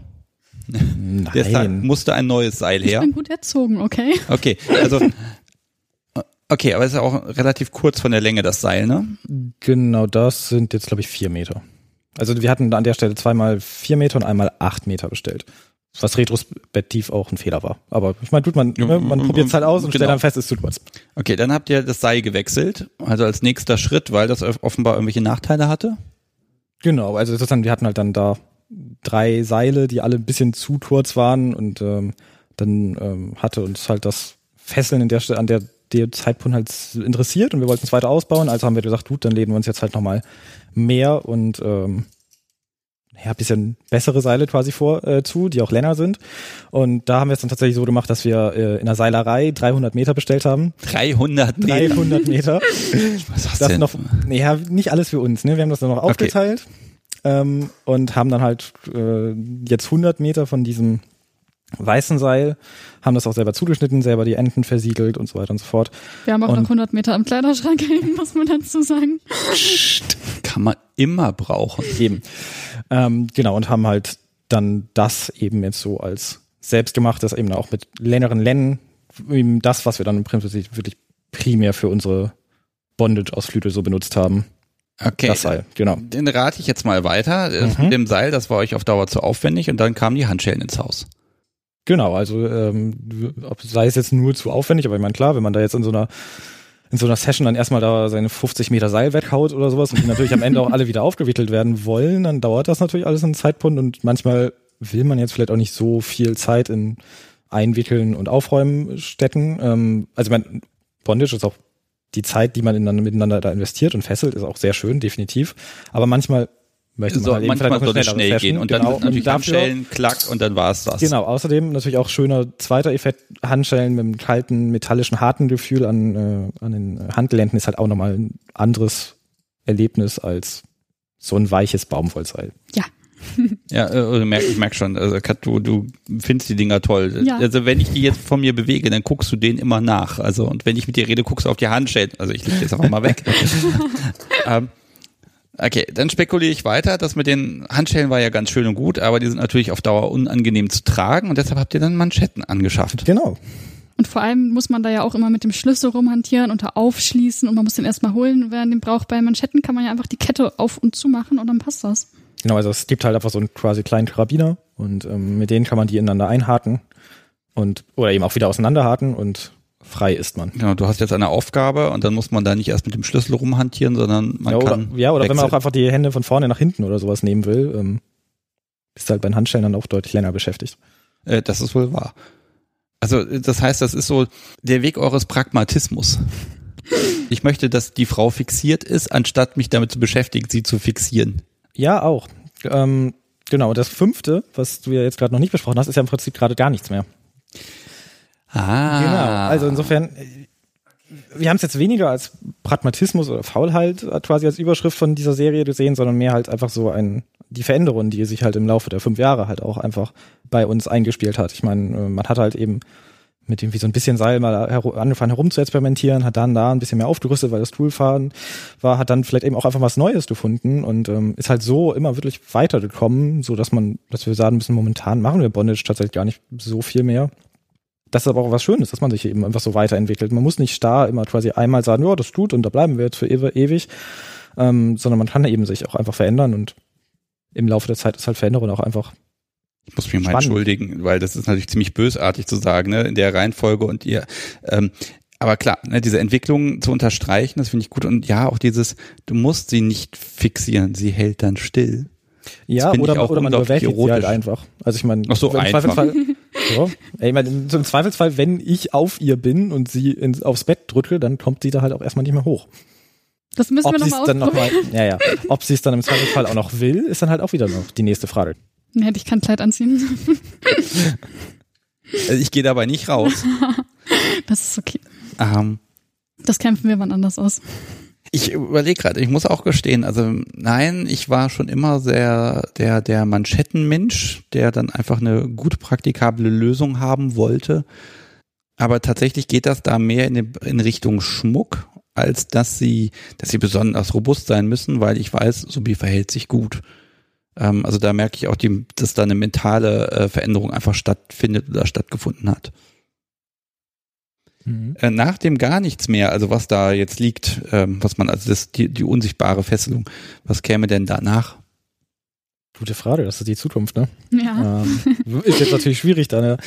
Deshalb Nein. musste ein neues Seil Ich her. bin gut erzogen, okay? Okay, also okay, aber es ist auch relativ kurz von der Länge das Seil, ne? Genau, das sind jetzt, glaube ich, vier Meter. Also wir hatten an der Stelle zweimal vier Meter und einmal acht Meter bestellt. Was retrospektiv auch ein Fehler war. Aber ich meine, tut man, ne, man mm, probiert es halt aus und stellt genau. dann fest, es tut was. Okay, dann habt ihr das Seil gewechselt, also als nächster Schritt, weil das offenbar irgendwelche Nachteile hatte. Genau, also sozusagen, wir hatten halt dann da drei Seile, die alle ein bisschen zu kurz waren und ähm, dann ähm, hatte uns halt das Fesseln in der Stelle, an der der Zeitpunkt halt interessiert und wir wollten es weiter ausbauen, also haben wir gesagt, gut, dann legen wir uns jetzt halt nochmal mehr und ähm, ja, bisschen bessere Seile quasi vor äh, zu, die auch länger sind. Und da haben wir es dann tatsächlich so gemacht, dass wir äh, in der Seilerei 300 Meter bestellt haben. 300 Meter. 300 Meter. Was hast Das denn? noch, ja, nicht alles für uns, ne? Wir haben das dann noch aufgeteilt ähm, und haben dann halt äh, jetzt 100 Meter von diesem weißen Seil, haben das auch selber zugeschnitten, selber die Enden versiegelt und so weiter und so fort. Wir haben auch Und- noch 100 Meter im Kleiderschrank hängen, muss man dazu sagen. Psst, kann man immer brauchen. Eben. Ähm, genau, und haben halt dann das eben jetzt so als selbstgemachtes, eben auch mit längeren Lennen, eben das, was wir dann im Prinzip wirklich primär für unsere Bondage-Ausflüge so benutzt haben. Okay. Das Seil, genau. Den rate ich jetzt mal weiter. Das Mhm. Mit dem Seil, das war euch auf Dauer zu aufwendig und dann kamen die Handschellen ins Haus. Genau, also ähm, sei es jetzt nur zu aufwendig, aber ich meine, klar, wenn man da jetzt in so einer in so einer Session dann erstmal da seine 50 Meter Seil weghaut oder sowas und die natürlich am Ende auch alle wieder aufgewickelt werden wollen, dann dauert das natürlich alles einen Zeitpunkt und manchmal will man jetzt vielleicht auch nicht so viel Zeit in Einwickeln und Aufräumen stecken. Ähm, also ich meine, Bondage ist auch die Zeit, die man ineinander, miteinander da investiert und fesselt, ist auch sehr schön, definitiv. Aber manchmal möchte man So, halt eben manchmal vielleicht auch soll eine es schnell gehen und dann genau. natürlich Und dafür- Handschellen, klack und dann war es das. Genau, außerdem natürlich auch schöner zweiter Effekt, Handschellen mit einem kalten, metallischen, harten Gefühl an, äh, an den Handgelenken ist halt auch nochmal ein anderes Erlebnis als so ein weiches Baumwollseil. Ja, äh, du merk, ich merk schon, also Kat, du, du findest die Dinger toll. Ja. Also wenn ich die jetzt von mir bewege, dann guckst du denen immer nach. Also und wenn ich mit dir rede, guckst du auf die Handschellen. Also ich leg jetzt einfach mal weg. ähm, okay, dann spekuliere ich weiter. Das mit den Handschellen war ja ganz schön und gut, aber die sind natürlich auf Dauer unangenehm zu tragen und deshalb habt ihr dann Manschetten angeschafft. Genau. Und vor allem muss man da ja auch immer mit dem Schlüssel rumhantieren und da aufschließen und man muss den erstmal holen. Während dem braucht bei Manschetten kann man ja einfach die Kette auf und zu machen und dann passt das. Genau, also es gibt halt einfach so einen quasi kleinen Karabiner und ähm, mit denen kann man die ineinander einhaken und oder eben auch wieder auseinanderhaken und frei ist man. Genau, du hast jetzt eine Aufgabe und dann muss man da nicht erst mit dem Schlüssel rumhantieren, sondern man ja, oder, kann. ja, oder wenn man auch wechseln. einfach die Hände von vorne nach hinten oder sowas nehmen will, ähm, ist halt bei den Handschellen dann auch deutlich länger beschäftigt. Äh, das ist wohl wahr. Also das heißt, das ist so der Weg eures Pragmatismus. Ich möchte, dass die Frau fixiert ist, anstatt mich damit zu beschäftigen, sie zu fixieren. Ja, auch. Ähm, genau, das fünfte, was du ja jetzt gerade noch nicht besprochen hast, ist ja im Prinzip gerade gar nichts mehr. Ah. Genau. Also insofern, wir haben es jetzt weniger als Pragmatismus oder Faulheit quasi als Überschrift von dieser Serie gesehen, sondern mehr halt einfach so ein, die Veränderung, die sich halt im Laufe der fünf Jahre halt auch einfach bei uns eingespielt hat. Ich meine, äh, man hat halt eben mit dem wie so ein bisschen Seil mal heru- angefangen herum zu experimentieren, hat dann da ein bisschen mehr aufgerüstet, weil das Toolfahren war, hat dann vielleicht eben auch einfach was Neues gefunden und ähm, ist halt so immer wirklich weitergekommen, so dass man, dass wir sagen müssen, momentan machen wir Bondage tatsächlich gar nicht so viel mehr. Das ist aber auch was Schönes, dass man sich eben einfach so weiterentwickelt. Man muss nicht starr immer quasi einmal sagen, ja, das tut und da bleiben wir jetzt für ewig, ähm, sondern man kann eben sich auch einfach verändern und im Laufe der Zeit ist halt Veränderung auch einfach Ich muss mich mal entschuldigen, weil das ist natürlich ziemlich bösartig zu sagen, ne, in der Reihenfolge und ihr. Ähm, aber klar, ne, diese Entwicklung zu unterstreichen, das finde ich gut. Und ja, auch dieses, du musst sie nicht fixieren, sie hält dann still. Ja, oder, oder man überwältigt sie halt einfach. Also ich meine, Ach so, einfach. Zweifelsfall, ja, ey, ich meine, im Zweifelsfall, wenn ich auf ihr bin und sie ins, aufs Bett drücke, dann kommt sie da halt auch erstmal nicht mehr hoch. Das müssen Ob wir sie nochmal es dann ausprobieren. nochmal, ja, ja, ob sie es dann im Zweifelsfall auch noch will, ist dann halt auch wieder noch die nächste Frage. Nee, hätte ich kein Kleid anziehen. Also ich gehe dabei nicht raus. Das ist okay. ähm, Das kämpfen wir wann anders aus. Ich überlege gerade, ich muss auch gestehen, also nein, ich war schon immer sehr der, der Manschettenmensch, der dann einfach eine gut praktikable Lösung haben wollte. Aber tatsächlich geht das da mehr in, in Richtung Schmuck, als dass sie, dass sie besonders robust sein müssen, weil ich weiß, Subi verhält sich gut. Ähm, also da merke ich auch, die, dass da eine mentale äh, Veränderung einfach stattfindet oder stattgefunden hat. Mhm. Äh, nach dem gar nichts mehr, also was da jetzt liegt, ähm, was man, also das, die, die unsichtbare Fesselung, was käme denn danach? Gute Frage, das ist die Zukunft, ne? Ja. Ähm, ist jetzt natürlich schwierig, da eine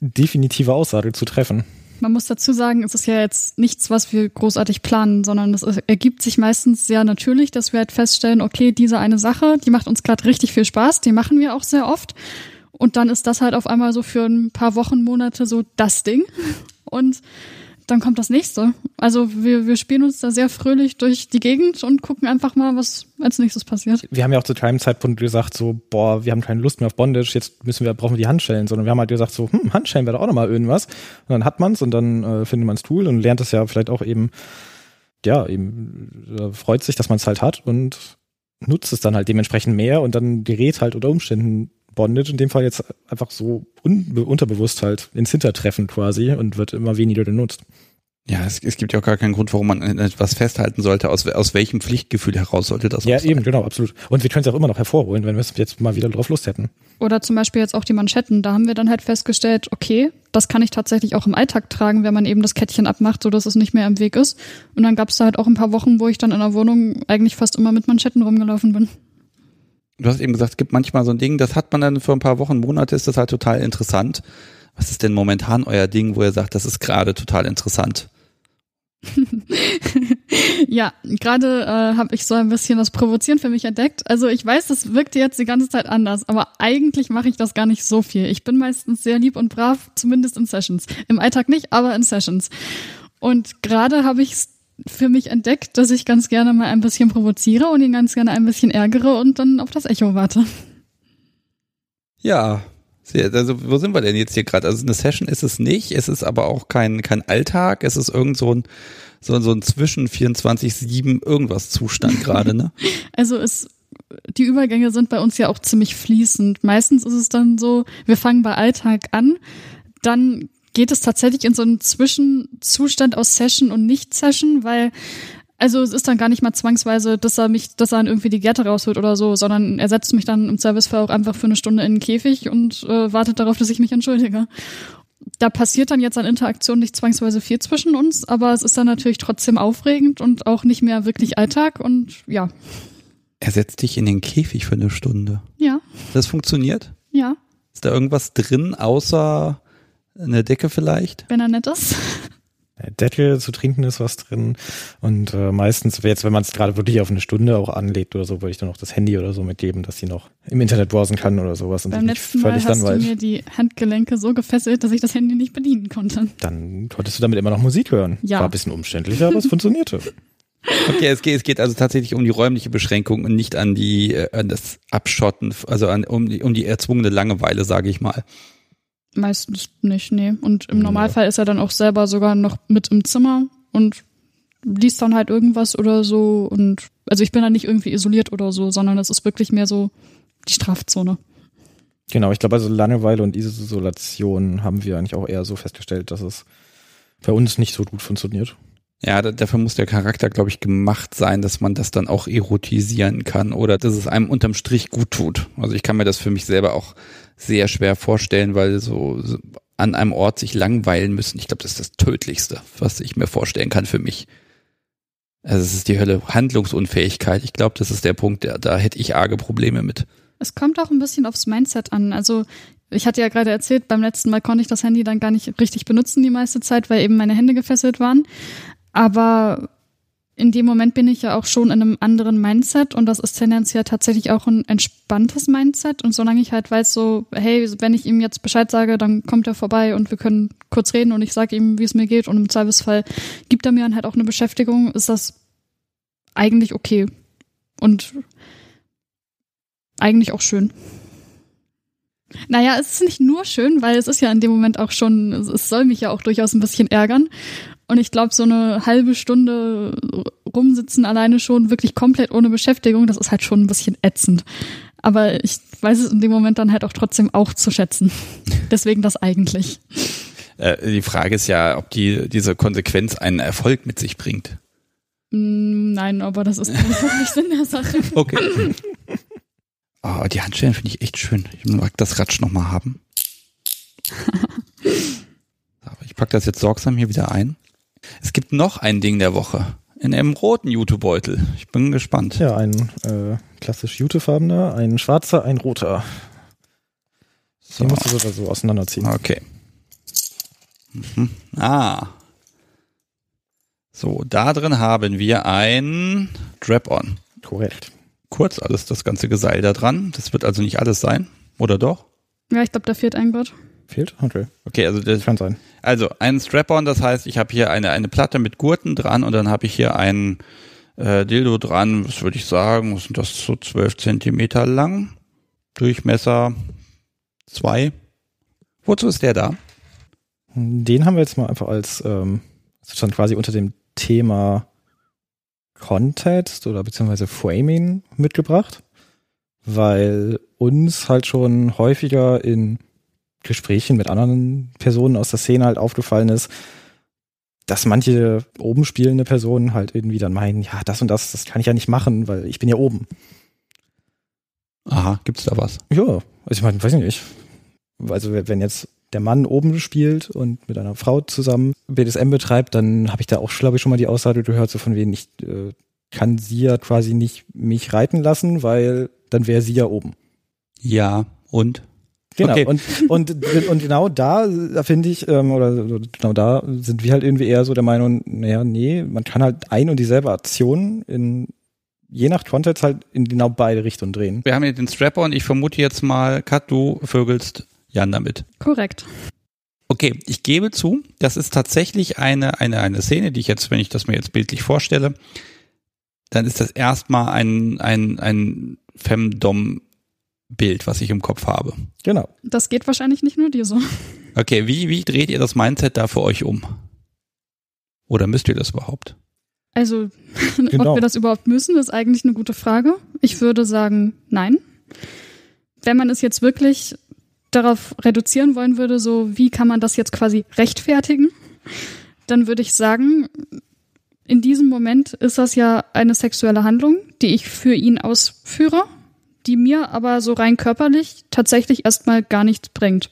definitive Aussage zu treffen. Man muss dazu sagen, es ist ja jetzt nichts, was wir großartig planen, sondern es ergibt sich meistens sehr natürlich, dass wir halt feststellen, okay, diese eine Sache, die macht uns gerade richtig viel Spaß, die machen wir auch sehr oft. Und dann ist das halt auf einmal so für ein paar Wochen, Monate so das Ding. Und dann kommt das nächste. Also wir, wir spielen uns da sehr fröhlich durch die Gegend und gucken einfach mal, was als nächstes passiert. Wir haben ja auch zu keinem Zeitpunkt gesagt, so, boah, wir haben keine Lust mehr auf Bondage, jetzt müssen wir, brauchen wir die Handschellen, sondern wir haben halt gesagt, so, hm, Handschellen wäre doch auch nochmal irgendwas. Und dann hat man's und dann äh, findet man's cool und lernt es ja vielleicht auch eben, ja, eben äh, freut sich, dass man's halt hat und nutzt es dann halt dementsprechend mehr und dann gerät halt unter Umständen Bondage in dem Fall jetzt einfach so unterbewusst halt ins Hintertreffen quasi und wird immer weniger genutzt. Ja, es, es gibt ja auch gar keinen Grund, warum man etwas festhalten sollte. Aus, aus welchem Pflichtgefühl heraus sollte das Ja, eben, genau, absolut. Und wir können es auch immer noch hervorholen, wenn wir es jetzt mal wieder drauf Lust hätten. Oder zum Beispiel jetzt auch die Manschetten. Da haben wir dann halt festgestellt, okay, das kann ich tatsächlich auch im Alltag tragen, wenn man eben das Kettchen abmacht, so dass es nicht mehr im Weg ist. Und dann gab es da halt auch ein paar Wochen, wo ich dann in der Wohnung eigentlich fast immer mit Manschetten rumgelaufen bin du hast eben gesagt, es gibt manchmal so ein Ding, das hat man dann für ein paar Wochen, Monate, ist das halt total interessant. Was ist denn momentan euer Ding, wo ihr sagt, das ist gerade total interessant? ja, gerade äh, habe ich so ein bisschen das Provozieren für mich entdeckt. Also ich weiß, das wirkt jetzt die ganze Zeit anders, aber eigentlich mache ich das gar nicht so viel. Ich bin meistens sehr lieb und brav, zumindest in Sessions. Im Alltag nicht, aber in Sessions. Und gerade habe ich es für mich entdeckt, dass ich ganz gerne mal ein bisschen provoziere und ihn ganz gerne ein bisschen ärgere und dann auf das Echo warte. Ja, also wo sind wir denn jetzt hier gerade? Also eine Session ist es nicht, es ist aber auch kein, kein Alltag, es ist irgend so ein, so, so ein zwischen 24-7 irgendwas Zustand gerade, ne? Also es die Übergänge sind bei uns ja auch ziemlich fließend. Meistens ist es dann so, wir fangen bei Alltag an, dann geht es tatsächlich in so einen Zwischenzustand aus Session und Nicht-Session, weil also es ist dann gar nicht mal zwangsweise, dass er mich, dass er dann irgendwie die Gärte rausholt oder so, sondern er setzt mich dann im Servicefall auch einfach für eine Stunde in den Käfig und äh, wartet darauf, dass ich mich entschuldige. Da passiert dann jetzt an Interaktion nicht zwangsweise viel zwischen uns, aber es ist dann natürlich trotzdem aufregend und auch nicht mehr wirklich Alltag und ja. Er setzt dich in den Käfig für eine Stunde. Ja. Das funktioniert? Ja. Ist da irgendwas drin, außer eine Decke vielleicht? Wenn er nett ist. Decke zu trinken ist was drin. Und äh, meistens, jetzt, wenn man es gerade wirklich auf eine Stunde auch anlegt oder so, würde ich dann noch das Handy oder so mitgeben, dass sie noch im Internet browsen kann oder sowas. Und Beim letzten Mal hast langweilig. du mir die Handgelenke so gefesselt, dass ich das Handy nicht bedienen konnte. Dann konntest du damit immer noch Musik hören. Ja. War ein bisschen umständlicher, aber es funktionierte. Okay, es geht, es geht also tatsächlich um die räumliche Beschränkung und nicht an die äh, an das Abschotten, also an, um, die, um die erzwungene Langeweile, sage ich mal. Meistens nicht, nee. Und im Normalfall ist er dann auch selber sogar noch mit im Zimmer und liest dann halt irgendwas oder so. Und also ich bin dann nicht irgendwie isoliert oder so, sondern es ist wirklich mehr so die Strafzone. Genau, ich glaube, also Langeweile und Isolation haben wir eigentlich auch eher so festgestellt, dass es bei uns nicht so gut funktioniert. Ja, dafür muss der Charakter, glaube ich, gemacht sein, dass man das dann auch erotisieren kann oder dass es einem unterm Strich gut tut. Also ich kann mir das für mich selber auch sehr schwer vorstellen, weil so, an einem Ort sich langweilen müssen, ich glaube, das ist das Tödlichste, was ich mir vorstellen kann für mich. Also es ist die Hölle, Handlungsunfähigkeit. Ich glaube, das ist der Punkt, der, da hätte ich arge Probleme mit. Es kommt auch ein bisschen aufs Mindset an. Also ich hatte ja gerade erzählt, beim letzten Mal konnte ich das Handy dann gar nicht richtig benutzen die meiste Zeit, weil eben meine Hände gefesselt waren. Aber in dem Moment bin ich ja auch schon in einem anderen Mindset und das ist tendenziell tatsächlich auch ein entspanntes Mindset. Und solange ich halt weiß, so, hey, wenn ich ihm jetzt Bescheid sage, dann kommt er vorbei und wir können kurz reden und ich sage ihm, wie es mir geht und im Zweifelsfall gibt er mir dann halt auch eine Beschäftigung, ist das eigentlich okay. Und eigentlich auch schön. Naja, es ist nicht nur schön, weil es ist ja in dem Moment auch schon, es soll mich ja auch durchaus ein bisschen ärgern. Und ich glaube, so eine halbe Stunde rumsitzen alleine schon wirklich komplett ohne Beschäftigung, das ist halt schon ein bisschen ätzend. Aber ich weiß es in dem Moment dann halt auch trotzdem auch zu schätzen. Deswegen das eigentlich. Äh, die Frage ist ja, ob die, diese Konsequenz einen Erfolg mit sich bringt. Mm, Nein, aber das ist nicht Sinn der Sache. Okay. Oh, die Handschellen finde ich echt schön. Ich mag das Ratsch nochmal haben. Ich packe das jetzt sorgsam hier wieder ein. Es gibt noch ein Ding der Woche. In einem roten Jutebeutel. Ich bin gespannt. Ja, ein äh, klassisch jutefarbener, ein schwarzer, ein roter. So. Die musst du so oder so auseinanderziehen. Okay. Mhm. Ah. So, da drin haben wir ein Strap-on. Korrekt. Kurz alles das ganze Geseil da dran. Das wird also nicht alles sein. Oder doch? Ja, ich glaube, da fehlt ein Gott. Fehlt? Okay. Okay, also das, Kann sein. Also ein Strap-on, das heißt, ich habe hier eine, eine Platte mit Gurten dran und dann habe ich hier ein äh, Dildo dran, was würde ich sagen, was sind das so zwölf Zentimeter lang, Durchmesser zwei. Wozu ist der da? Den haben wir jetzt mal einfach als ähm, sozusagen quasi unter dem Thema Context oder beziehungsweise Framing mitgebracht, weil uns halt schon häufiger in Gesprächen mit anderen Personen aus der Szene halt aufgefallen ist, dass manche oben spielende Personen halt irgendwie dann meinen, ja, das und das, das kann ich ja nicht machen, weil ich bin ja oben. Aha, gibt's da was? Ja, also ich meine, weiß ich nicht. Also wenn jetzt der Mann oben spielt und mit einer Frau zusammen BDSM betreibt, dann habe ich da auch, glaube ich, schon mal die Aussage gehört, so von wegen, ich äh, kann sie ja quasi nicht mich reiten lassen, weil dann wäre sie ja oben. Ja, und? Genau, Okay. und, und, und genau da, da finde ich, ähm, oder genau da sind wir halt irgendwie eher so der Meinung, naja, nee, man kann halt ein und dieselbe Aktion in je nach Kontext halt in genau beide Richtungen drehen. Wir haben hier den Strap-on. Ich vermute jetzt mal, Kat, du vögelst Jan damit. Korrekt. Okay, ich gebe zu, das ist tatsächlich eine, eine, eine Szene, die ich jetzt, wenn ich das mir jetzt bildlich vorstelle, dann ist das erstmal ein, ein, ein Femdom-Bild, was ich im Kopf habe. Genau. Das geht wahrscheinlich nicht nur dir so. Okay, wie, wie dreht ihr das Mindset da für euch um? Oder müsst ihr das überhaupt? Also, Genau. ob wir das überhaupt müssen, ist eigentlich eine gute Frage. Ich würde sagen, nein. Wenn man es jetzt wirklich darauf reduzieren wollen würde, so wie kann man das jetzt quasi rechtfertigen, dann würde ich sagen, in diesem Moment ist das ja eine sexuelle Handlung, die ich für ihn ausführe, die mir aber so rein körperlich tatsächlich erstmal gar nichts bringt.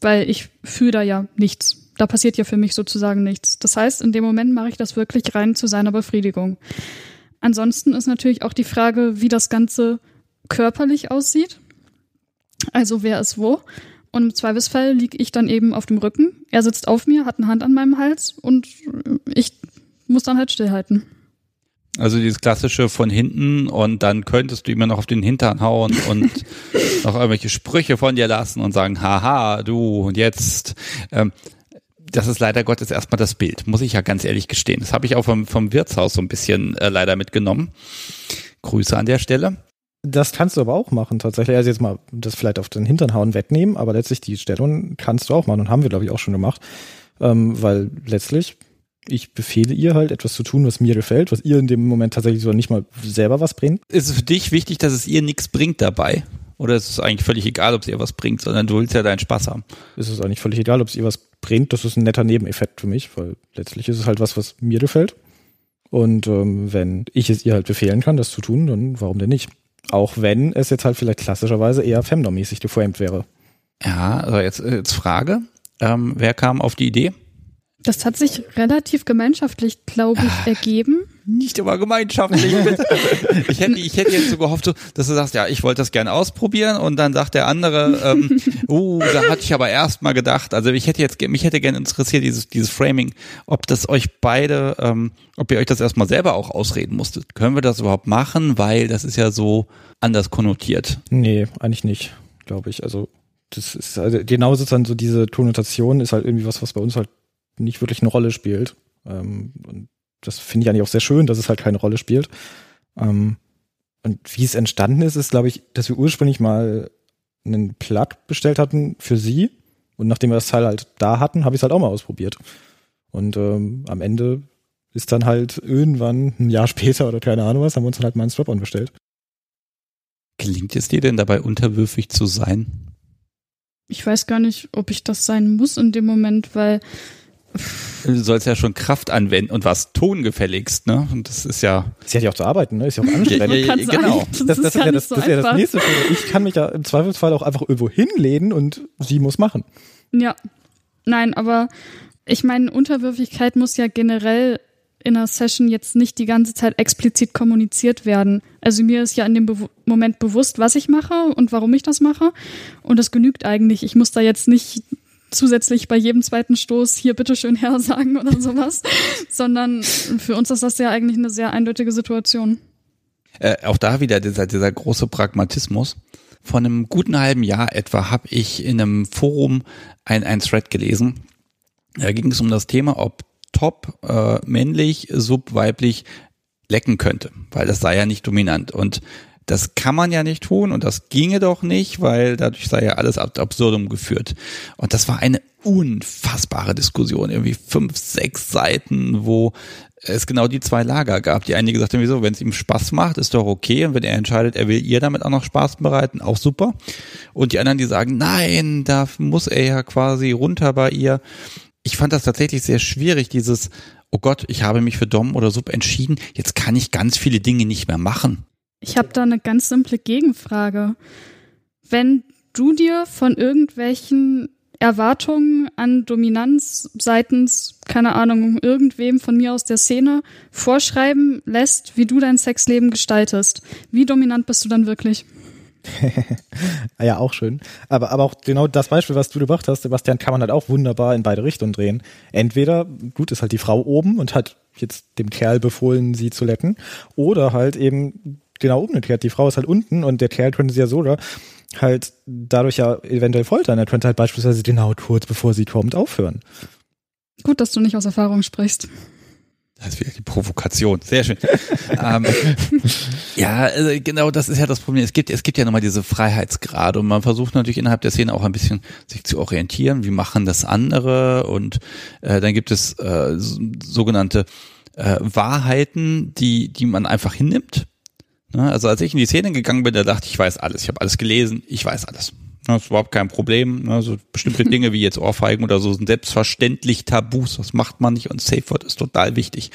Weil ich fühle da ja nichts. Da passiert ja für mich sozusagen nichts. Das heißt, in dem Moment mache ich das wirklich rein zu seiner Befriedigung. Ansonsten ist natürlich auch die Frage, wie das Ganze körperlich aussieht. Also wer ist wo. Und im Zweifelsfall liege ich dann eben auf dem Rücken. Er sitzt auf mir, hat eine Hand an meinem Hals und ich muss dann halt stillhalten. Also dieses klassische von hinten und dann könntest du immer noch auf den Hintern hauen und noch irgendwelche Sprüche von dir lassen und sagen, haha, du und jetzt. Ähm, das ist leider Gottes erstmal das Bild, muss ich ja ganz ehrlich gestehen. Das habe ich auch vom, vom Wirtshaus so ein bisschen äh, leider mitgenommen. Grüße an der Stelle. Das kannst du aber auch machen, tatsächlich. Also jetzt mal das vielleicht auf den Hintern hauen wegnehmen, aber letztlich die Stellung kannst du auch machen und haben wir, glaube ich, auch schon gemacht. Ähm, weil letztlich, ich befehle ihr halt etwas zu tun, was mir gefällt, was ihr in dem Moment tatsächlich so nicht mal selber was bringt. Ist es für dich wichtig, dass es ihr nichts bringt dabei? Oder ist es eigentlich völlig egal, ob es ihr was bringt, sondern du willst ja deinen Spaß haben? Ist es eigentlich völlig egal, ob es ihr was bringt. Das ist ein netter Nebeneffekt für mich, weil letztlich ist es halt was, was mir gefällt. Und ähm, wenn ich es ihr halt befehlen kann, das zu tun, dann warum denn nicht? Auch wenn es jetzt halt vielleicht klassischerweise eher femdom-mäßig geframed wäre. Ja, also jetzt, jetzt Frage. Ähm, wer kam auf die Idee? Das hat sich relativ gemeinschaftlich, glaube ich, ergeben. Nicht immer gemeinschaftlich. bitte. ich, hätte, ich hätte jetzt so gehofft, so, dass du sagst, ja, ich wollte das gerne ausprobieren und dann sagt der andere, ähm, uh, da hatte ich aber erst mal gedacht, also ich hätte jetzt, mich hätte gerne interessiert, dieses, dieses Framing, ob das euch beide, ähm, ob ihr euch das erstmal selber auch ausreden musstet. Können wir das überhaupt machen? Weil das ist ja so anders konnotiert. Nee, eigentlich nicht, glaube ich. Also das ist also genau sozusagen so diese Konnotation ist halt irgendwie was, was bei uns halt nicht wirklich eine Rolle spielt. Ähm, und das finde ich eigentlich auch sehr schön, dass es halt keine Rolle spielt. Ähm, und wie es entstanden ist, ist, glaube ich, dass wir ursprünglich mal einen Plug bestellt hatten für sie. Und nachdem wir das Teil halt da hatten, habe ich es halt auch mal ausprobiert. Und ähm, am Ende ist dann halt irgendwann ein Jahr später oder keine Ahnung was, haben wir uns dann halt mal einen Strap-on bestellt. Gelingt es dir denn dabei unterwürfig zu sein? Ich weiß gar nicht, ob ich das sein muss in dem Moment, weil Du sollst ja schon Kraft anwenden und was tongefälligst, ne? Und das ist ja. Sie hat ja auch zu arbeiten, ne? Ist ja auch anstrengend. Ja, ja, ja, genau. Das, Das, das, ist ja das, so das ist ja das nächste. Ich kann mich ja im Zweifelsfall auch einfach irgendwo hinlehnen und sie muss machen. Ja, nein, aber ich meine, Unterwürfigkeit muss ja generell in einer Session jetzt nicht die ganze Zeit explizit kommuniziert werden. Also mir ist ja in dem Bewu Moment bewusst, was ich mache und warum ich das mache. Und das genügt eigentlich. Ich muss da jetzt nicht zusätzlich bei jedem zweiten Stoß hier bitteschön her sagen oder sowas, sondern für uns ist das ja eigentlich eine sehr eindeutige Situation. Äh, auch da wieder dieser, dieser große Pragmatismus. Vor einem guten halben Jahr etwa habe ich in einem Forum ein, ein Thread gelesen. Da ging es um das Thema, ob Top äh, männlich, Sub weiblich lecken könnte, weil das sei ja nicht dominant. Und das kann man ja nicht tun und das ginge doch nicht, weil dadurch sei ja alles ad absurdum geführt. Und das war eine unfassbare Diskussion, irgendwie fünf, sechs Seiten, wo es genau die zwei Lager gab. Die eine gesagt haben, wieso, wenn es ihm Spaß macht, ist doch okay. Und wenn er entscheidet, er will ihr damit auch noch Spaß bereiten, auch super. Und die anderen, die sagen, nein, da muss er ja quasi runter bei ihr. Ich fand das tatsächlich sehr schwierig, dieses, oh Gott, ich habe mich für Dom oder Sub entschieden, jetzt kann ich ganz viele Dinge nicht mehr machen. Ich habe da eine ganz simple Gegenfrage. Wenn du dir von irgendwelchen Erwartungen an Dominanz seitens, keine Ahnung, irgendwem von mir aus der Szene vorschreiben lässt, wie du dein Sexleben gestaltest, wie dominant bist du dann wirklich? Ja, auch schön. Aber, aber auch genau das Beispiel, was du gebracht hast, Sebastian, kann man halt auch wunderbar in beide Richtungen drehen. Entweder, gut, ist halt die Frau oben und hat jetzt dem Kerl befohlen, sie zu lecken, oder halt eben genau umgekehrt. Die Frau ist halt unten und der Kerl könnte sie ja sogar halt dadurch ja eventuell foltern. Er könnte halt beispielsweise genau kurz bevor sie kommt aufhören. Gut, dass du nicht aus Erfahrung sprichst. Das ist wieder die Provokation. Sehr schön. ähm, ja, also genau das ist ja das Problem. Es gibt, es gibt ja nochmal diese Freiheitsgrade und man versucht natürlich innerhalb der Szene auch ein bisschen sich zu orientieren. Wie machen das andere? Und äh, dann gibt es äh, so- sogenannte äh, Wahrheiten, die, die man einfach hinnimmt. Ne? Also als ich in die Szene gegangen bin, da dachte ich, ich weiß alles. Ich habe alles gelesen, ich weiß alles. Das ist überhaupt kein Problem. Ne? So bestimmte Dinge wie jetzt Ohrfeigen oder so sind selbstverständlich Tabus. Das macht man nicht und Safe Word ist total wichtig.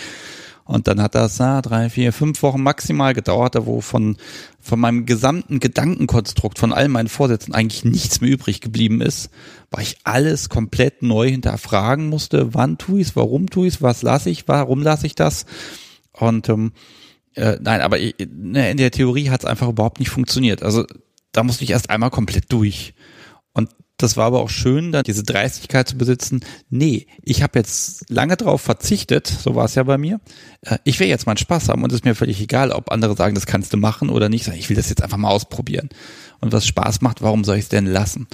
Und dann hat das na, drei, vier, fünf Wochen maximal gedauert, da wo von, von meinem gesamten Gedankenkonstrukt, von all meinen Vorsätzen eigentlich nichts mehr übrig geblieben ist, weil ich alles komplett neu hinterfragen musste. Wann tue ich es, warum tue ich es, was lasse ich, warum lasse ich das? Und ähm, äh, nein, aber ich, ne, in der Theorie hat es einfach überhaupt nicht funktioniert. Also da musste ich erst einmal komplett durch. Und das war aber auch schön, dann diese Dreistigkeit zu besitzen. Nee, ich habe jetzt lange drauf verzichtet, so war es ja bei mir. Äh, Ich will jetzt mal Spaß haben und es ist mir völlig egal, ob andere sagen, das kannst du machen oder nicht. Ich will das jetzt einfach mal ausprobieren. Und was Spaß macht, warum soll ich es denn lassen?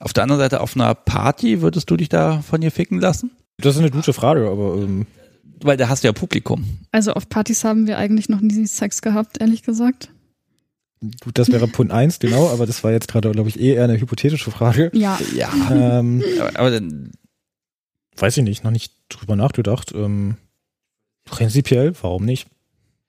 Auf der anderen Seite, auf einer Party, würdest du dich da von ihr ficken lassen? Das ist eine gute Frage, aber ähm, Weil da hast du ja Publikum. Also auf Partys haben wir eigentlich noch nie Sex gehabt, ehrlich gesagt. gut, das wäre Punkt eins, genau, aber das war jetzt gerade, glaube ich, eh eher eine hypothetische Frage. Ja, Ja, Ähm, aber, aber dann, weiß ich nicht, noch nicht drüber nachgedacht. Ähm, prinzipiell, warum nicht?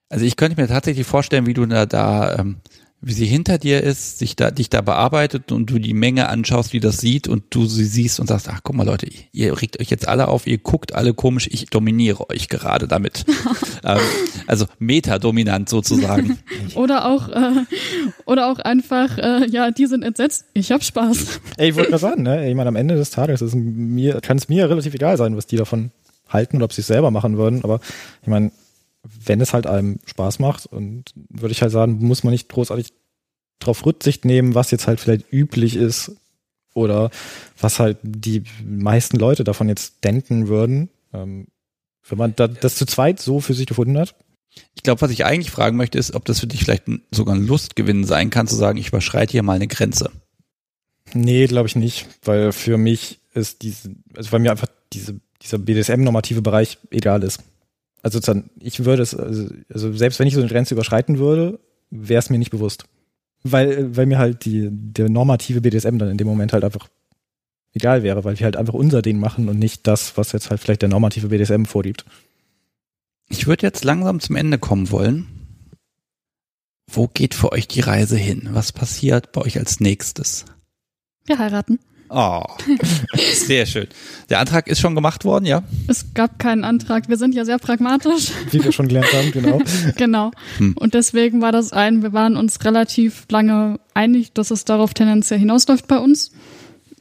Also ich könnte mir tatsächlich vorstellen, wie du da, da ähm, wie sie hinter dir ist, sich da, dich da bearbeitet und du die Menge anschaust, die das sieht und du sie siehst und sagst, ach guck mal Leute, ihr regt euch jetzt alle auf, ihr guckt alle komisch, ich dominiere euch gerade damit. ähm, also metadominant sozusagen. oder auch äh, oder auch einfach, äh, ja, die sind entsetzt. Ich hab Spaß. Ey, ich wollte gerade sagen, ne? Ich meine, am Ende des Tages ist mir, kann es mir relativ egal sein, was die davon halten oder ob sie es selber machen würden, aber ich meine, wenn es halt einem Spaß macht und würde ich halt sagen, muss man nicht großartig drauf Rücksicht nehmen, was jetzt halt vielleicht üblich ist oder was halt die meisten Leute davon jetzt denken würden. Ähm, wenn man da, das zu zweit so für sich gefunden hat, Ich glaube, was ich eigentlich fragen möchte, ist, ob das für dich vielleicht sogar ein Lustgewinn sein kann, zu sagen, ich überschreite hier mal eine Grenze. Nee, glaube ich nicht, weil für mich ist diese, also weil mir einfach diese, dieser BDSM-normative Bereich egal ist. Also dann, ich würde es, also, also selbst wenn ich so eine Grenze überschreiten würde, wäre es mir nicht bewusst. Weil, weil mir halt die, der normative BDSM dann in dem Moment halt einfach ideal wäre, weil wir halt einfach unser Ding machen und nicht das, was jetzt halt vielleicht der normative BDSM vorgibt. Ich würde jetzt langsam zum Ende kommen wollen. Wo geht für euch die Reise hin? Was passiert bei euch als nächstes? Wir heiraten. Oh, sehr schön. Der Antrag ist schon gemacht worden, ja? Es gab keinen Antrag. Wir sind ja sehr pragmatisch. Wie wir schon gelernt haben, genau. genau. Hm. Und deswegen war das ein, wir waren uns relativ lange einig, dass es darauf tendenziell hinausläuft bei uns.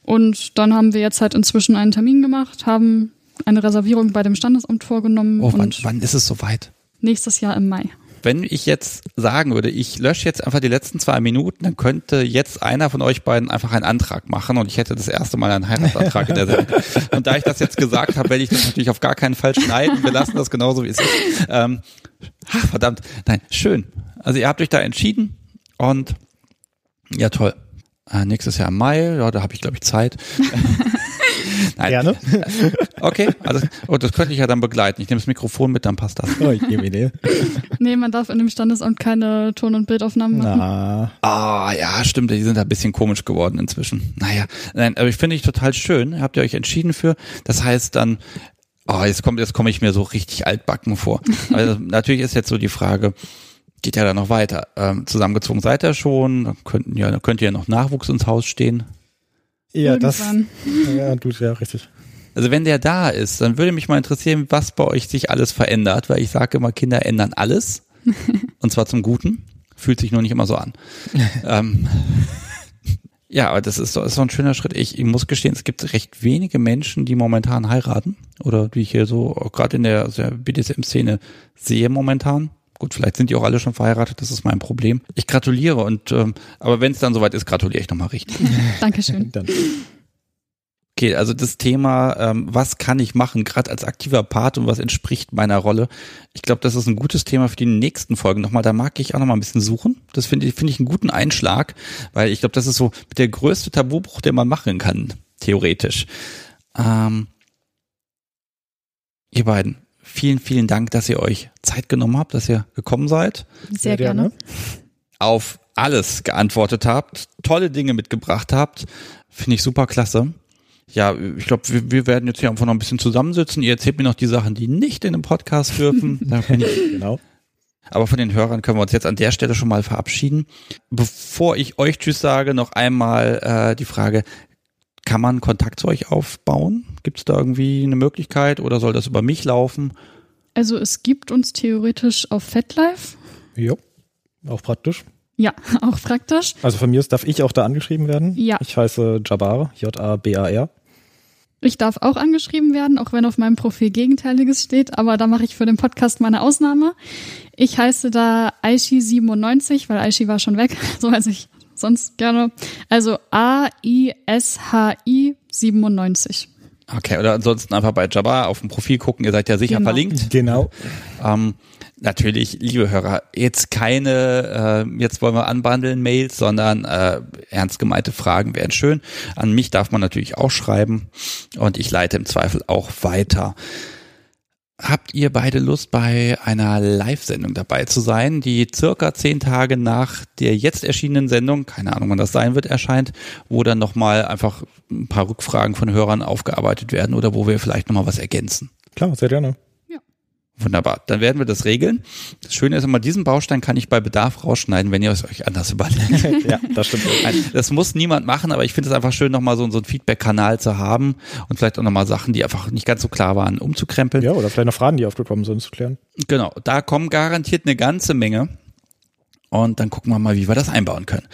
Und dann haben wir jetzt halt inzwischen einen Termin gemacht, haben eine Reservierung bei dem Standesamt vorgenommen. Oh, wann, wann ist es soweit? nächstes Jahr im Mai. Wenn ich jetzt sagen würde, ich lösche jetzt einfach die letzten zwei Minuten, dann könnte jetzt einer von euch beiden einfach einen Antrag machen und ich hätte das erste Mal einen Heiratsantrag in der Sendung. Und da ich das jetzt gesagt habe, werde ich das natürlich auf gar keinen Fall schneiden. Wir lassen das genauso, wie es ist. Ähm, ach, verdammt. Nein, schön. Also ihr habt euch da entschieden und ja, toll. Äh, nächstes Jahr im Mai, ja, da habe ich, glaube ich, Zeit. Nein. Gerne. Okay, also oh, das könnte ich ja dann begleiten. Ich nehme das Mikrofon mit, dann passt das. Oh, ich gebe Idee. Nee, man darf in dem Standesamt keine Ton- und Bildaufnahmen machen. Na, Ah, ja, stimmt, die sind da ein bisschen komisch geworden inzwischen. Naja, nein, aber ich finde ich total schön. Habt ihr euch entschieden für? Das heißt dann, oh, jetzt kommt, jetzt komme ich mir so richtig altbacken vor. Also natürlich ist jetzt so die Frage, geht ja da noch weiter. Ähm, zusammengezogen seid ihr schon, dann könnten ja, dann könnte ja noch Nachwuchs ins Haus stehen. Ja, das, Irgendwann. ja, du, ja, richtig. Also wenn der da ist, dann würde mich mal interessieren, was bei euch sich alles verändert, weil ich sage immer, Kinder ändern alles. und zwar zum Guten. Fühlt sich nur nicht immer so an. ähm, ja, aber das ist so, ist so ein schöner Schritt. Ich, ich muss gestehen, es gibt recht wenige Menschen, die momentan heiraten. Oder die ich hier so auch gerade in der, der BDSM-Szene sehe momentan. Gut, vielleicht sind die auch alle schon verheiratet, das ist mein Problem. Ich gratuliere und ähm, aber wenn es dann soweit ist, gratuliere ich nochmal richtig. Dankeschön. Dann, Okay, also das Thema, ähm, was kann ich machen, gerade als aktiver Part und was entspricht meiner Rolle. Ich glaube, das ist ein gutes Thema für die nächsten Folgen nochmal. Da mag ich auch nochmal ein bisschen suchen. Das finde ich, finde ich einen guten Einschlag, weil ich glaube, das ist so der größte Tabubruch, den man machen kann, theoretisch. Ähm, ihr beiden, vielen, vielen Dank, dass ihr euch Zeit genommen habt, dass ihr gekommen seid Sehr gerne. auf alles geantwortet habt, tolle Dinge mitgebracht habt. Finde ich super klasse. Ja, ich glaube, wir, wir werden jetzt hier einfach noch ein bisschen zusammensitzen. Ihr erzählt mir noch die Sachen, die nicht in dem Podcast dürfen. Ich, Genau. aber von den Hörern können wir uns jetzt an der Stelle schon mal verabschieden. Bevor ich euch Tschüss sage, noch einmal äh, die Frage, kann man Kontakt zu euch aufbauen? Gibt es da irgendwie eine Möglichkeit oder soll das über mich laufen? Also es gibt uns theoretisch auf FetLife. Jo. Auch praktisch. Ja, auch praktisch. Also von mir aus darf ich auch da angeschrieben werden. Ja. Ich heiße Jabbar, J-A-B-A-R. Ich darf auch angeschrieben werden, auch wenn auf meinem Profil Gegenteiliges steht, aber da mache ich für den Podcast mal eine Ausnahme. Ich heiße da Aishi97, weil Aishi war schon weg, so heiße ich sonst gerne. Also A-I-S-H-I 97. Okay, oder ansonsten einfach bei Jabba auf dem Profil gucken, ihr seid ja sicher Genau. verlinkt. Genau. Ähm, natürlich, liebe Hörer, jetzt keine, äh, jetzt wollen wir anbandeln Mails, sondern äh, ernst gemeinte Fragen wären schön. An mich darf man natürlich auch schreiben und ich leite im Zweifel auch weiter. Habt ihr beide Lust, bei einer Live-Sendung dabei zu sein, die circa zehn Tage nach der jetzt erschienenen Sendung, keine Ahnung, wann das sein wird, erscheint, wo dann nochmal einfach ein paar Rückfragen von Hörern aufgearbeitet werden oder wo wir vielleicht nochmal was ergänzen? Klar, sehr gerne. Wunderbar, dann werden wir das regeln. Das Schöne ist immer, diesen Baustein kann ich bei Bedarf rausschneiden, wenn ihr es euch anders überlegt. ja, das stimmt. Das muss niemand machen, aber ich finde es einfach schön, nochmal so, so einen Feedback-Kanal zu haben und vielleicht auch nochmal Sachen, die einfach nicht ganz so klar waren, umzukrempeln. Ja, oder vielleicht noch Fragen, die aufgekommen sind, zu klären. Genau, da kommen garantiert eine ganze Menge. Und dann gucken wir mal, wie wir das einbauen können.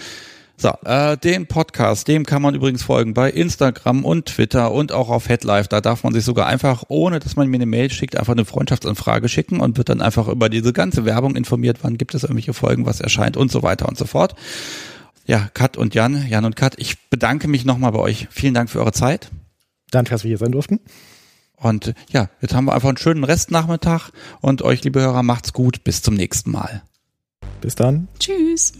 So, äh, den Podcast, dem kann man übrigens folgen bei Instagram und Twitter und auch auf Headlife. Da darf man sich sogar einfach, ohne dass man mir eine Mail schickt, einfach eine Freundschaftsanfrage schicken und wird dann einfach über diese ganze Werbung informiert, wann gibt es irgendwelche Folgen, was erscheint und so weiter und so fort. Ja, Kat und Jan, Jan und Kat, ich bedanke mich nochmal bei euch. Vielen Dank für eure Zeit. Danke, dass wir hier sein durften. Und ja, jetzt haben wir einfach einen schönen Restnachmittag und euch, liebe Hörer, macht's gut. Bis zum nächsten Mal. Bis dann. Tschüss.